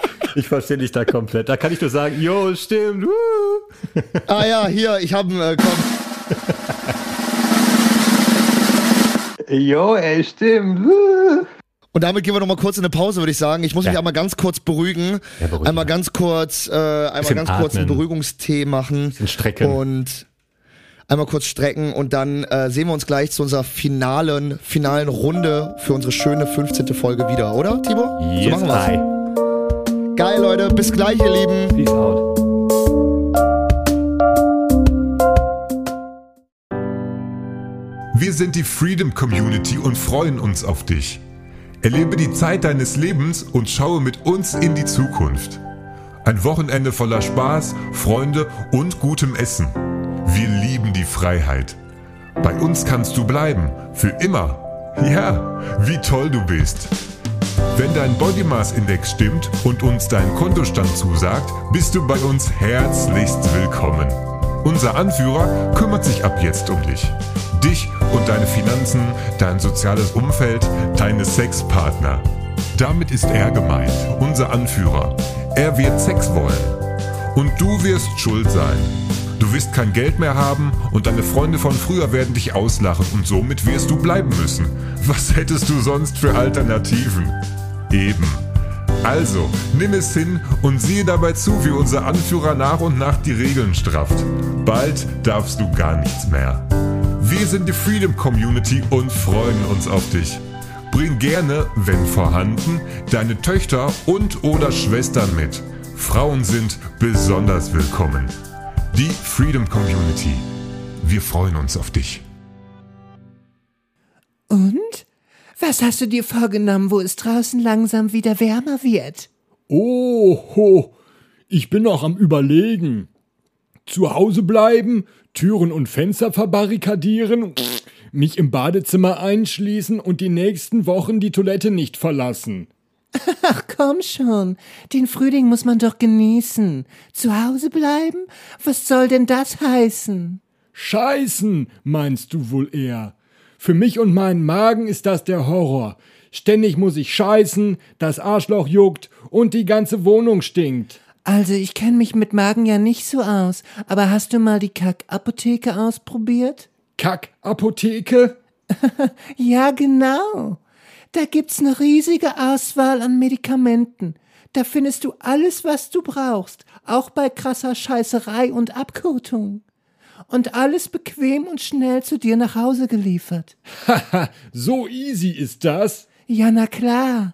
Ich verstehe dich da komplett. Da kann ich nur sagen, jo, stimmt. Woo. Ah ja, hier, ich habe äh, komm. Jo, ey, stimmt. Und damit gehen wir noch mal kurz in eine Pause, würde ich sagen. Ich muss mich Ja. einmal ganz kurz beruhigen. Ja, beruhigen. einmal ganz kurz, äh, einmal ganz kurz einen atmen. Beruhigungstee machen. Bisschen strecken. Und einmal kurz strecken und dann äh, sehen wir uns gleich zu unserer finalen, finalen Runde für unsere schöne 15. Folge wieder, oder, Tibor? so Yes, machen wir's. I. Geil, Leute. Bis gleich, ihr Lieben. Peace out. Wir sind die Freedom Community und freuen uns auf dich. Erlebe die Zeit deines Lebens und schaue mit uns in die Zukunft. Ein Wochenende voller Spaß, Freunde und gutem Essen. Wir lieben die Freiheit. Bei uns kannst du bleiben, für immer. Ja, wie toll du bist. Wenn dein Body Mass Index stimmt und uns dein Kontostand zusagt, bist du bei uns herzlichst willkommen. Unser Anführer kümmert sich ab jetzt um dich. Dich und deine Finanzen, dein soziales Umfeld, deine Sexpartner. Damit ist er gemeint, unser Anführer. Er wird Sex wollen. Und du wirst schuld sein. Du wirst kein Geld mehr haben und deine Freunde von früher werden dich auslachen und somit wirst du bleiben müssen. Was hättest du sonst für Alternativen? Eben. Also, nimm es hin und siehe dabei zu, wie unser Anführer nach und nach die Regeln strafft. Bald darfst du gar nichts mehr. Wir sind die Freedom Community und freuen uns auf dich. Bring gerne, wenn vorhanden, deine Töchter und oder Schwestern mit. Frauen sind besonders willkommen. Die Freedom Community. Wir freuen uns auf dich. Und? Was hast du dir vorgenommen, wo es draußen langsam wieder wärmer wird? Oho, ich bin noch am Überlegen. Zu Hause bleiben, Türen und Fenster verbarrikadieren, mich im Badezimmer einschließen und die nächsten Wochen die Toilette nicht verlassen. Ach komm schon, den Frühling muss man doch genießen. Zu Hause bleiben? Was soll denn das heißen? Scheißen, meinst du wohl eher? Für mich und meinen Magen ist das der Horror. Ständig muss ich scheißen, das Arschloch juckt und die ganze Wohnung stinkt. Also ich kenne mich mit Magen ja nicht so aus, aber hast du mal die Kackapotheke ausprobiert? Kackapotheke? Ja, genau. Da gibt's eine riesige Auswahl an Medikamenten. Da findest du alles, was du brauchst, auch bei krasser Scheißerei und Abkotung. Und alles bequem und schnell zu dir nach Hause geliefert. Haha, so easy ist das. Ja, na klar.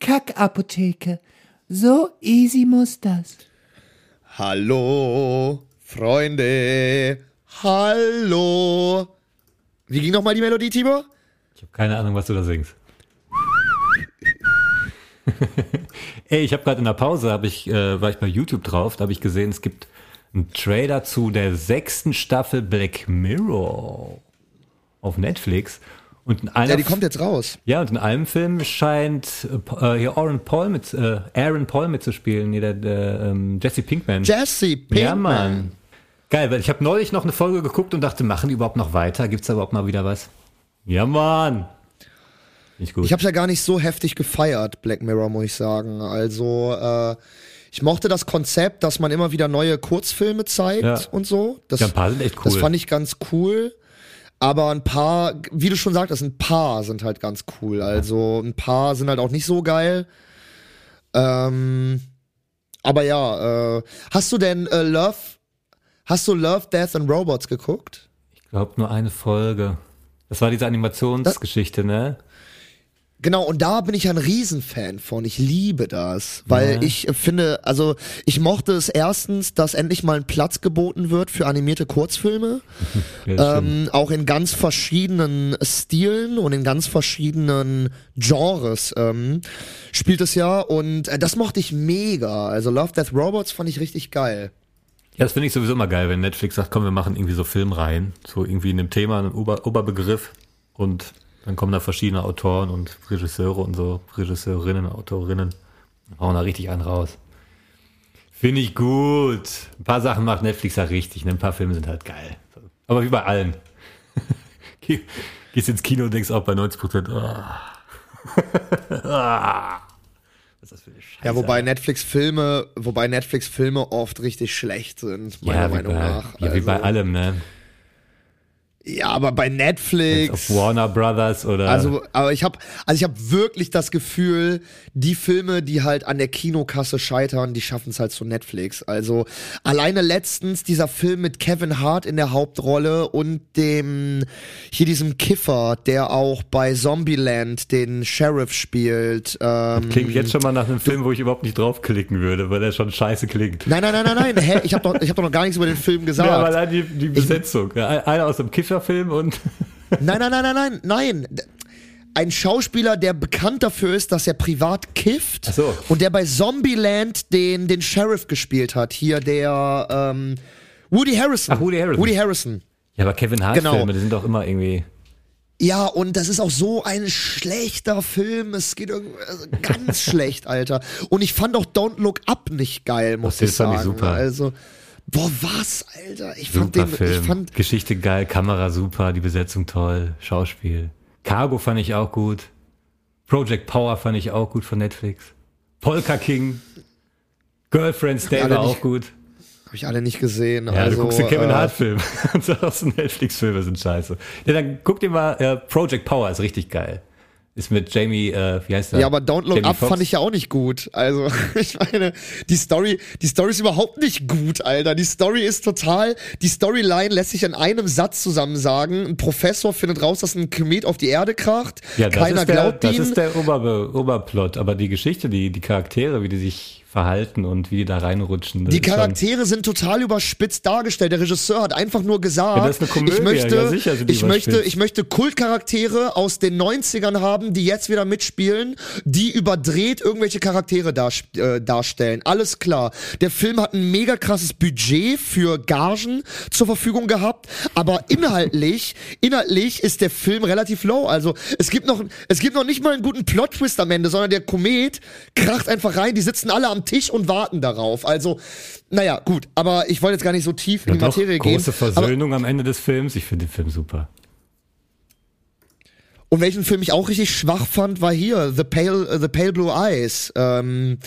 Kackapotheke. So easy muss das. Hallo, Freunde. Hallo. Wie ging nochmal die Melodie, Tibor? Ich habe keine Ahnung, was du da singst. Ey, ich habe gerade in der Pause, hab ich, äh, war ich bei YouTube drauf, da habe ich gesehen, es gibt einen Trailer zu der sechsten Staffel Black Mirror auf Netflix. Und in einer Ja, die kommt jetzt raus. ja, und in einem Film scheint äh, hier Aaron Paul mit äh, Aaron Paul mitzuspielen, nee, der, der ähm, Jesse Pinkman. Jesse Pinkman. Ja, Mann. Geil, weil ich habe neulich noch eine Folge geguckt und dachte, machen die überhaupt noch weiter? Gibt's da überhaupt mal wieder was? Ja, Mann. Nicht gut. Ich habe ja gar nicht so heftig gefeiert, Black Mirror, muss ich sagen. Also, äh, ich mochte das Konzept, dass man immer wieder neue Kurzfilme zeigt Ja. und so. Das, Ja, ein paar sind echt cool. Das fand ich ganz cool. Aber ein paar, wie du schon sagtest, ein paar sind halt ganz cool. Also ein paar sind halt auch nicht so geil. Ähm, aber ja, äh, hast du denn äh, Love, hast du Love, Death and Robots geguckt? ich glaube nur eine Folge. Das war diese Animationsgeschichte, ne? Genau, und da bin ich ein Riesenfan von. Ich liebe das, weil Ja. ich finde, also ich mochte es erstens, dass endlich mal ein Platz geboten wird für animierte Kurzfilme, Ja, ähm, auch in ganz verschiedenen Stilen und in ganz verschiedenen Genres ähm, spielt es ja und äh, das mochte ich mega. Also Love Death Robots fand ich richtig geil. Ja, das finde ich sowieso immer geil, wenn Netflix sagt, komm, wir machen irgendwie so Filmreihen, so irgendwie in einem Thema, einem Ober Oberbegriff und dann kommen da verschiedene Autoren und Regisseure und so, Regisseurinnen, Autorinnen, hauen da richtig einen raus. Finde ich gut. Ein paar Sachen macht Netflix ja richtig, ne? ein paar Filme sind halt geil. Aber wie bei allen. Geh- Gehst ins Kino und denkst auch bei 90 Prozent, was ist das für eine Scheiße? Ja, wobei Netflix Filme, wobei Netflix Filme oft richtig schlecht sind, meiner ja, wie Meinung bei, nach. ja, wie bei Also- allem, ne? Ja, aber bei Netflix. Auf Warner Brothers oder. Also, aber ich habe, also ich habe wirklich das Gefühl, die Filme, die halt an der Kinokasse scheitern, die schaffen es halt zu Netflix. Also alleine letztens dieser Film mit Kevin Hart in der Hauptrolle und dem hier diesem Kiffer, der auch bei Zombieland den Sheriff spielt. Ähm, Klingt jetzt schon mal nach einem Film, wo ich überhaupt nicht draufklicken würde, weil der schon scheiße klingt. nein, nein, nein, nein, nein. Hä? Ich habe doch, ich hab doch noch gar nichts über den Film gesagt. Ja, aber allein die, die Besetzung. Ja, Einer aus dem Kifferfilm und. Nein, nein, nein, nein, nein, nein. Ein Schauspieler, der bekannt dafür ist, dass er privat kifft Ach so. und der bei Zombieland den, den Sheriff gespielt hat. Hier der ähm, Woody Harrison. Ach, Woody Harrison. Woody Harrison. Ja, aber Kevin Hart-Filme, Genau. die sind doch immer irgendwie. Ja, und das ist auch so ein schlechter Film. Es geht irgendwie also ganz schlecht, Alter. Und ich fand auch Don't Look Up nicht geil, muss den ich fand sagen. ich super. Also, boah, was, Alter? Ich fand Super den, Film. ich fand, Geschichte geil, Kamera super, die Besetzung toll, Schauspiel. Cargo fand ich auch gut. Project Power fand ich auch gut von Netflix. Polka King. Girlfriend's Day war auch gut. hab ich alle nicht gesehen. Ja, also, du guckst den Kevin äh, Hart-Film und sagst, Netflix-Filme sind scheiße. Ja, dann guck dir mal, äh, Project Power ist richtig geil. Ist mit Jamie, äh, wie heißt der? Ja, aber Don't Look Jamie Up Foxx. fand ich ja auch nicht gut. Also, ich meine, die Story, die Story ist überhaupt nicht gut, Alter. Die Story ist total, die Storyline lässt sich in einem Satz zusammen sagen. Ein Professor findet raus, dass ein Komet auf die Erde kracht. Ja, das Keiner ist der, glaubt das ihm. ist der Ober, Oberplot, aber die Geschichte, die, die Charaktere, wie die sich verhalten und wie die da reinrutschen. das Die Charaktere sind total überspitzt dargestellt. Der Regisseur hat einfach nur gesagt, Ja, das ist eine Komödie, ich möchte, ja, sicher sind ich möchte, ich möchte Kultcharaktere aus den 90ern haben, die jetzt wieder mitspielen, die überdreht irgendwelche Charaktere dar, äh, darstellen. Alles klar. Der Film hat ein mega krasses Budget für Gagen zur Verfügung gehabt, aber inhaltlich, inhaltlich ist der Film relativ low. Also, es gibt noch, es gibt noch nicht mal einen guten Plot-Twist am Ende, sondern der Komet kracht einfach rein, die sitzen alle am Tisch und warten darauf. Also, naja, gut, aber ich wollte jetzt gar nicht so tief in Ja, die doch, Materie gehen. große Versöhnung am Ende des Films. Ich finde den Film super. und welchen Film ich auch richtig schwach fand, war hier The Pale, The Pale Blue Eyes. Ähm,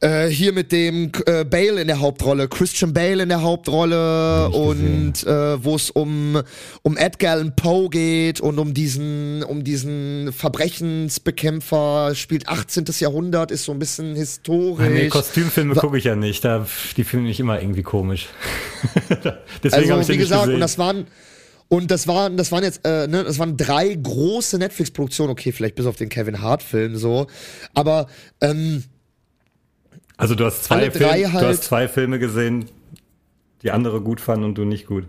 äh, hier mit dem äh, Bale in der Hauptrolle, Christian Bale in der Hauptrolle und äh, wo es um um Edgar Allan Poe geht und um diesen um diesen Verbrechensbekämpfer spielt 18. Jahrhundert ist so ein bisschen historisch. Nee, Kostümfilme gucke ich ja nicht. Da, die finde ich immer irgendwie komisch. Deswegen habe ich Also wie gesagt, gesehen. und das waren und das waren das waren jetzt äh, ne, das waren drei große Netflix Produktionen, okay, vielleicht bis auf den Kevin Hart Film so, aber ähm, also du hast, zwei Film, halt- du hast zwei Filme gesehen, die andere gut fanden und du nicht gut.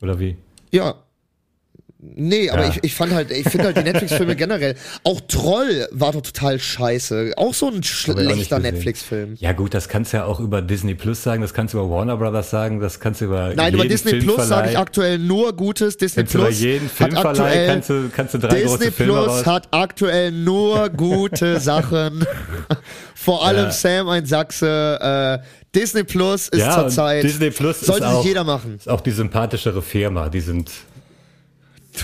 Oder wie? ja Nee, aber Ja. ich, ich fand halt, ich finde halt die Netflix-Filme generell. Auch Troll war doch total scheiße. Auch so ein schlechter. Netflix-Film. Ja gut, das kannst du ja auch über Disney Plus sagen, das kannst du über Warner Brothers sagen, das kannst du über Nein, über Disney Plus sage ich aktuell nur Gutes. Disney Kannst du über Plus jeden hat Filmverleih aktuell kannst du, kannst du drei große Disney Filme Plus raus. hat aktuell nur gute Sachen. Vor allem Ja. Sam ein Sachse. Äh, Disney Plus ist ja, zurzeit. Disney Plus sollte sich jeder machen. Ist auch die sympathischere Firma, die sind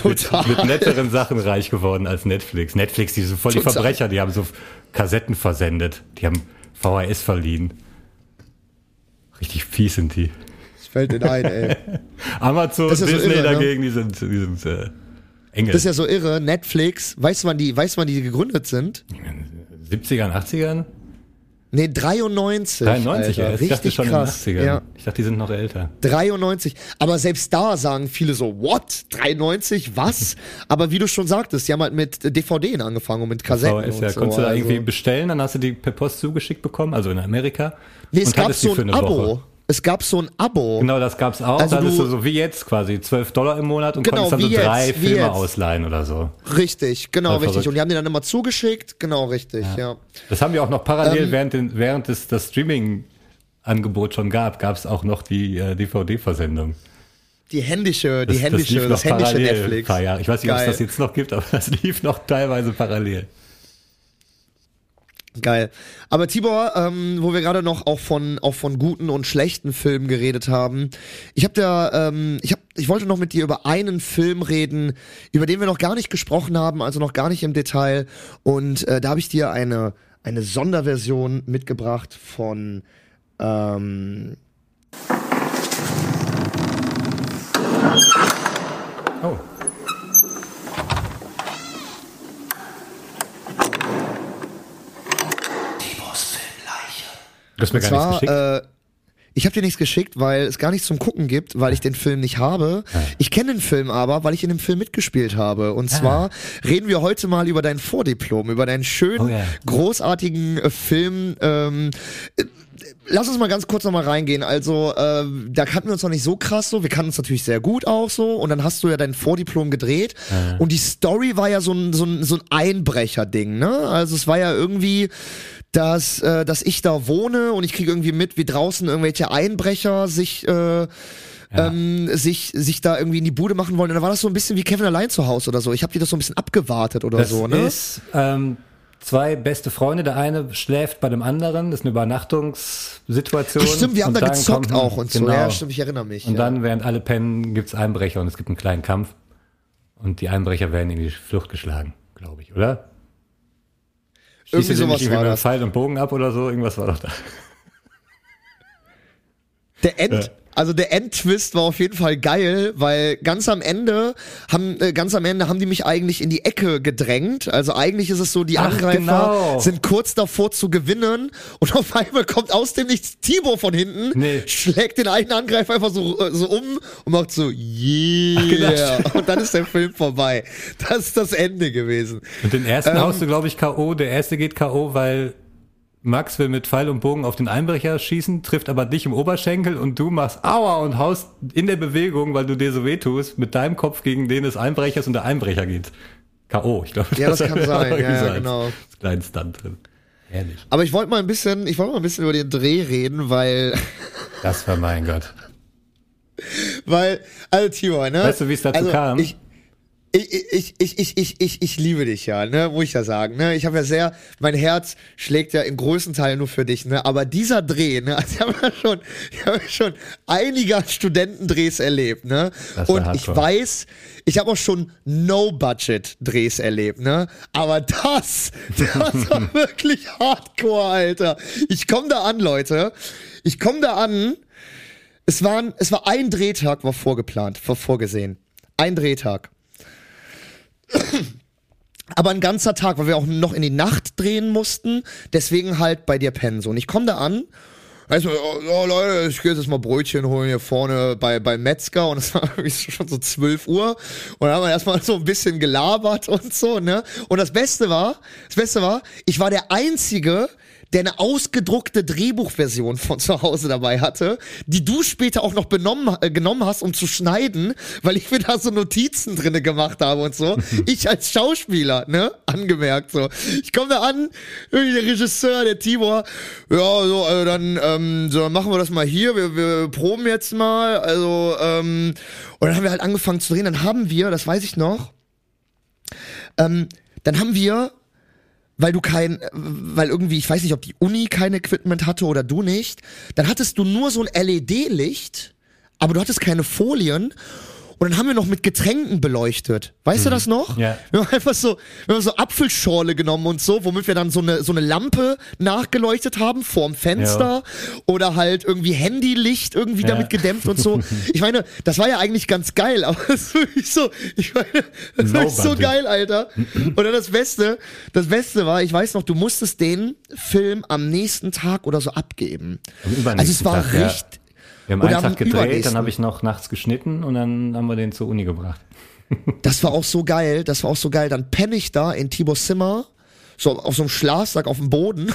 Total. mit netteren Sachen reich geworden als Netflix. Netflix, die sind voll die. Verbrecher, die haben so Kassetten versendet, die haben VHS verliehen. Richtig fies sind die. Das fällt dir ein, ey. Amazon, ja so Disney irre, ne? dagegen, die sind, die sind äh, Engel. Das ist ja so irre. Netflix, weißt du, wann die, weißt du, wann die gegründet sind? 70ern, 80ern? Nee, 93. 93, Alter. ja. Ich dachte Richtig schon krass. in den 80ern. Ja. Ich dachte, die sind noch älter. 93. Aber selbst da sagen viele so, what? 93? Was? Aber wie du schon sagtest, die haben halt mit DVDen angefangen und mit Kassetten VHS, ja. so. Konntest du da also. irgendwie bestellen, dann hast du die per Post zugeschickt bekommen, also in Amerika. Nee, es und gab so ein Abo. Woche. Es gab so ein Abo. Genau, das gab's auch. Also dann ist du- du so wie jetzt quasi 12 Dollar im Monat und Genau, konntest dann so jetzt, drei Filme jetzt. ausleihen oder so. Richtig, genau, richtig. verrückt. Und die haben die dann immer zugeschickt. Genau, richtig, ja. Das haben wir auch noch parallel, Ähm, während, den, während es das Streaming-Angebot schon gab, gab's auch noch die äh, DVD-Versendung. Die händische, die Das, das händische, das, noch händische Netflix. Ein paar Jahre. Ich weiß nicht, ob es das jetzt noch gibt, aber das lief noch teilweise parallel. Geil. Aber Tibor, ähm, wo wir gerade noch auch von auch von guten und schlechten Filmen geredet haben, ich habe da, ähm, ich habe, ich wollte noch mit dir über einen Film reden, über den wir noch gar nicht gesprochen haben, also noch gar nicht im Detail. Und äh, da habe ich dir eine eine Sonderversion mitgebracht von ähm, Oh. Du hast mir Und gar zwar, nichts geschickt. Äh, ich habe dir nichts geschickt, weil es gar nichts zum Gucken gibt, weil ich den Film nicht habe. Ich kenne den Film aber, weil ich in dem Film mitgespielt habe. Ah. Und zwar reden wir heute mal über dein Vordiplom, über deinen schönen, Oh ja. großartigen äh, Film. Ähm, äh, Lass uns mal ganz kurz nochmal reingehen. Also, äh, da kannten wir uns noch nicht so krass so. Wir kannten uns natürlich sehr gut auch so. Und dann hast du ja dein Vordiplom gedreht. Und die Story war ja so ein, so ein, so ein Einbrecher-Ding, ne? Also es war ja irgendwie, dass, äh, dass ich da wohne und ich kriege irgendwie mit, wie draußen irgendwelche Einbrecher sich, äh, ähm, sich, sich da irgendwie in die Bude machen wollen. Und da war das so ein bisschen wie Kevin allein zu Hause oder so. Ich habe die das so ein bisschen abgewartet oder Das so, ne? ist ähm, zwei beste Freunde. Der eine schläft bei dem anderen. Das ist eine Übernachtungssituation. Ach, stimmt, wir haben Und da dann gezockt kommt- auch und so. genau. Ja, stimmt, ich erinnere mich. Und ja. dann, während alle pennen, gibt's Einbrecher und es gibt einen kleinen Kampf. Und die Einbrecher werden in die Flucht geschlagen, glaube ich, oder? Irgendwie sowas nicht war mit einem das. Pfeil und Bogen ab oder so? Irgendwas war doch da. Der End, also der Endtwist war auf jeden Fall geil, weil ganz am Ende haben äh, ganz am Ende haben die mich eigentlich in die Ecke gedrängt. Also eigentlich ist es so, die Ach, Angreifer genau. sind kurz davor zu gewinnen und auf einmal kommt aus dem Nichts Tibor von hinten, Nee. schlägt den einen Angreifer einfach so äh, so um und macht so yeah genau. und dann ist der Film vorbei. Das ist das Ende gewesen. Und den ersten Ähm, haust du, glaube ich, K.O. Der erste geht K.O., weil Max will mit Pfeil und Bogen auf den Einbrecher schießen, trifft aber dich im Oberschenkel und du machst Aua und haust in der Bewegung, weil du dir so wehtust, mit deinem Kopf gegen den des Einbrechers und der Einbrecher geht. K.O., ich glaube. Ja, das kann sein. Ja, genau. Das Stunt drin. Herrlich. Aber ich wollte mal ein bisschen, ich wollte mal ein bisschen über den Dreh reden, weil Das war mein Gott. Weil, also Tibor, ne? Weißt du, wie es dazu also, kam? Ich, ich, ich, ich, ich, ich, ich, ich liebe dich ja, ne, muss ich ja sagen, ne. Ich habe ja sehr, mein Herz schlägt ja in größten Teilen nur für dich, ne. Aber dieser Dreh, ne, also ich habe ja schon, ich habe schon einige Studentendrehs erlebt, ne. Und ich weiß, ich habe auch schon No-Budget-Drehs erlebt, ne. Aber das, das war wirklich Hardcore, Alter. Ich komme da an, Leute. Ich komme da an. Es, waren, es war ein Drehtag, war vorgeplant, war vorgesehen. Ein Drehtag. Aber ein ganzer Tag, weil wir auch noch in die Nacht drehen mussten. Deswegen halt bei dir pennen. So. Und ich komme da an. Also, oh, oh, Leute, ich gehe jetzt mal Brötchen holen hier vorne bei, bei Metzger und es war schon so 12 Uhr und dann haben wir erstmal so ein bisschen gelabert und so, ne? Und das Beste war, das Beste war, ich war der Einzige, der eine ausgedruckte Drehbuchversion von zu Hause dabei hatte, die du später auch noch benommen, äh, genommen hast, um zu schneiden, weil ich mir da so Notizen drinne gemacht habe und so. ich als Schauspieler, ne, angemerkt so. Ich komme da an, der Regisseur, der Tibor, ja, so, also dann, ähm, so, dann machen wir das mal hier, wir, wir proben jetzt mal, also, ähm, und dann haben wir halt angefangen zu drehen, dann haben wir, das weiß ich noch, ähm, dann haben wir weil du kein, weil irgendwie, ich weiß nicht, ob die Uni kein Equipment hatte oder du nicht, dann hattest du nur so ein LED-Licht, aber du hattest keine Folien. Und dann haben wir noch mit Getränken beleuchtet. Weißt du das noch? Ja. Wir haben einfach so, wir haben so Apfelschorle genommen und so, womit wir dann so eine, so eine Lampe nachgeleuchtet haben vorm Fenster oder halt irgendwie Handylicht irgendwie Ja. damit gedämpft und so. Ich meine, das war ja eigentlich ganz geil, aber es ist wirklich so, ich meine, das No ist so geil, Alter. Und dann das Beste, das Beste war, ich weiß noch, du musstest den Film am nächsten Tag oder so abgeben. Also es war Tag, ja. richtig, Wir haben Oder einen Tag gedreht, dann habe ich noch nachts geschnitten und dann haben wir den zur Uni gebracht. das war auch so geil, das war auch so geil. Dann penne ich da in Tibors Zimmer, so auf so einem Schlafsack auf dem Boden.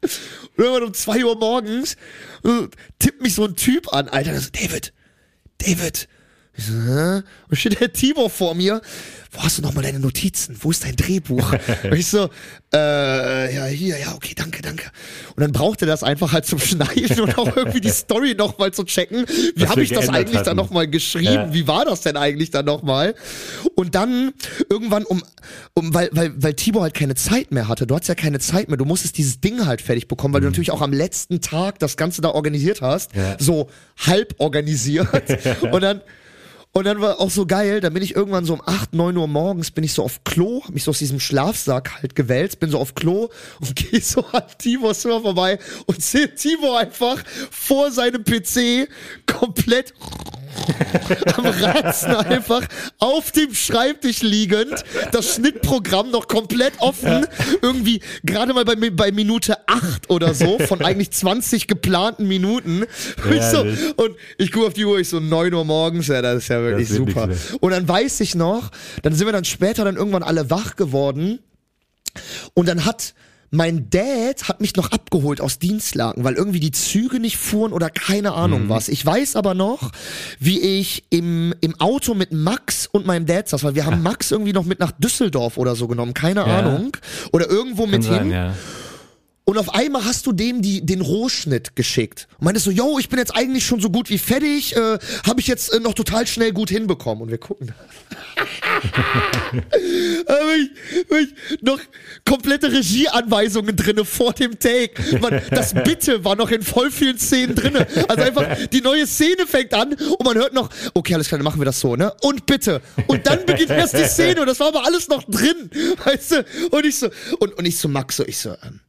Und irgendwann um zwei Uhr morgens äh, tippt mich so ein Typ an, Alter, so, David, David. Ich so, hä? Und steht der Tibor vor mir. Wo hast du nochmal deine Notizen? Wo ist dein Drehbuch? Und ich so, äh, ja, hier, ja, okay, danke, danke. Und dann brauchte er das einfach halt zum Schneiden und auch irgendwie die Story nochmal zu checken. Wie habe ich das eigentlich dann hatten. nochmal geschrieben? Ja. Wie war das denn eigentlich dann nochmal? Und dann irgendwann um, um weil, weil, weil Tibor halt keine Zeit mehr hatte. Du hattest ja keine Zeit mehr. Du musstest dieses Ding halt fertig bekommen, weil du natürlich auch am letzten Tag das Ganze da organisiert hast. Mhm. Ja. So halb organisiert. und dann, und dann war auch so geil, dann bin ich irgendwann so um 8, 9 Uhr morgens, bin ich so auf Klo, hab mich so aus diesem Schlafsack halt gewälzt, bin so auf Klo und gehe so an Tibors Zimmer vorbei und sehe Tibor einfach vor seinem PC komplett am Ratzen einfach auf dem Schreibtisch liegend, das Schnittprogramm noch komplett offen, irgendwie gerade mal bei, bei Minute 8 oder so, von eigentlich 20 geplanten Minuten. Ich so, und ich gucke auf die Uhr, ich so 9 Uhr morgens, ja, das ist ja wirklich super. Und dann weiß ich noch, dann sind wir dann später dann irgendwann alle wach geworden und dann hat mein Dad hat mich noch abgeholt aus Dienstlagen, weil irgendwie die Züge nicht fuhren oder keine Ahnung was. Ich weiß aber noch, wie ich im, im Auto mit Max und meinem Dad saß, weil wir haben Max irgendwie noch mit nach Düsseldorf oder so genommen, keine Ja. Ahnung. Oder irgendwo Kann mit sein, hin. ja. Und auf einmal hast du dem die, den Rohschnitt geschickt. Und meintest so, yo, ich bin jetzt eigentlich schon so gut wie fertig, äh, habe ich jetzt äh, noch total schnell gut hinbekommen. Und wir gucken. Ich, ich noch komplette Regieanweisungen drinne vor dem Take. Man, das Bitte war noch in voll vielen Szenen drinne. Also einfach, die neue Szene fängt an und man hört noch, okay, alles klar, dann machen wir das so, ne? Und bitte. Und dann beginnt erst die Szene und das war aber alles noch drin. Weißt du? Und ich so, und, und ich so, Max, so, ich so, ähm,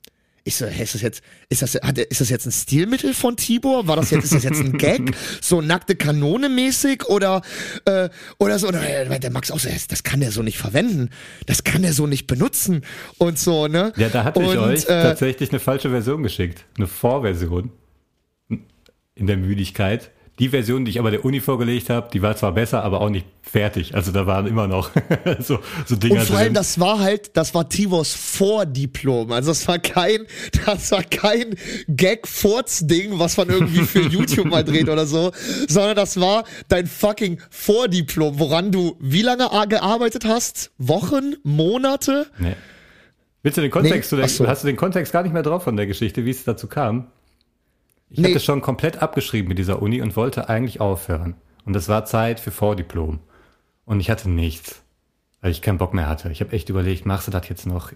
Ich so, hä, ist das jetzt, ist das, hat, er- ist das jetzt ein Stilmittel von Tibor? War das jetzt, ist das jetzt ein Gag? So nackte Kanone mäßig oder, äh, oder so? Und der Max auch so, das kann der so nicht verwenden. Das kann der so nicht benutzen. Und so, ne? Ja, da hatte ich Und, euch äh, tatsächlich eine falsche Version geschickt. Eine Vorversion. In der Müdigkeit. Die Version, die ich aber der Uni vorgelegt habe, die war zwar besser, aber auch nicht fertig. Also da waren immer noch so, so Dinger Und vor allem, drin. das war halt, das war Tibors Vordiplom. Also das war kein, das war kein Gag-Furz-Ding, was man irgendwie für YouTube mal dreht oder so, sondern das war dein fucking Vordiplom, woran du wie lange gearbeitet hast? Wochen? Monate? Nee. Willst du den Kontext, Nee, so. hast du den Kontext gar nicht mehr drauf von der Geschichte, wie es dazu kam? Ich Nee. hatte schon komplett abgeschrieben mit dieser Uni und wollte eigentlich aufhören. Und es war Zeit für Vordiplom. Und ich hatte nichts, weil ich keinen Bock mehr hatte. Ich habe echt überlegt, machst du das jetzt noch?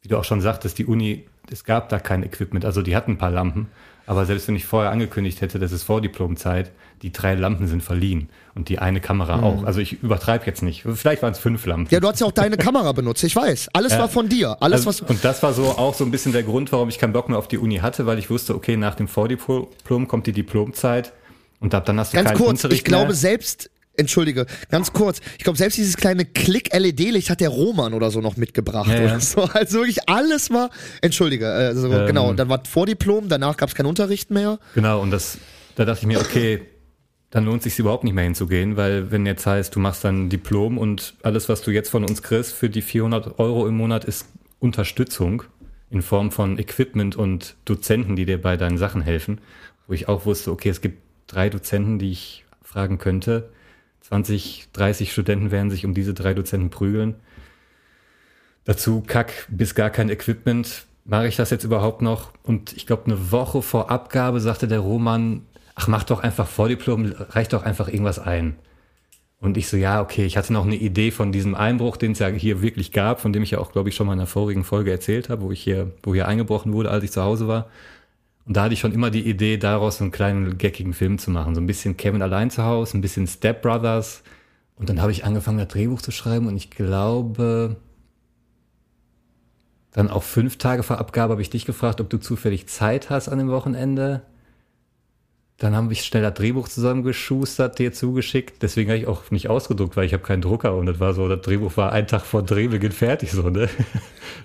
Wie du auch schon sagtest, die Uni, es gab da kein Equipment. Also die hatten ein paar Lampen. Aber selbst wenn ich vorher angekündigt hätte, das ist Vordiplomzeit, die drei Lampen sind verliehen. Und die eine Kamera auch. Also ich übertreibe jetzt nicht. Vielleicht waren es fünf Lampen. Mhm. Ja, du hast ja auch deine Kamera benutzt, ich weiß. Alles war von dir. Alles, Also, was. und das war so auch so ein bisschen der Grund, warum ich keinen Bock mehr auf die Uni hatte, weil ich wusste, okay, nach dem Vordiplom kommt die Diplomzeit und ab dann hast du Ganz keinen kurz, Unterricht ich glaube mehr. selbst, entschuldige, ganz kurz, ich glaube selbst dieses kleine Klick-LED-Licht hat der Roman oder so noch mitgebracht. Ja, ja. Oder so. Also wirklich alles war, entschuldige, also Ähm. genau, dann war Vordiplom, danach gab es keinen Unterricht mehr. Genau, und das, da dachte ich mir, okay, dann lohnt sich überhaupt nicht mehr hinzugehen, weil wenn jetzt heißt, du machst dann Diplom und alles, was du jetzt von uns kriegst für die 400 Euro im Monat, ist Unterstützung in Form von Equipment und Dozenten, die dir bei deinen Sachen helfen, wo ich auch wusste, okay, es gibt drei Dozenten, die ich fragen könnte. 20, 30 Studenten werden sich um diese drei Dozenten prügeln. Dazu kack bis gar kein Equipment. Mache ich das jetzt überhaupt noch? Und ich glaube, eine Woche vor Abgabe sagte der Roman, ach, mach doch einfach Vordiplom, reicht doch einfach irgendwas ein. Und ich so, ja, okay, ich hatte noch eine Idee von diesem Einbruch, den es ja hier wirklich gab, von dem ich ja auch, glaube ich, schon mal in einer vorigen Folge erzählt habe, wo ich hier, wo hier eingebrochen wurde, als ich zu Hause war. Und da hatte ich schon immer die Idee, daraus so einen kleinen geckigen Film zu machen. So ein bisschen Kevin allein zu Hause, ein bisschen Step Brothers. Und dann habe ich angefangen, das Drehbuch zu schreiben und ich glaube, dann auch fünf Tage vor Abgabe habe ich dich gefragt, ob du zufällig Zeit hast an dem Wochenende. Dann haben wir schnell das Drehbuch zusammengeschustert, dir zugeschickt. Deswegen habe ich auch nicht ausgedruckt, weil ich habe keinen Drucker und das war so, das Drehbuch war ein Tag vor Drehbeginn fertig so, ne?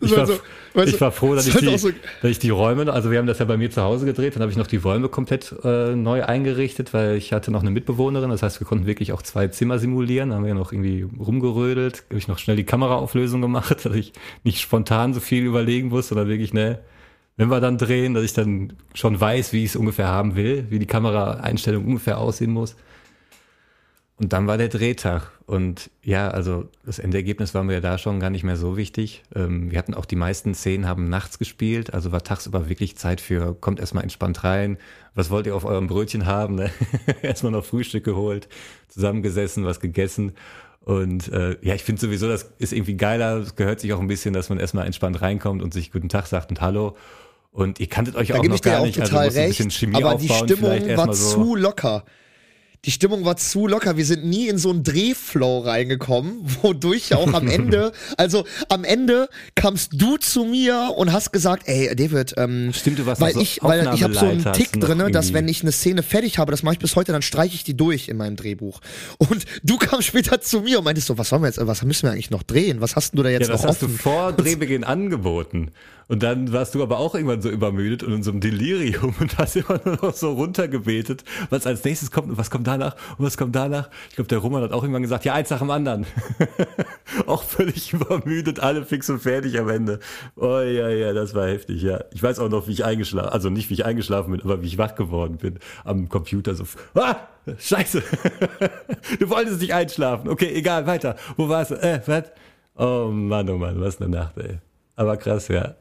Ich war, Also, weißt ich war froh, dass das ich, ist die, so- dass ich die Räume, also wir haben das ja bei mir zu Hause gedreht, dann habe ich noch die Räume komplett äh, neu eingerichtet, weil ich hatte noch eine Mitbewohnerin, das heißt, wir konnten wirklich auch zwei Zimmer simulieren, da haben wir noch irgendwie rumgerödelt, habe ich noch schnell die Kameraauflösung gemacht, dass ich nicht spontan so viel überlegen muss, sondern wirklich, ne, wenn wir dann drehen, dass ich dann schon weiß, wie ich es ungefähr haben will, wie die Kameraeinstellung ungefähr aussehen muss. Und dann war der Drehtag. Und ja, also das Endergebnis war mir da schon gar nicht mehr so wichtig. Ähm, wir hatten auch die meisten Szenen haben nachts gespielt, also war tagsüber wirklich Zeit für, kommt erstmal entspannt rein. Was wollt ihr auf eurem Brötchen haben? Ne? erstmal noch Frühstück geholt, zusammengesessen, was gegessen. Und äh, ja, ich finde sowieso, das ist irgendwie geiler. Es gehört sich auch ein bisschen, dass man erstmal entspannt reinkommt und sich guten Tag sagt und Hallo. Und ihr kanntet euch Da auch gebe noch ich dir gar auch nicht, also total musst ein recht, bisschen Chemie aber die Stimmung war so. zu locker. Die Stimmung war zu locker. Wir sind nie in so einen Drehflow reingekommen, wodurch ja auch am Ende, also am Ende kamst du zu mir und hast gesagt, ey, David, ähm, Stimmt, du warst weil noch so ich, weil ich habe so einen Tick noch drinne, dass wenn ich eine Szene fertig habe, das mache ich bis heute, dann streiche ich die durch in meinem Drehbuch. Und du kamst später zu mir und meintest so, was sollen wir jetzt, was müssen wir eigentlich noch drehen? Was hast du da jetzt Ja, das noch hast du offen? vor Drehbeginn angeboten. Und dann warst du aber auch irgendwann so übermüdet und in so einem Delirium und hast immer nur noch so runtergebetet, was als nächstes kommt und was kommt danach und was kommt danach. Ich glaube, der Roman hat auch irgendwann gesagt, ja, eins nach dem anderen. auch völlig übermüdet, alle fix und fertig am Ende. Oh ja, ja, das war heftig, ja. Ich weiß auch noch, wie ich eingeschlafen, also nicht wie ich eingeschlafen bin, aber wie ich wach geworden bin am Computer so, ah, scheiße. du wolltest nicht einschlafen. Okay, egal, weiter. Wo warst du? Äh, was? Oh Mann, oh Mann, was eine Nacht, ey. Aber krass, ja.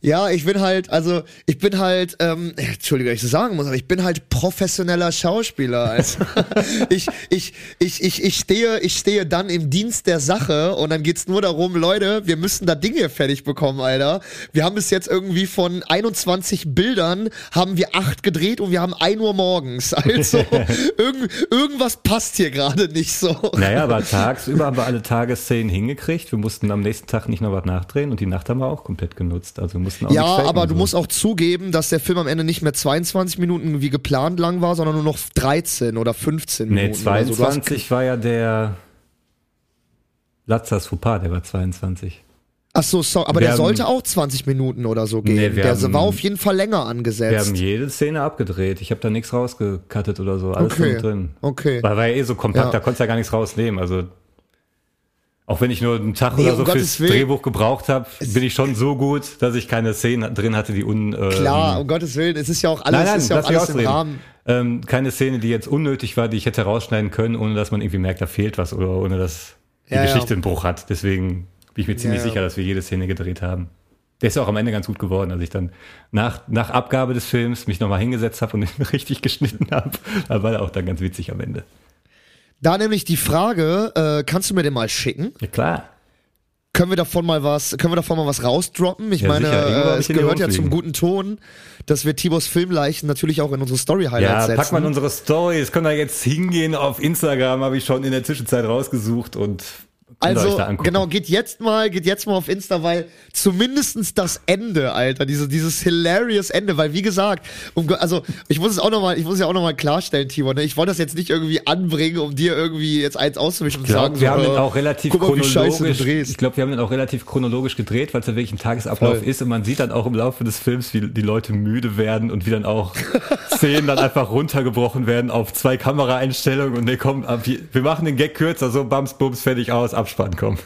Ja, ich bin halt, also ich bin halt, ähm, Entschuldigung, dass ich so sagen muss, aber ich bin halt professioneller Schauspieler. Also, ich, ich, ich, ich, ich stehe, ich stehe dann im Dienst der Sache und dann geht's nur darum, Leute, wir müssen da Dinge fertig bekommen, Alter. Wir haben bis jetzt irgendwie von 21 Bildern haben wir acht gedreht und wir haben 1 Uhr morgens. Also irgend, irgendwas passt hier gerade nicht so. Naja, aber tagsüber haben wir alle Tagesszenen hingekriegt. Wir mussten am nächsten Tag nicht noch was nachdrehen und die Nacht haben wir auch komplett genutzt. Also mussten auch Ja, aber du so. musst auch zugeben, dass der Film am Ende nicht mehr 22 Minuten wie geplant lang war, sondern nur noch 13 oder 15 Nee, Minuten. hast- 22 war ja der Latzas Fauxpas, der war 22. Ach so, sorry, aber Wir der haben- sollte auch 20 Minuten oder so gehen. Nee, wir der haben- war auf jeden Fall länger Wir angesetzt. haben jede Szene abgedreht. Ich habe da nichts rausgekattet oder so. Alles okay. drin. Okay. Weil war ja eh so kompakt, Ja. da konntest du ja gar nichts rausnehmen. Also auch wenn ich nur einen Tag Nee, oder um so Gottes fürs Willen. Drehbuch gebraucht habe, bin ich schon so gut, dass ich keine Szenen drin hatte, die un äh, Klar, um Gottes Willen, es ist ja auch alles, Nein, nein, ist ja auch alles im. Rahmen. Ähm, keine Szene, die jetzt unnötig war, die ich hätte rausschneiden können, ohne dass man irgendwie merkt, da fehlt was oder ohne dass die Ja, ja. Geschichte einen Bruch hat. Deswegen bin ich mir ziemlich Ja, ja. sicher, dass wir jede Szene gedreht haben. Der ist ja auch am Ende ganz gut geworden, als ich dann nach, nach Abgabe des Films mich nochmal hingesetzt habe und ihn richtig geschnitten habe. Da war er auch dann ganz witzig am Ende. Da nämlich die Frage, äh, kannst du mir den mal schicken? Ja klar. Können wir davon mal was, können wir davon mal was rausdroppen? Ich Ja, meine, äh, es gehört ja zum guten Ton, dass wir Tibors Filmleichen natürlich auch in unsere Story-Highlights Ja, setzen. pack mal in unsere Stories. Können wir jetzt hingehen auf Instagram, habe ich schon in der Zwischenzeit rausgesucht und Also, genau, geht jetzt mal, geht jetzt mal auf Insta, weil zumindestens das Ende, Alter, diese, dieses hilarious Ende, weil wie gesagt, um, also, ich muss es auch nochmal, ich muss es ja auch nochmal klarstellen, Timo, ne? ich wollte das jetzt nicht irgendwie anbringen, um dir irgendwie jetzt eins auszuwischen und zu sagen, wir so, haben den äh, auch relativ guck mal, wie scheiße du chronologisch. Ich glaube, wir haben den auch relativ chronologisch gedreht, weil es ja wirklich ein Tagesablauf Voll. ist und man sieht dann auch im Laufe des Films, wie die Leute müde werden und wie dann auch Szenen dann einfach runtergebrochen werden auf zwei Kameraeinstellungen und nee, komm, ab wir machen den Gag kürzer, so bams, bums, fertig aus, Abspann, komm.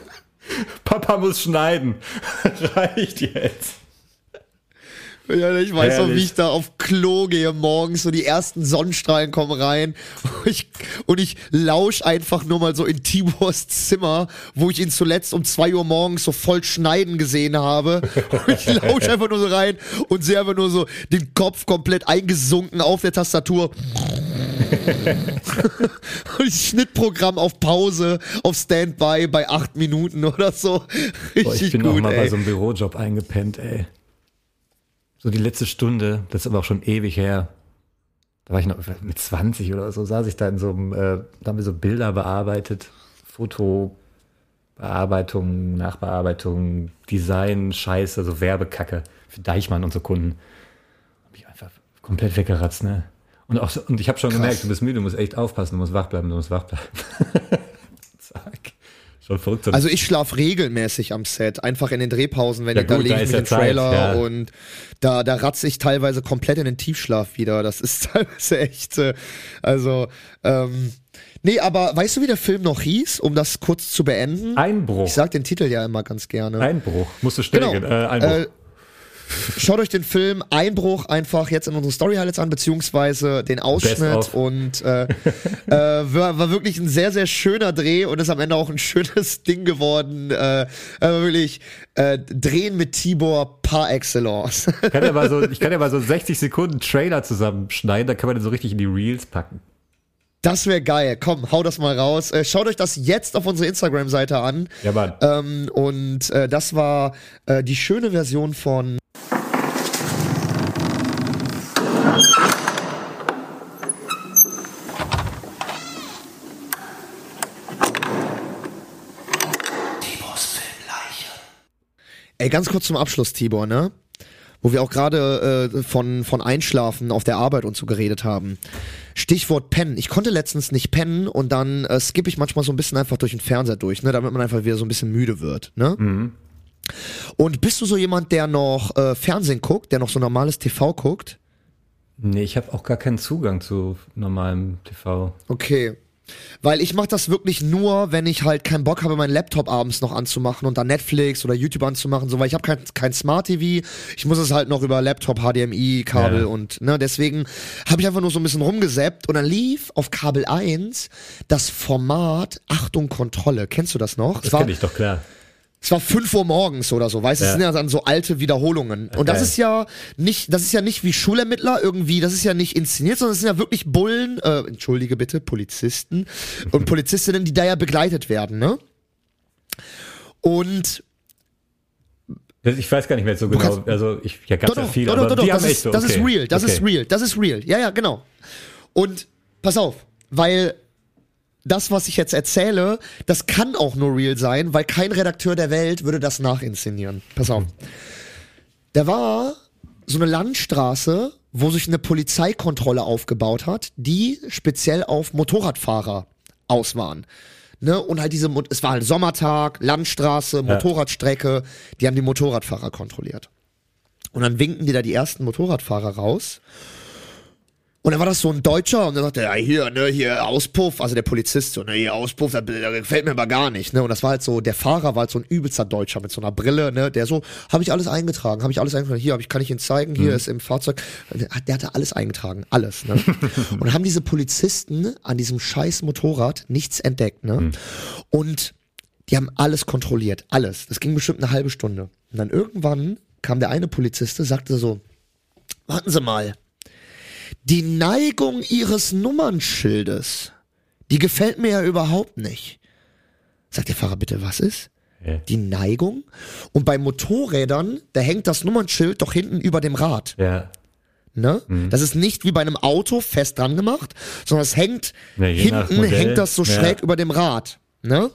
Papa muss schneiden. Reicht jetzt. Ja, ich weiß noch, wie Herrlich. ich da auf Klo gehe morgens, so die ersten Sonnenstrahlen kommen rein und ich, und ich lausch einfach nur mal so in Tibors Zimmer, wo ich ihn zuletzt um zwei Uhr morgens so voll schneiden gesehen habe. Und ich lausch einfach nur so rein und sehe einfach nur so den Kopf komplett eingesunken auf der Tastatur. Schnittprogramm auf Pause, auf Standby bei acht Minuten oder so. Richtig Boah, ich bin gut, auch mal ey. bei so einem Bürojob eingepennt, ey. So die letzte Stunde, das ist aber auch schon ewig her. Da war ich noch mit 20 oder so, saß ich da in so einem, äh, da haben wir so Bilder bearbeitet, Fotobearbeitung, Nachbearbeitung, Design, Scheiße, so Werbekacke für Deichmann und so Kunden. Hab ich einfach komplett weggeratzt, ne? Und auch so, und ich habe schon Krass. gemerkt, du bist müde, du musst echt aufpassen, du musst wach bleiben, du musst wach bleiben. Zack. Schon verrückt. Also ich schlaf regelmäßig am Set, einfach in den Drehpausen, wenn Ja ich da gut, lege da ich ist mit ja dem Zeit, Trailer ja. und da, da ratze ich teilweise komplett in den Tiefschlaf wieder. Das ist teilweise echt, äh, also, ähm, nee, aber weißt du, wie der Film noch hieß, um das kurz zu beenden? Einbruch. Ich sag den Titel ja immer ganz gerne. Einbruch. Musst du schnell Genau. gehen. Äh, Einbruch. Äh, Schaut euch den Film Einbruch einfach jetzt in unsere Story Highlights an, beziehungsweise den Ausschnitt und äh, äh, war, war wirklich ein sehr, sehr schöner Dreh und ist am Ende auch ein schönes Ding geworden. Äh, wirklich äh, Drehen mit Tibor par excellence. Ich kann ja mal so, ich kann ja mal so 60 Sekunden Trailer zusammenschneiden, da kann man den so richtig in die Reels packen. Das wäre geil. Komm, hau das mal raus. Äh, schaut euch das jetzt auf unserer Instagram-Seite an. Ja, Mann. Ähm, und äh, das war äh, die schöne Version von Ey, ganz kurz zum Abschluss, Tibor, ne? Wo wir auch gerade äh, von, von Einschlafen auf der Arbeit und so geredet haben. Stichwort pennen. Ich konnte letztens nicht pennen und dann äh, skippe ich manchmal so ein bisschen einfach durch den Fernseher durch, ne? Damit man einfach wieder so ein bisschen müde wird, ne? Und bist du so jemand, der noch äh, Fernsehen guckt, der noch so normales TV guckt? Nee, ich habe auch gar keinen Zugang zu normalem TV. Okay. Weil ich mache das wirklich nur, wenn ich halt keinen Bock habe, meinen Laptop abends noch anzumachen und dann Netflix oder YouTube anzumachen, so weil ich habe kein, kein Smart TV, ich muss es halt noch über Laptop, HDMI, Kabel Ja. und ne, deswegen habe ich einfach nur so ein bisschen rumgesappt und dann lief auf Kabel 1 das Format Achtung Kontrolle. Kennst du das noch? Das kenne ich doch klar. Es war 5 Uhr morgens oder so, weißt du, Ja. das sind ja dann so alte Wiederholungen. Und das Okay. ist ja nicht, das ist ja nicht wie Schulermittler irgendwie, das ist ja nicht inszeniert, sondern es sind ja wirklich Bullen, äh, entschuldige bitte, Polizisten und Polizistinnen, die da ja begleitet werden, ne? Und Ich weiß gar nicht mehr so genau. kannst- also ich ja, gab's doch, ja viele, doch, aber doch, doch, die das, haben echt ist, so, das ist okay. real, das ist Okay. real, das ist real. Ja, ja, genau. Und pass auf, weil das, was ich jetzt erzähle, das kann auch nur real sein, weil kein Redakteur der Welt würde das nachinszenieren. Pass auf. Da war so eine Landstraße, wo sich eine Polizeikontrolle aufgebaut hat, die speziell auf Motorradfahrer aus waren. Ne? Und halt diese, es war halt Sommertag, Landstraße, Motorradstrecke, die haben die Motorradfahrer kontrolliert. Und dann winken die da die ersten Motorradfahrer raus. Und dann war das so ein Deutscher und der sagte, ja, hier, ne, hier Auspuff, also der Polizist, so, ne, hier Auspuff, das, das gefällt mir aber gar nicht, ne. Und das war halt so, der Fahrer war halt so ein übelster Deutscher mit so einer Brille, ne, der so, habe ich alles eingetragen, habe ich alles eingetragen, hier, hab ich, kann ich Ihnen zeigen, hier ist im Fahrzeug, der, hat- der hatte alles eingetragen, alles, ne. und dann haben diese Polizisten an diesem scheiß Motorrad nichts entdeckt, ne. Und die haben alles kontrolliert, alles. Das ging bestimmt eine halbe Stunde. Und dann irgendwann kam der eine Polizist, sagte so, warten Sie mal, die Neigung ihres Nummernschildes, die gefällt mir ja überhaupt nicht. Sagt der Fahrer bitte, was ist? Ja. Die Neigung? Und bei Motorrädern, da hängt das Nummernschild doch hinten über dem Rad. Ja. Ne? Das ist nicht wie bei einem Auto fest dran gemacht, sondern es hängt Ja, hinten hängt das so schräg über dem Rad. Ne?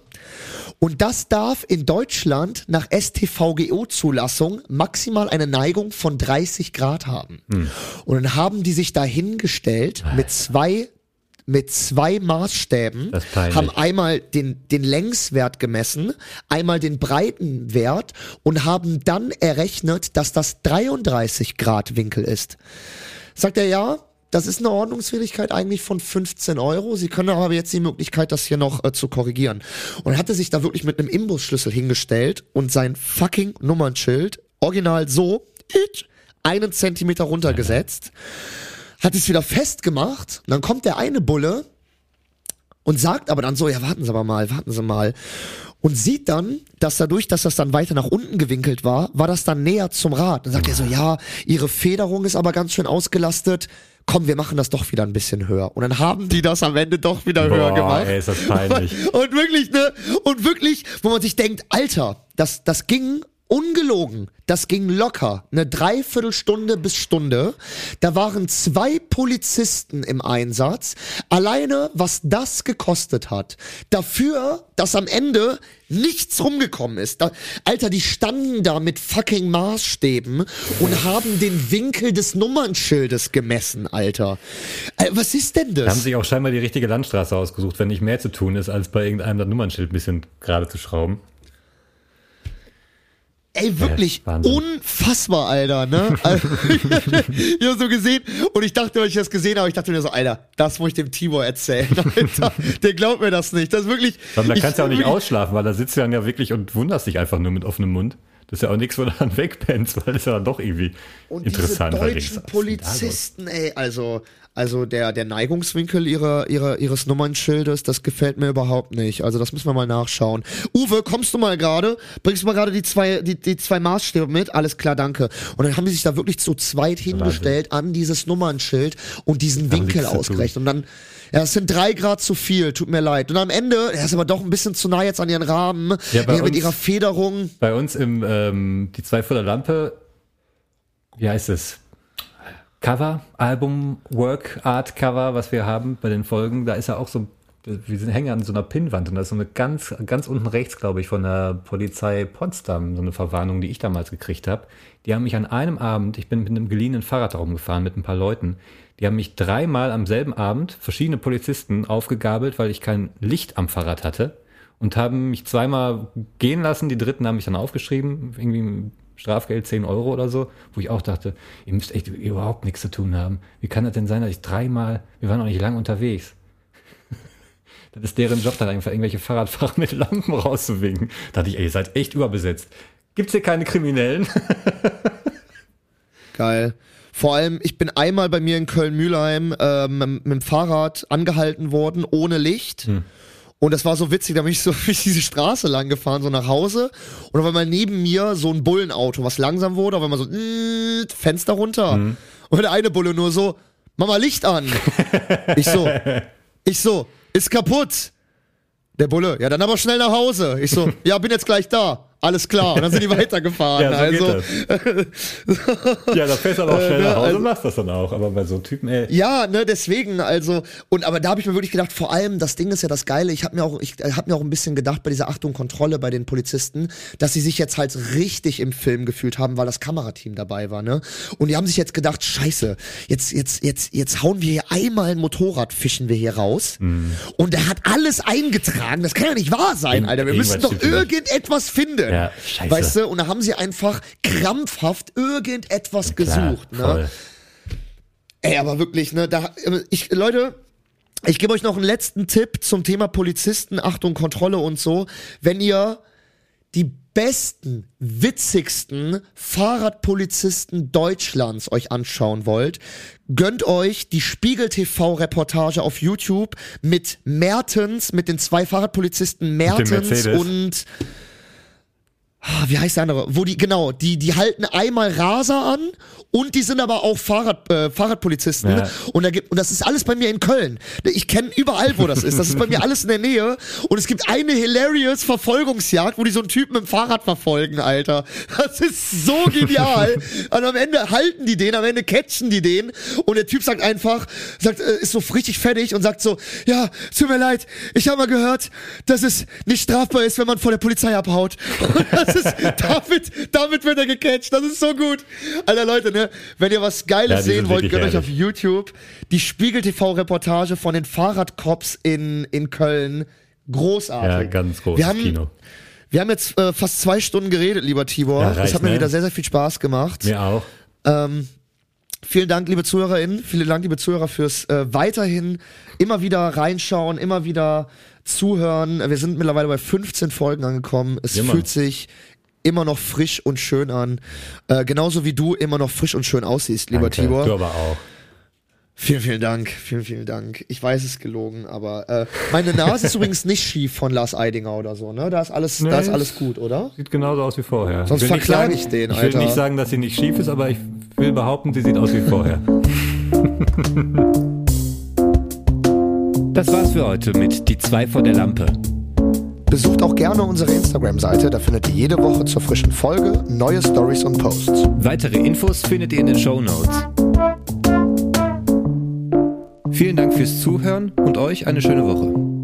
Und das darf in Deutschland nach STVGO-Zulassung maximal eine Neigung von 30 Grad haben. Hm. Und dann haben die sich dahingestellt mit zwei mit zwei Maßstäben, haben einmal den, den Längswert gemessen, einmal den Breitenwert und haben dann errechnet, dass das 33 Grad Winkel ist. Sagt er ja, das ist eine Ordnungswidrigkeit eigentlich von 15 Euro. Sie können aber jetzt die Möglichkeit, das hier noch äh, zu korrigieren. Und hatte sich da wirklich mit einem Imbusschlüssel hingestellt und sein fucking Nummernschild original so einen Zentimeter runtergesetzt, hat es wieder festgemacht. Und dann kommt der eine Bulle und sagt aber dann so, ja, warten Sie aber mal, warten Sie mal. Und sieht dann, dass dadurch, dass das dann weiter nach unten gewinkelt war, war das dann näher zum Rad. Dann sagt er so, ja, Ihre Federung ist aber ganz schön ausgelastet. Komm, wir machen das doch wieder ein bisschen höher. Und dann haben die das am Ende doch wieder höher Boah, gemacht. ey, ist das peinlich. Und wirklich, ne? Und wirklich, wo man sich denkt, Alter, das, das ging ungelogen. Das ging locker. Eine Dreiviertelstunde bis Stunde. Da waren zwei Polizisten im Einsatz. Alleine, was das gekostet hat. Dafür, dass am Ende nichts rumgekommen ist. Da, Alter, die standen da mit fucking Maßstäben und haben den Winkel des Nummernschildes gemessen, Alter. Äh, was ist denn das? Da haben sich auch scheinbar die richtige Landstraße ausgesucht, wenn nicht mehr zu tun ist, als bei irgendeinem das Nummernschild ein bisschen gerade zu schrauben. Ey, wirklich Wahnsinn. unfassbar, Alter, ne? Ich hab so gesehen und ich dachte, als ich das gesehen habe, ich dachte mir so, Alter, das muss ich dem Tibor erzählen, Alter. Der glaubt mir das nicht. Das ist wirklich. Aber da kannst du ja auch nicht ausschlafen, weil da sitzt du dann ja wirklich und wunderst dich einfach nur mit offenem Mund. Das ist ja auch nichts, wo du dann wegpennst, weil das ist ja doch irgendwie Und interessant. diese deutschen? Polizisten, ey, also, also der, der Neigungswinkel ihrer, ihrer, ihres Nummernschildes, das gefällt mir überhaupt nicht. Also das müssen wir mal nachschauen. Uwe, kommst du mal gerade? Bringst du mal gerade die zwei, die, die zwei Maßstäbe mit? Alles klar, danke. Und dann haben die sich da wirklich zu zweit hingestellt an dieses Nummernschild und diesen Winkel ausgerechnet. Und dann, ja, es sind drei Grad zu viel, tut mir leid. Und am Ende, er ist aber doch ein bisschen zu nah jetzt an ihren Rahmen, Ja, bei hier mit uns- ihrer Federung. Bei uns im ähm, die zwei Fuller Lampe, wie heißt es? Cover, Album, Work, Art Cover, was wir haben bei den Folgen, da ist ja auch so, wir sind hängen an so einer Pinnwand und da ist so eine ganz, ganz unten rechts, glaube ich, von der Polizei Potsdam, so eine Verwarnung, die ich damals gekriegt habe. Die haben mich an einem Abend, ich bin mit einem geliehenen Fahrrad rumgefahren mit ein paar Leuten, die haben mich dreimal am selben Abend, verschiedene Polizisten, aufgegabelt, weil ich kein Licht am Fahrrad hatte und haben mich zweimal gehen lassen. Die dritten haben mich dann aufgeschrieben, irgendwie Strafgeld 10 Euro oder so, wo ich auch dachte, ihr müsst echt überhaupt nichts zu tun haben. Wie kann das denn sein, dass ich dreimal, wir waren noch nicht lang unterwegs. Das ist deren Job, dann einfach irgendwelche Fahrradfahrer mit Lampen rauszuwinken. Da dachte ich, ey, ihr seid echt überbesetzt. Gibt's hier keine Kriminellen? Geil. Vor allem, ich bin einmal bei mir in Köln-Mühlheim ähm, mit dem Fahrrad angehalten worden, ohne Licht. Und das war so witzig, da bin ich so bin ich diese Straße lang gefahren, so nach Hause. Und auf einmal neben mir so ein Bullenauto, was langsam wurde, auf einmal so, mm, Fenster runter. Und der eine Bulle nur so, mach mal Licht an. ich so, ich so, ist kaputt. Der Bulle, ja, dann aber schnell nach Hause. Ich so, ja, bin jetzt gleich da. Alles klar. Und dann sind die weitergefahren. Ja, so also, Ja, da fährst du aber auch schnell Äh, ne, nach Hause also- und machst das dann auch. Aber bei so Typen, ey. Ja, ne, deswegen, also, und aber da habe ich mir wirklich gedacht, vor allem, das Ding ist ja das Geile, ich habe mir auch, ich äh, habe mir auch ein bisschen gedacht bei dieser Achtung Kontrolle bei den Polizisten, dass sie sich jetzt halt richtig im Film gefühlt haben, weil das Kamerateam dabei war, ne? Und die haben sich jetzt gedacht, scheiße, jetzt, jetzt, jetzt, jetzt hauen wir hier einmal ein Motorrad, fischen wir hier raus. Und der hat alles eingetragen. Das kann ja nicht wahr sein, Alter. Wir müssen doch irgendetwas finden. Ja, scheiße. Weißt du? Und da haben sie einfach krampfhaft irgendetwas Klar, gesucht, ne? voll. Ey, aber wirklich, ne, da, ich, Leute, ich gebe euch noch einen letzten Tipp zum Thema Polizisten, Achtung, Kontrolle und so. Wenn ihr die besten, witzigsten Fahrradpolizisten Deutschlands euch anschauen wollt, gönnt euch die Spiegel TV Reportage auf YouTube mit Mertens, mit den zwei Fahrradpolizisten Mertens und wie heißt der andere? Wo die, genau, die, die halten einmal Raser an und die sind aber auch Fahrrad, äh, Fahrradpolizisten. Ja. Und, da gibt, und das ist alles bei mir in Köln. Ich kenne überall, wo das ist. Das ist bei mir alles in der Nähe. Und es gibt eine hilarious Verfolgungsjagd, wo die so einen Typen mit dem Fahrrad verfolgen, Alter. Das ist so genial. und am Ende halten die den, am Ende catchen die den. Und der Typ sagt einfach, sagt, äh, ist so richtig fertig und sagt so, ja, tut mir leid, ich habe mal gehört, dass es nicht strafbar ist, wenn man vor der Polizei abhaut. Das ist, damit, damit wird er gecatcht. Das ist so gut. Alter Leute, ne, wenn ihr was Ja, Geiles die sehen wollt, gönnt euch auf. YouTube die Spiegel TV Reportage von den Fahrradcops in, in Köln. Großartig. Ja, ganz großes wir haben, Kino. Wir haben jetzt äh, fast zwei Stunden geredet, lieber Tibor. Ja, das reicht, hat mir ne? wieder sehr, sehr viel Spaß gemacht. Mir auch. Ähm, vielen Dank, liebe ZuhörerInnen, vielen Dank, liebe Zuhörer, fürs äh, weiterhin immer wieder reinschauen, immer wieder zuhören. Wir sind mittlerweile bei 15 Folgen angekommen. Es Immer. fühlt sich immer noch frisch und schön an. Äh, genauso wie du immer noch frisch und schön aussiehst, lieber Danke. Tibor. Du aber auch. Vielen, vielen Dank. Vielen, vielen Dank. Ich weiß, es ist gelogen, aber äh, meine Nase ist übrigens nicht schief von Lars Eidinger oder so, ne? Da ist alles, da Nee, ist alles gut, oder? Sieht genauso aus wie vorher. Sonst verklage ich den, Ich Alter. will nicht sagen, dass sie nicht schief ist, aber ich will behaupten, sie sieht aus wie vorher. Das war's für heute mit Die zwei vor der Lampe. Besucht auch gerne unsere Instagram-Seite, da findet ihr jede Woche zur frischen Folge neue Stories und Posts. Weitere Infos findet ihr in den Show Notes. Vielen Dank fürs Zuhören und euch eine schöne Woche.